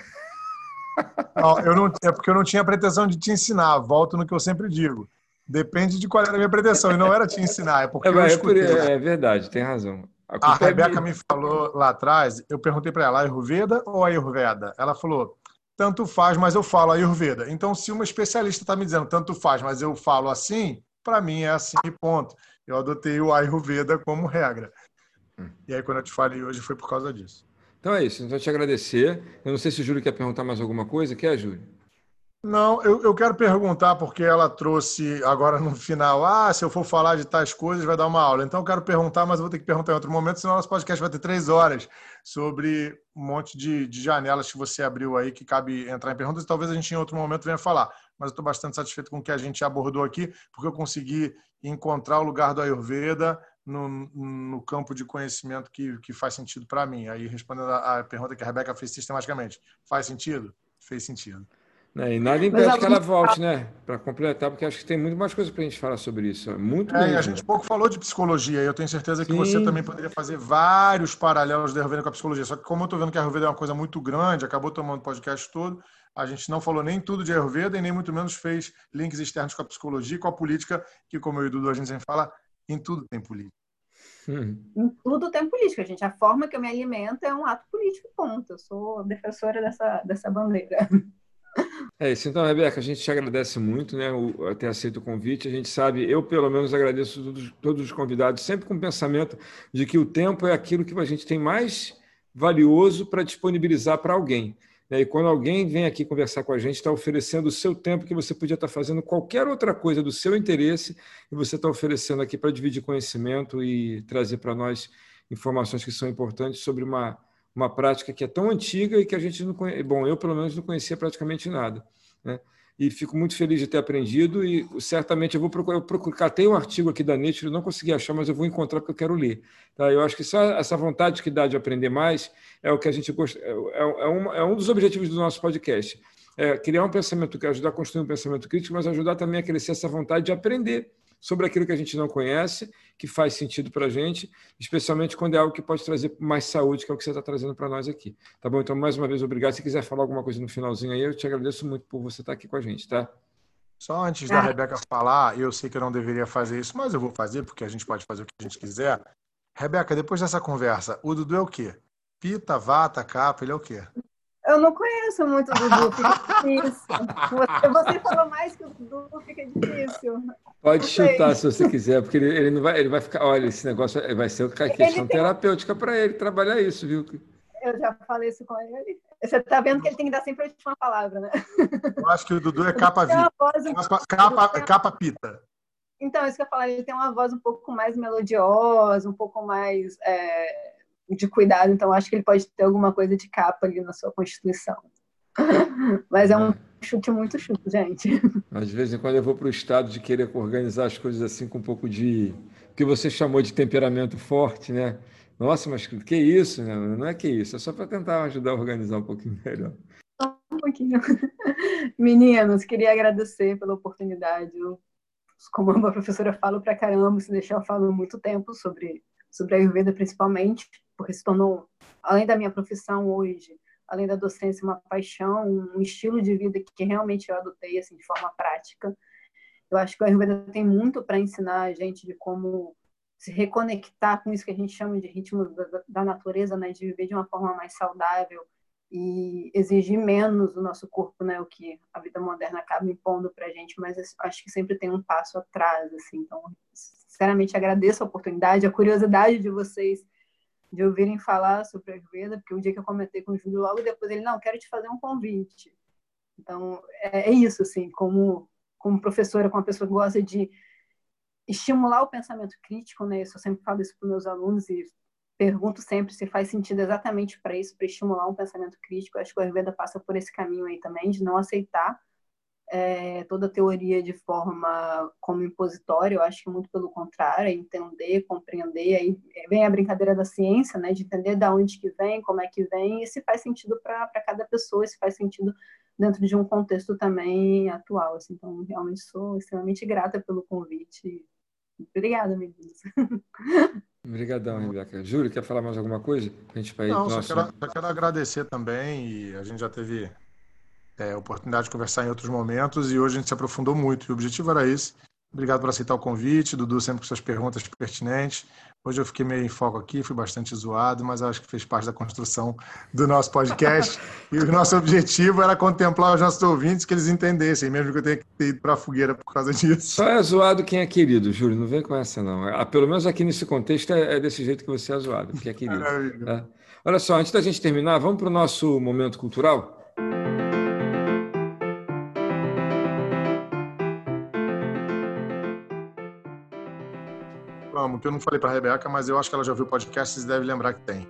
Não, eu não, é porque eu não tinha pretensão de te ensinar. Volto no que eu sempre digo. Depende de qual era a minha pretensão. E não era te ensinar, é porque é, eu é, por, é verdade, tem razão. A, a é Rebeca é me falou lá atrás, eu perguntei para ela, Ayurveda ou Ayurveda? Ela falou, tanto faz, mas eu falo Ayurveda. Então, se uma especialista está me dizendo tanto faz, mas eu falo assim, para mim é assim, ponto. Eu adotei o Ayurveda como regra. E aí, quando eu te falei hoje, foi por causa disso. Então é isso. Então, te agradecer. Eu não sei se o Júlio quer perguntar mais alguma coisa. Quer, Júlio? Não, eu, eu quero perguntar, porque ela trouxe agora no final, ah, se eu for falar de tais coisas, vai dar uma aula. Então, eu quero perguntar, mas vou ter que perguntar em outro momento, senão nosso podcast vai ter três horas sobre um monte de, de janelas que você abriu aí, que cabe entrar em perguntas, e talvez a gente em outro momento venha falar. Mas eu estou bastante satisfeito com o que a gente abordou aqui, porque eu consegui encontrar o lugar do Ayurveda no, no campo de conhecimento que, que faz sentido para mim. Aí, respondendo a, a, pergunta que a Rebeca fez sistematicamente, faz sentido? Fez sentido. É, e nada impede que ela volte, né? Para completar, porque acho que tem muito mais coisa para a gente falar sobre isso. Muito é, mesmo. A gente pouco falou de psicologia, e eu tenho certeza que Sim. você também poderia fazer vários paralelos da Ayurveda com a psicologia. Só que como eu estou vendo que a Ayurveda é uma coisa muito grande, acabou tomando o podcast todo, a gente não falou nem tudo de Ayurveda e nem muito menos fez links externos com a psicologia e com a política, que como eu e o Dudu a gente sempre fala, em tudo tem política. Hum. Em tudo tem política, gente. A forma que eu me alimento é um ato político, ponto. Eu sou defensora dessa, dessa bandeira. É isso. Então, Rebeca, a gente te agradece muito, né, o, ter aceito o convite. A gente sabe, eu pelo menos agradeço todos, todos os convidados, sempre com o pensamento de que o tempo é aquilo que a gente tem mais valioso para disponibilizar para alguém. Né? E quando alguém vem aqui conversar com a gente, está oferecendo o seu tempo que você podia estar fazendo qualquer outra coisa do seu interesse, e você está oferecendo aqui para dividir conhecimento e trazer para nós informações que são importantes sobre uma, uma prática que é tão antiga e que a gente não conhece. Bom, eu pelo menos não conhecia praticamente nada. Né? E fico muito feliz de ter aprendido e certamente eu vou procurar, eu tem um artigo aqui da Nature, não consegui achar, mas eu vou encontrar porque eu quero ler. Tá? Eu acho que só essa vontade que dá de aprender mais é o que a gente gosta, é, é, é, um, é um dos objetivos do nosso podcast. é, criar um pensamento, ajudar a construir um pensamento crítico, mas ajudar também a crescer essa vontade de aprender sobre aquilo que a gente não conhece, que faz sentido para a gente, especialmente quando é algo que pode trazer mais saúde, que é o que você está trazendo para nós aqui. Tá bom? Então, mais uma vez, obrigado. Se quiser falar alguma coisa no finalzinho aí, eu te agradeço muito por você estar aqui com a gente, tá? Só antes da ah. Rebeca falar, eu sei que eu não deveria fazer isso, mas eu vou fazer, porque a gente pode fazer o que a gente quiser. Rebeca, depois dessa conversa, o Dudu é o quê? Pita, vata, capa, ele é o quê? Eu não conheço muito o Dudu, fica difícil. Você, você falou mais que o Dudu, fica difícil. Pode chutar se você quiser, porque ele, ele, não vai, ele vai ficar. Olha, esse negócio vai ser uma questão tem... terapêutica para ele trabalhar isso, viu? Eu já falei isso com ele. Você está vendo que ele tem que dar sempre a última palavra, né? Eu acho que o Dudu é capa vida. Capa, capa, capa pita. Então, isso que eu falei, ele tem uma voz um pouco mais melodiosa, um pouco mais é, de cuidado, então acho que ele pode ter alguma coisa de capa ali na sua constituição. Mas é um é. Chute muito chute, gente. Mas de vez em quando eu vou para o estado de querer organizar as coisas assim com um pouco de. o que você chamou de temperamento forte, né? Nossa, mas que isso? Né? Não é que isso, é só para tentar ajudar a organizar um pouquinho melhor. Um pouquinho. Meninos, queria agradecer pela oportunidade. Eu, como a professora, falo para caramba, se deixar eu falo muito tempo sobre, sobre a Ayurveda, principalmente, porque se tornou, além da minha profissão hoje, além da docência, uma paixão, um estilo de vida que realmente eu adotei assim, de forma prática. Eu acho que a Ayurveda tem muito para ensinar a gente de como se reconectar com isso que a gente chama de ritmo da, da natureza, né, de viver de uma forma mais saudável e exigir menos do nosso corpo, né, o que a vida moderna acaba impondo para a gente, mas acho que sempre tem um passo atrás, assim. Então, sinceramente agradeço a oportunidade, a curiosidade de vocês de ouvirem falar sobre a Ayurveda, porque o dia que eu comentei com o Júlio, logo depois ele, não, quero te fazer um convite. Então, é, é isso, assim, como, como professora, como uma pessoa que gosta de estimular o pensamento crítico, né? Eu sempre falo isso para meus alunos e pergunto sempre se faz sentido exatamente para isso, para estimular um pensamento crítico. Acho que o Ayurveda passa por esse caminho aí também, de não aceitar é, toda a teoria de forma como impositória. Eu acho que muito pelo contrário, é entender, compreender. Aí vem a brincadeira da ciência, né? De entender da onde que vem, como é que vem e se faz sentido para cada pessoa, se faz sentido dentro de um contexto também atual. Assim. Então, realmente sou extremamente grata pelo convite Obrigada, meninos. Obrigadão, Rebeca. Júlio, quer falar mais alguma coisa? A gente vai Não, só, quero, só quero agradecer também e a gente já teve é, oportunidade de conversar em outros momentos e hoje a gente se aprofundou muito. E o objetivo era esse. Obrigado por aceitar o convite, Dudu, sempre com suas perguntas pertinentes. Hoje eu fiquei meio em foco aqui, fui bastante zoado, mas acho que fez parte da construção do nosso podcast. e o nosso objetivo era contemplar os nossos ouvintes, que eles entendessem, mesmo que eu tenha que ter ido para a fogueira por causa disso. Só é zoado quem é querido, Júlio, não vem com essa não. Ah, pelo menos aqui nesse contexto é, é desse jeito que você é zoado, porque é querido. É. Olha só, antes da gente terminar, vamos para o nosso momento cultural? Que eu não falei para a Rebeca, mas eu acho que ela já viu o podcast e deve lembrar que tem.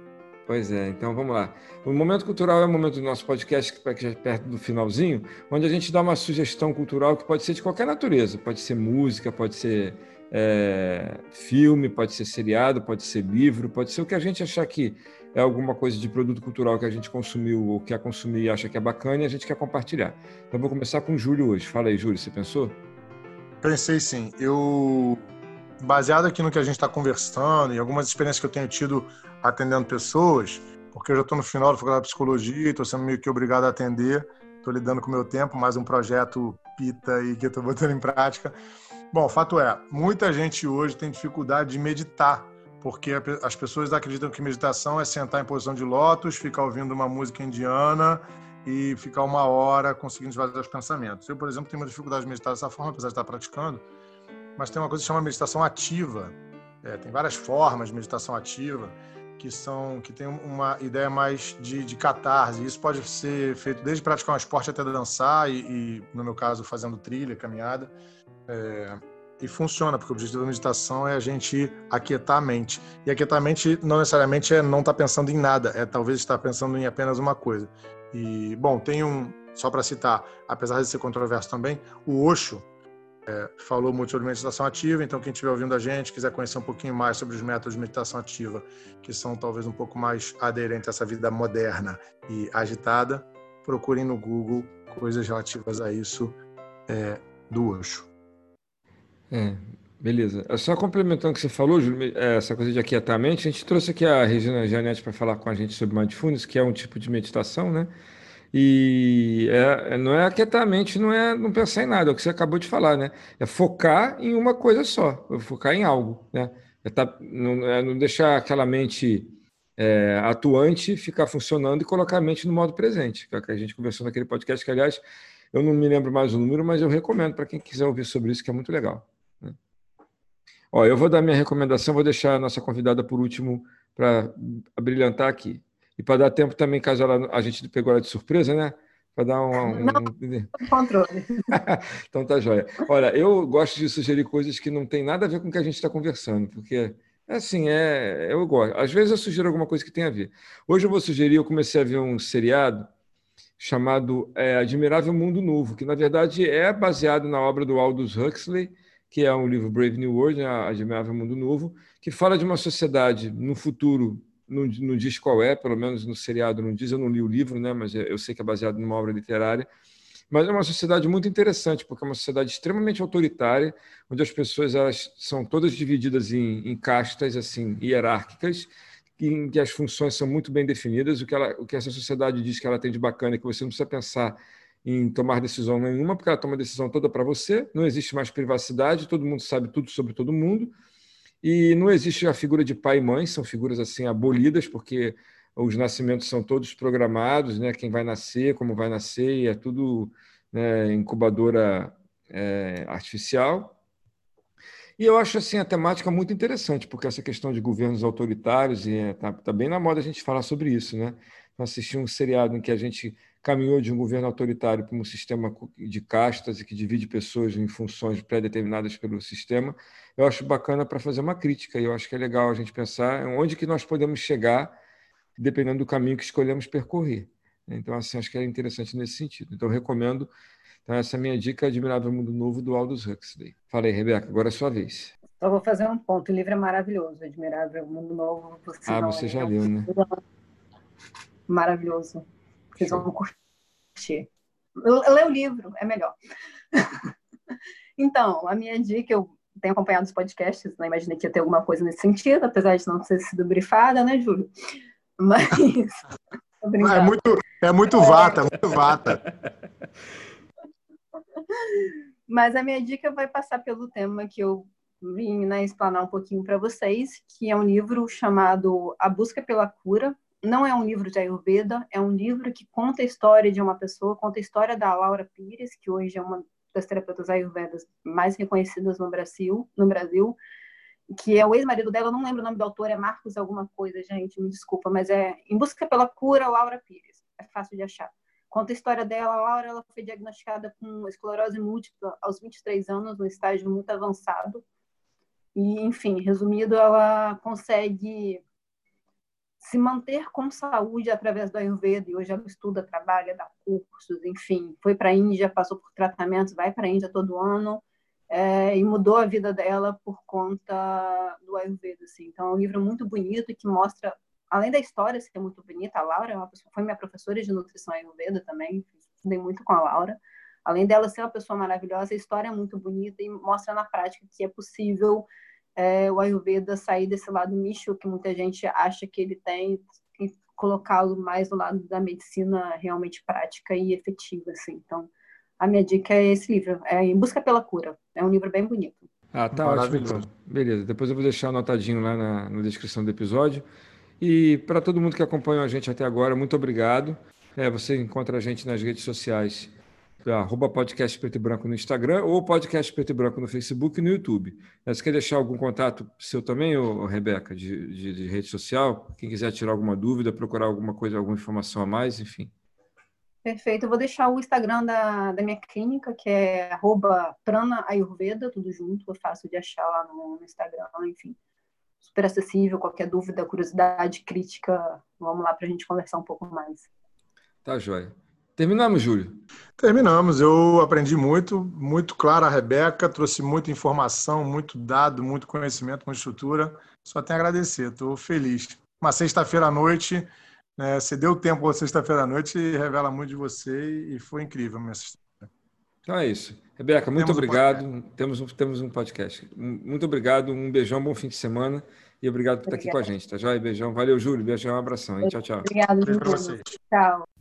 Pois é, então vamos lá. O momento cultural é o momento do nosso podcast, que está perto do finalzinho, onde a gente dá uma sugestão cultural que pode ser de qualquer natureza. Pode ser música, pode ser é, filme, pode ser seriado, pode ser livro, pode ser o que a gente achar que é alguma coisa de produto cultural que a gente consumiu ou quer consumir e acha que é bacana e a gente quer compartilhar. Então vou começar com o Júlio hoje. Fala aí, Júlio, você pensou? Pensei sim. Eu baseado aqui no que a gente está conversando e algumas experiências que eu tenho tido atendendo pessoas, porque eu já estou no final da faculdade de psicologia, estou sendo meio que obrigado a atender, estou lidando com o meu tempo, mais um projeto pita e que eu estou botando em prática. Bom, fato é, muita gente hoje tem dificuldade de meditar, porque as pessoas acreditam que meditação é sentar em posição de lótus, ficar ouvindo uma música indiana e ficar uma hora conseguindo esvaziar os pensamentos. Eu, por exemplo, tenho uma dificuldade de meditar dessa forma, apesar de estar praticando, mas tem uma coisa que chama meditação ativa. É, tem várias formas de meditação ativa que são que tem uma ideia mais de, de catarse. Isso pode ser feito desde praticar um esporte até dançar e, e no meu caso, fazendo trilha, caminhada. É, e funciona, porque o objetivo da meditação é a gente aquietar a mente. E aquietar a mente não necessariamente é não estar tá pensando em nada, é talvez estar pensando em apenas uma coisa. E, bom, tem um, só para citar, apesar de ser controverso também, o Osho, é, falou muito sobre meditação ativa, então quem estiver ouvindo a gente, quiser conhecer um pouquinho mais sobre os métodos de meditação ativa, que são talvez um pouco mais aderentes a essa vida moderna e agitada, procurem no Google coisas relativas a isso é, do Osho. É, beleza. É só complementando o que você falou, Júlio, é, essa coisa de aquietar a mente, a gente trouxe aqui a Regina Janete para falar com a gente sobre Mindfulness, que é um tipo de meditação, né? E é, é, não é aquietar a mente, não é não pensar em nada, é o que você acabou de falar, né? É focar em uma coisa só, focar em algo, né? É tá, não, é não deixar aquela mente é, atuante ficar funcionando e colocar a mente no modo presente, que é a gente conversou naquele podcast, que, aliás, eu não me lembro mais o número, mas eu recomendo para quem quiser ouvir sobre isso, que é muito legal. Né? Ó, eu vou dar minha recomendação, vou deixar a nossa convidada por último para brilhantar aqui. E para dar tempo também, caso ela, a gente pegou ela de surpresa, né? Para dar um. um... Não, controle. então tá jóia. Olha, eu gosto de sugerir coisas que não tem nada a ver com o que a gente está conversando, porque é assim, é, eu gosto. Às vezes eu sugiro alguma coisa que tem a ver. Hoje eu vou sugerir, eu comecei a ver um seriado chamado é, Admirável Mundo Novo, que na verdade é baseado na obra do Aldous Huxley, que é um livro Brave New World, né, Admirável Mundo Novo, que fala de uma sociedade no futuro, não, não diz qual é, pelo menos no seriado não diz, eu não li o livro, né, mas eu sei que é baseado numa obra literária, mas é uma sociedade muito interessante, porque é uma sociedade extremamente autoritária, onde as pessoas elas são todas divididas em, em castas assim hierárquicas, em que as funções são muito bem definidas. O que, ela, o que essa sociedade diz que ela tem de bacana é que você não precisa pensar em tomar decisão nenhuma, porque ela toma a decisão toda para você, não existe mais privacidade, todo mundo sabe tudo sobre todo mundo, e não existe a figura de pai e mãe, são figuras assim abolidas, porque os nascimentos são todos programados, né? quem vai nascer, como vai nascer, e é tudo né, incubadora é, artificial. E eu acho assim a temática muito interessante, porque essa questão de governos autoritários, está é, tá bem na moda a gente falar sobre isso. Né? Eu assisti um seriado em que a gente caminhou de um governo autoritário para um sistema de castas e que divide pessoas em funções pré-determinadas pelo sistema. Eu acho bacana para fazer uma crítica, e eu acho que é legal a gente pensar onde que nós podemos chegar, dependendo do caminho que escolhemos percorrer. Então, assim, acho que é interessante nesse sentido. Então, recomendo então, essa é a minha dica, Admirável Mundo Novo, do Aldous Huxley. Falei, Rebeca, agora é sua vez. Só vou fazer um ponto. O livro é maravilhoso, Admirável Mundo Novo. Você ah, você já leu, né? Maravilhoso. Vocês Show. vão curtir. Ler o livro é melhor. então, a minha dica, eu tenho acompanhado os podcasts, não imaginei que ia ter alguma coisa nesse sentido, apesar de não ter sido brifada, né, Júlio? Mas. é muito, é muito vata, é muito vata. Mas a minha dica vai passar pelo tema que eu vim né, explanar um pouquinho para vocês, que é um livro chamado A Busca pela Cura. Não é um livro de Ayurveda, é um livro que conta a história de uma pessoa, conta a história da Laura Pires, que hoje é uma das terapeutas ayurvedas mais reconhecidas no Brasil, no Brasil que é o ex-marido dela, não lembro o nome do autor, é Marcos alguma coisa, gente, me desculpa, mas é Em Busca pela Cura, Laura Pires. É fácil de achar. Conta a história dela. A Laura ela foi diagnosticada com esclerose múltipla aos 23 anos, no estágio muito avançado. E, enfim, resumido, ela consegue se manter com saúde através do Ayurveda. E hoje ela estuda, trabalha, dá cursos, enfim. Foi para a Índia, passou por tratamentos, vai para a Índia todo ano. É, e mudou a vida dela por conta do Ayurveda. Assim. Então, é um livro muito bonito que mostra além da história ser muito bonita, a Laura é pessoa, foi minha professora de nutrição ayurveda também, estudei muito com a Laura. Além dela ser uma pessoa maravilhosa, a história é muito bonita e mostra na prática que é possível é, o Ayurveda sair desse lado místico que muita gente acha que ele tem e colocá-lo mais no lado da medicina realmente prática e efetiva. Assim. Então, a minha dica é esse livro, é Em Busca pela Cura. É um livro bem bonito. Ah, tá ótimo então. Beleza, depois eu vou deixar anotadinho lá na, na descrição do episódio. E para todo mundo que acompanhou a gente até agora, muito obrigado. É, você encontra a gente nas redes sociais, arroba podcast preto e branco no Instagram ou podcast preto e branco no Facebook e no YouTube. É, você quer deixar algum contato seu também, ô, Rebeca, de, de, de, rede social? Quem quiser tirar alguma dúvida, procurar alguma coisa, alguma informação a mais, enfim. Perfeito. Eu vou deixar o Instagram da, da minha clínica, que é arroba prana ayurveda, tudo junto. É fácil de achar lá no, no Instagram, enfim super acessível. Qualquer dúvida, curiosidade, crítica, vamos lá para a gente conversar um pouco mais. Tá, joia. Terminamos, Júlio? Terminamos. Eu aprendi muito, muito claro a Rebeca, trouxe muita informação, muito dado, muito conhecimento, muita estrutura. Só tenho a agradecer, estou feliz. Uma sexta-feira à noite, Né? Você deu tempo sexta-feira à noite e revela muito de você e foi incrível a minha história. Então é isso. Rebeca, muito temos obrigado. Um temos, um, temos um podcast. Muito obrigado, um beijão, bom fim de semana. E obrigado por Obrigada. estar aqui com a gente, tá joia? Beijão. Valeu, Júlio. Beijão, um abração. Hein? Tchau, tchau. Obrigado, Júlio. Tchau.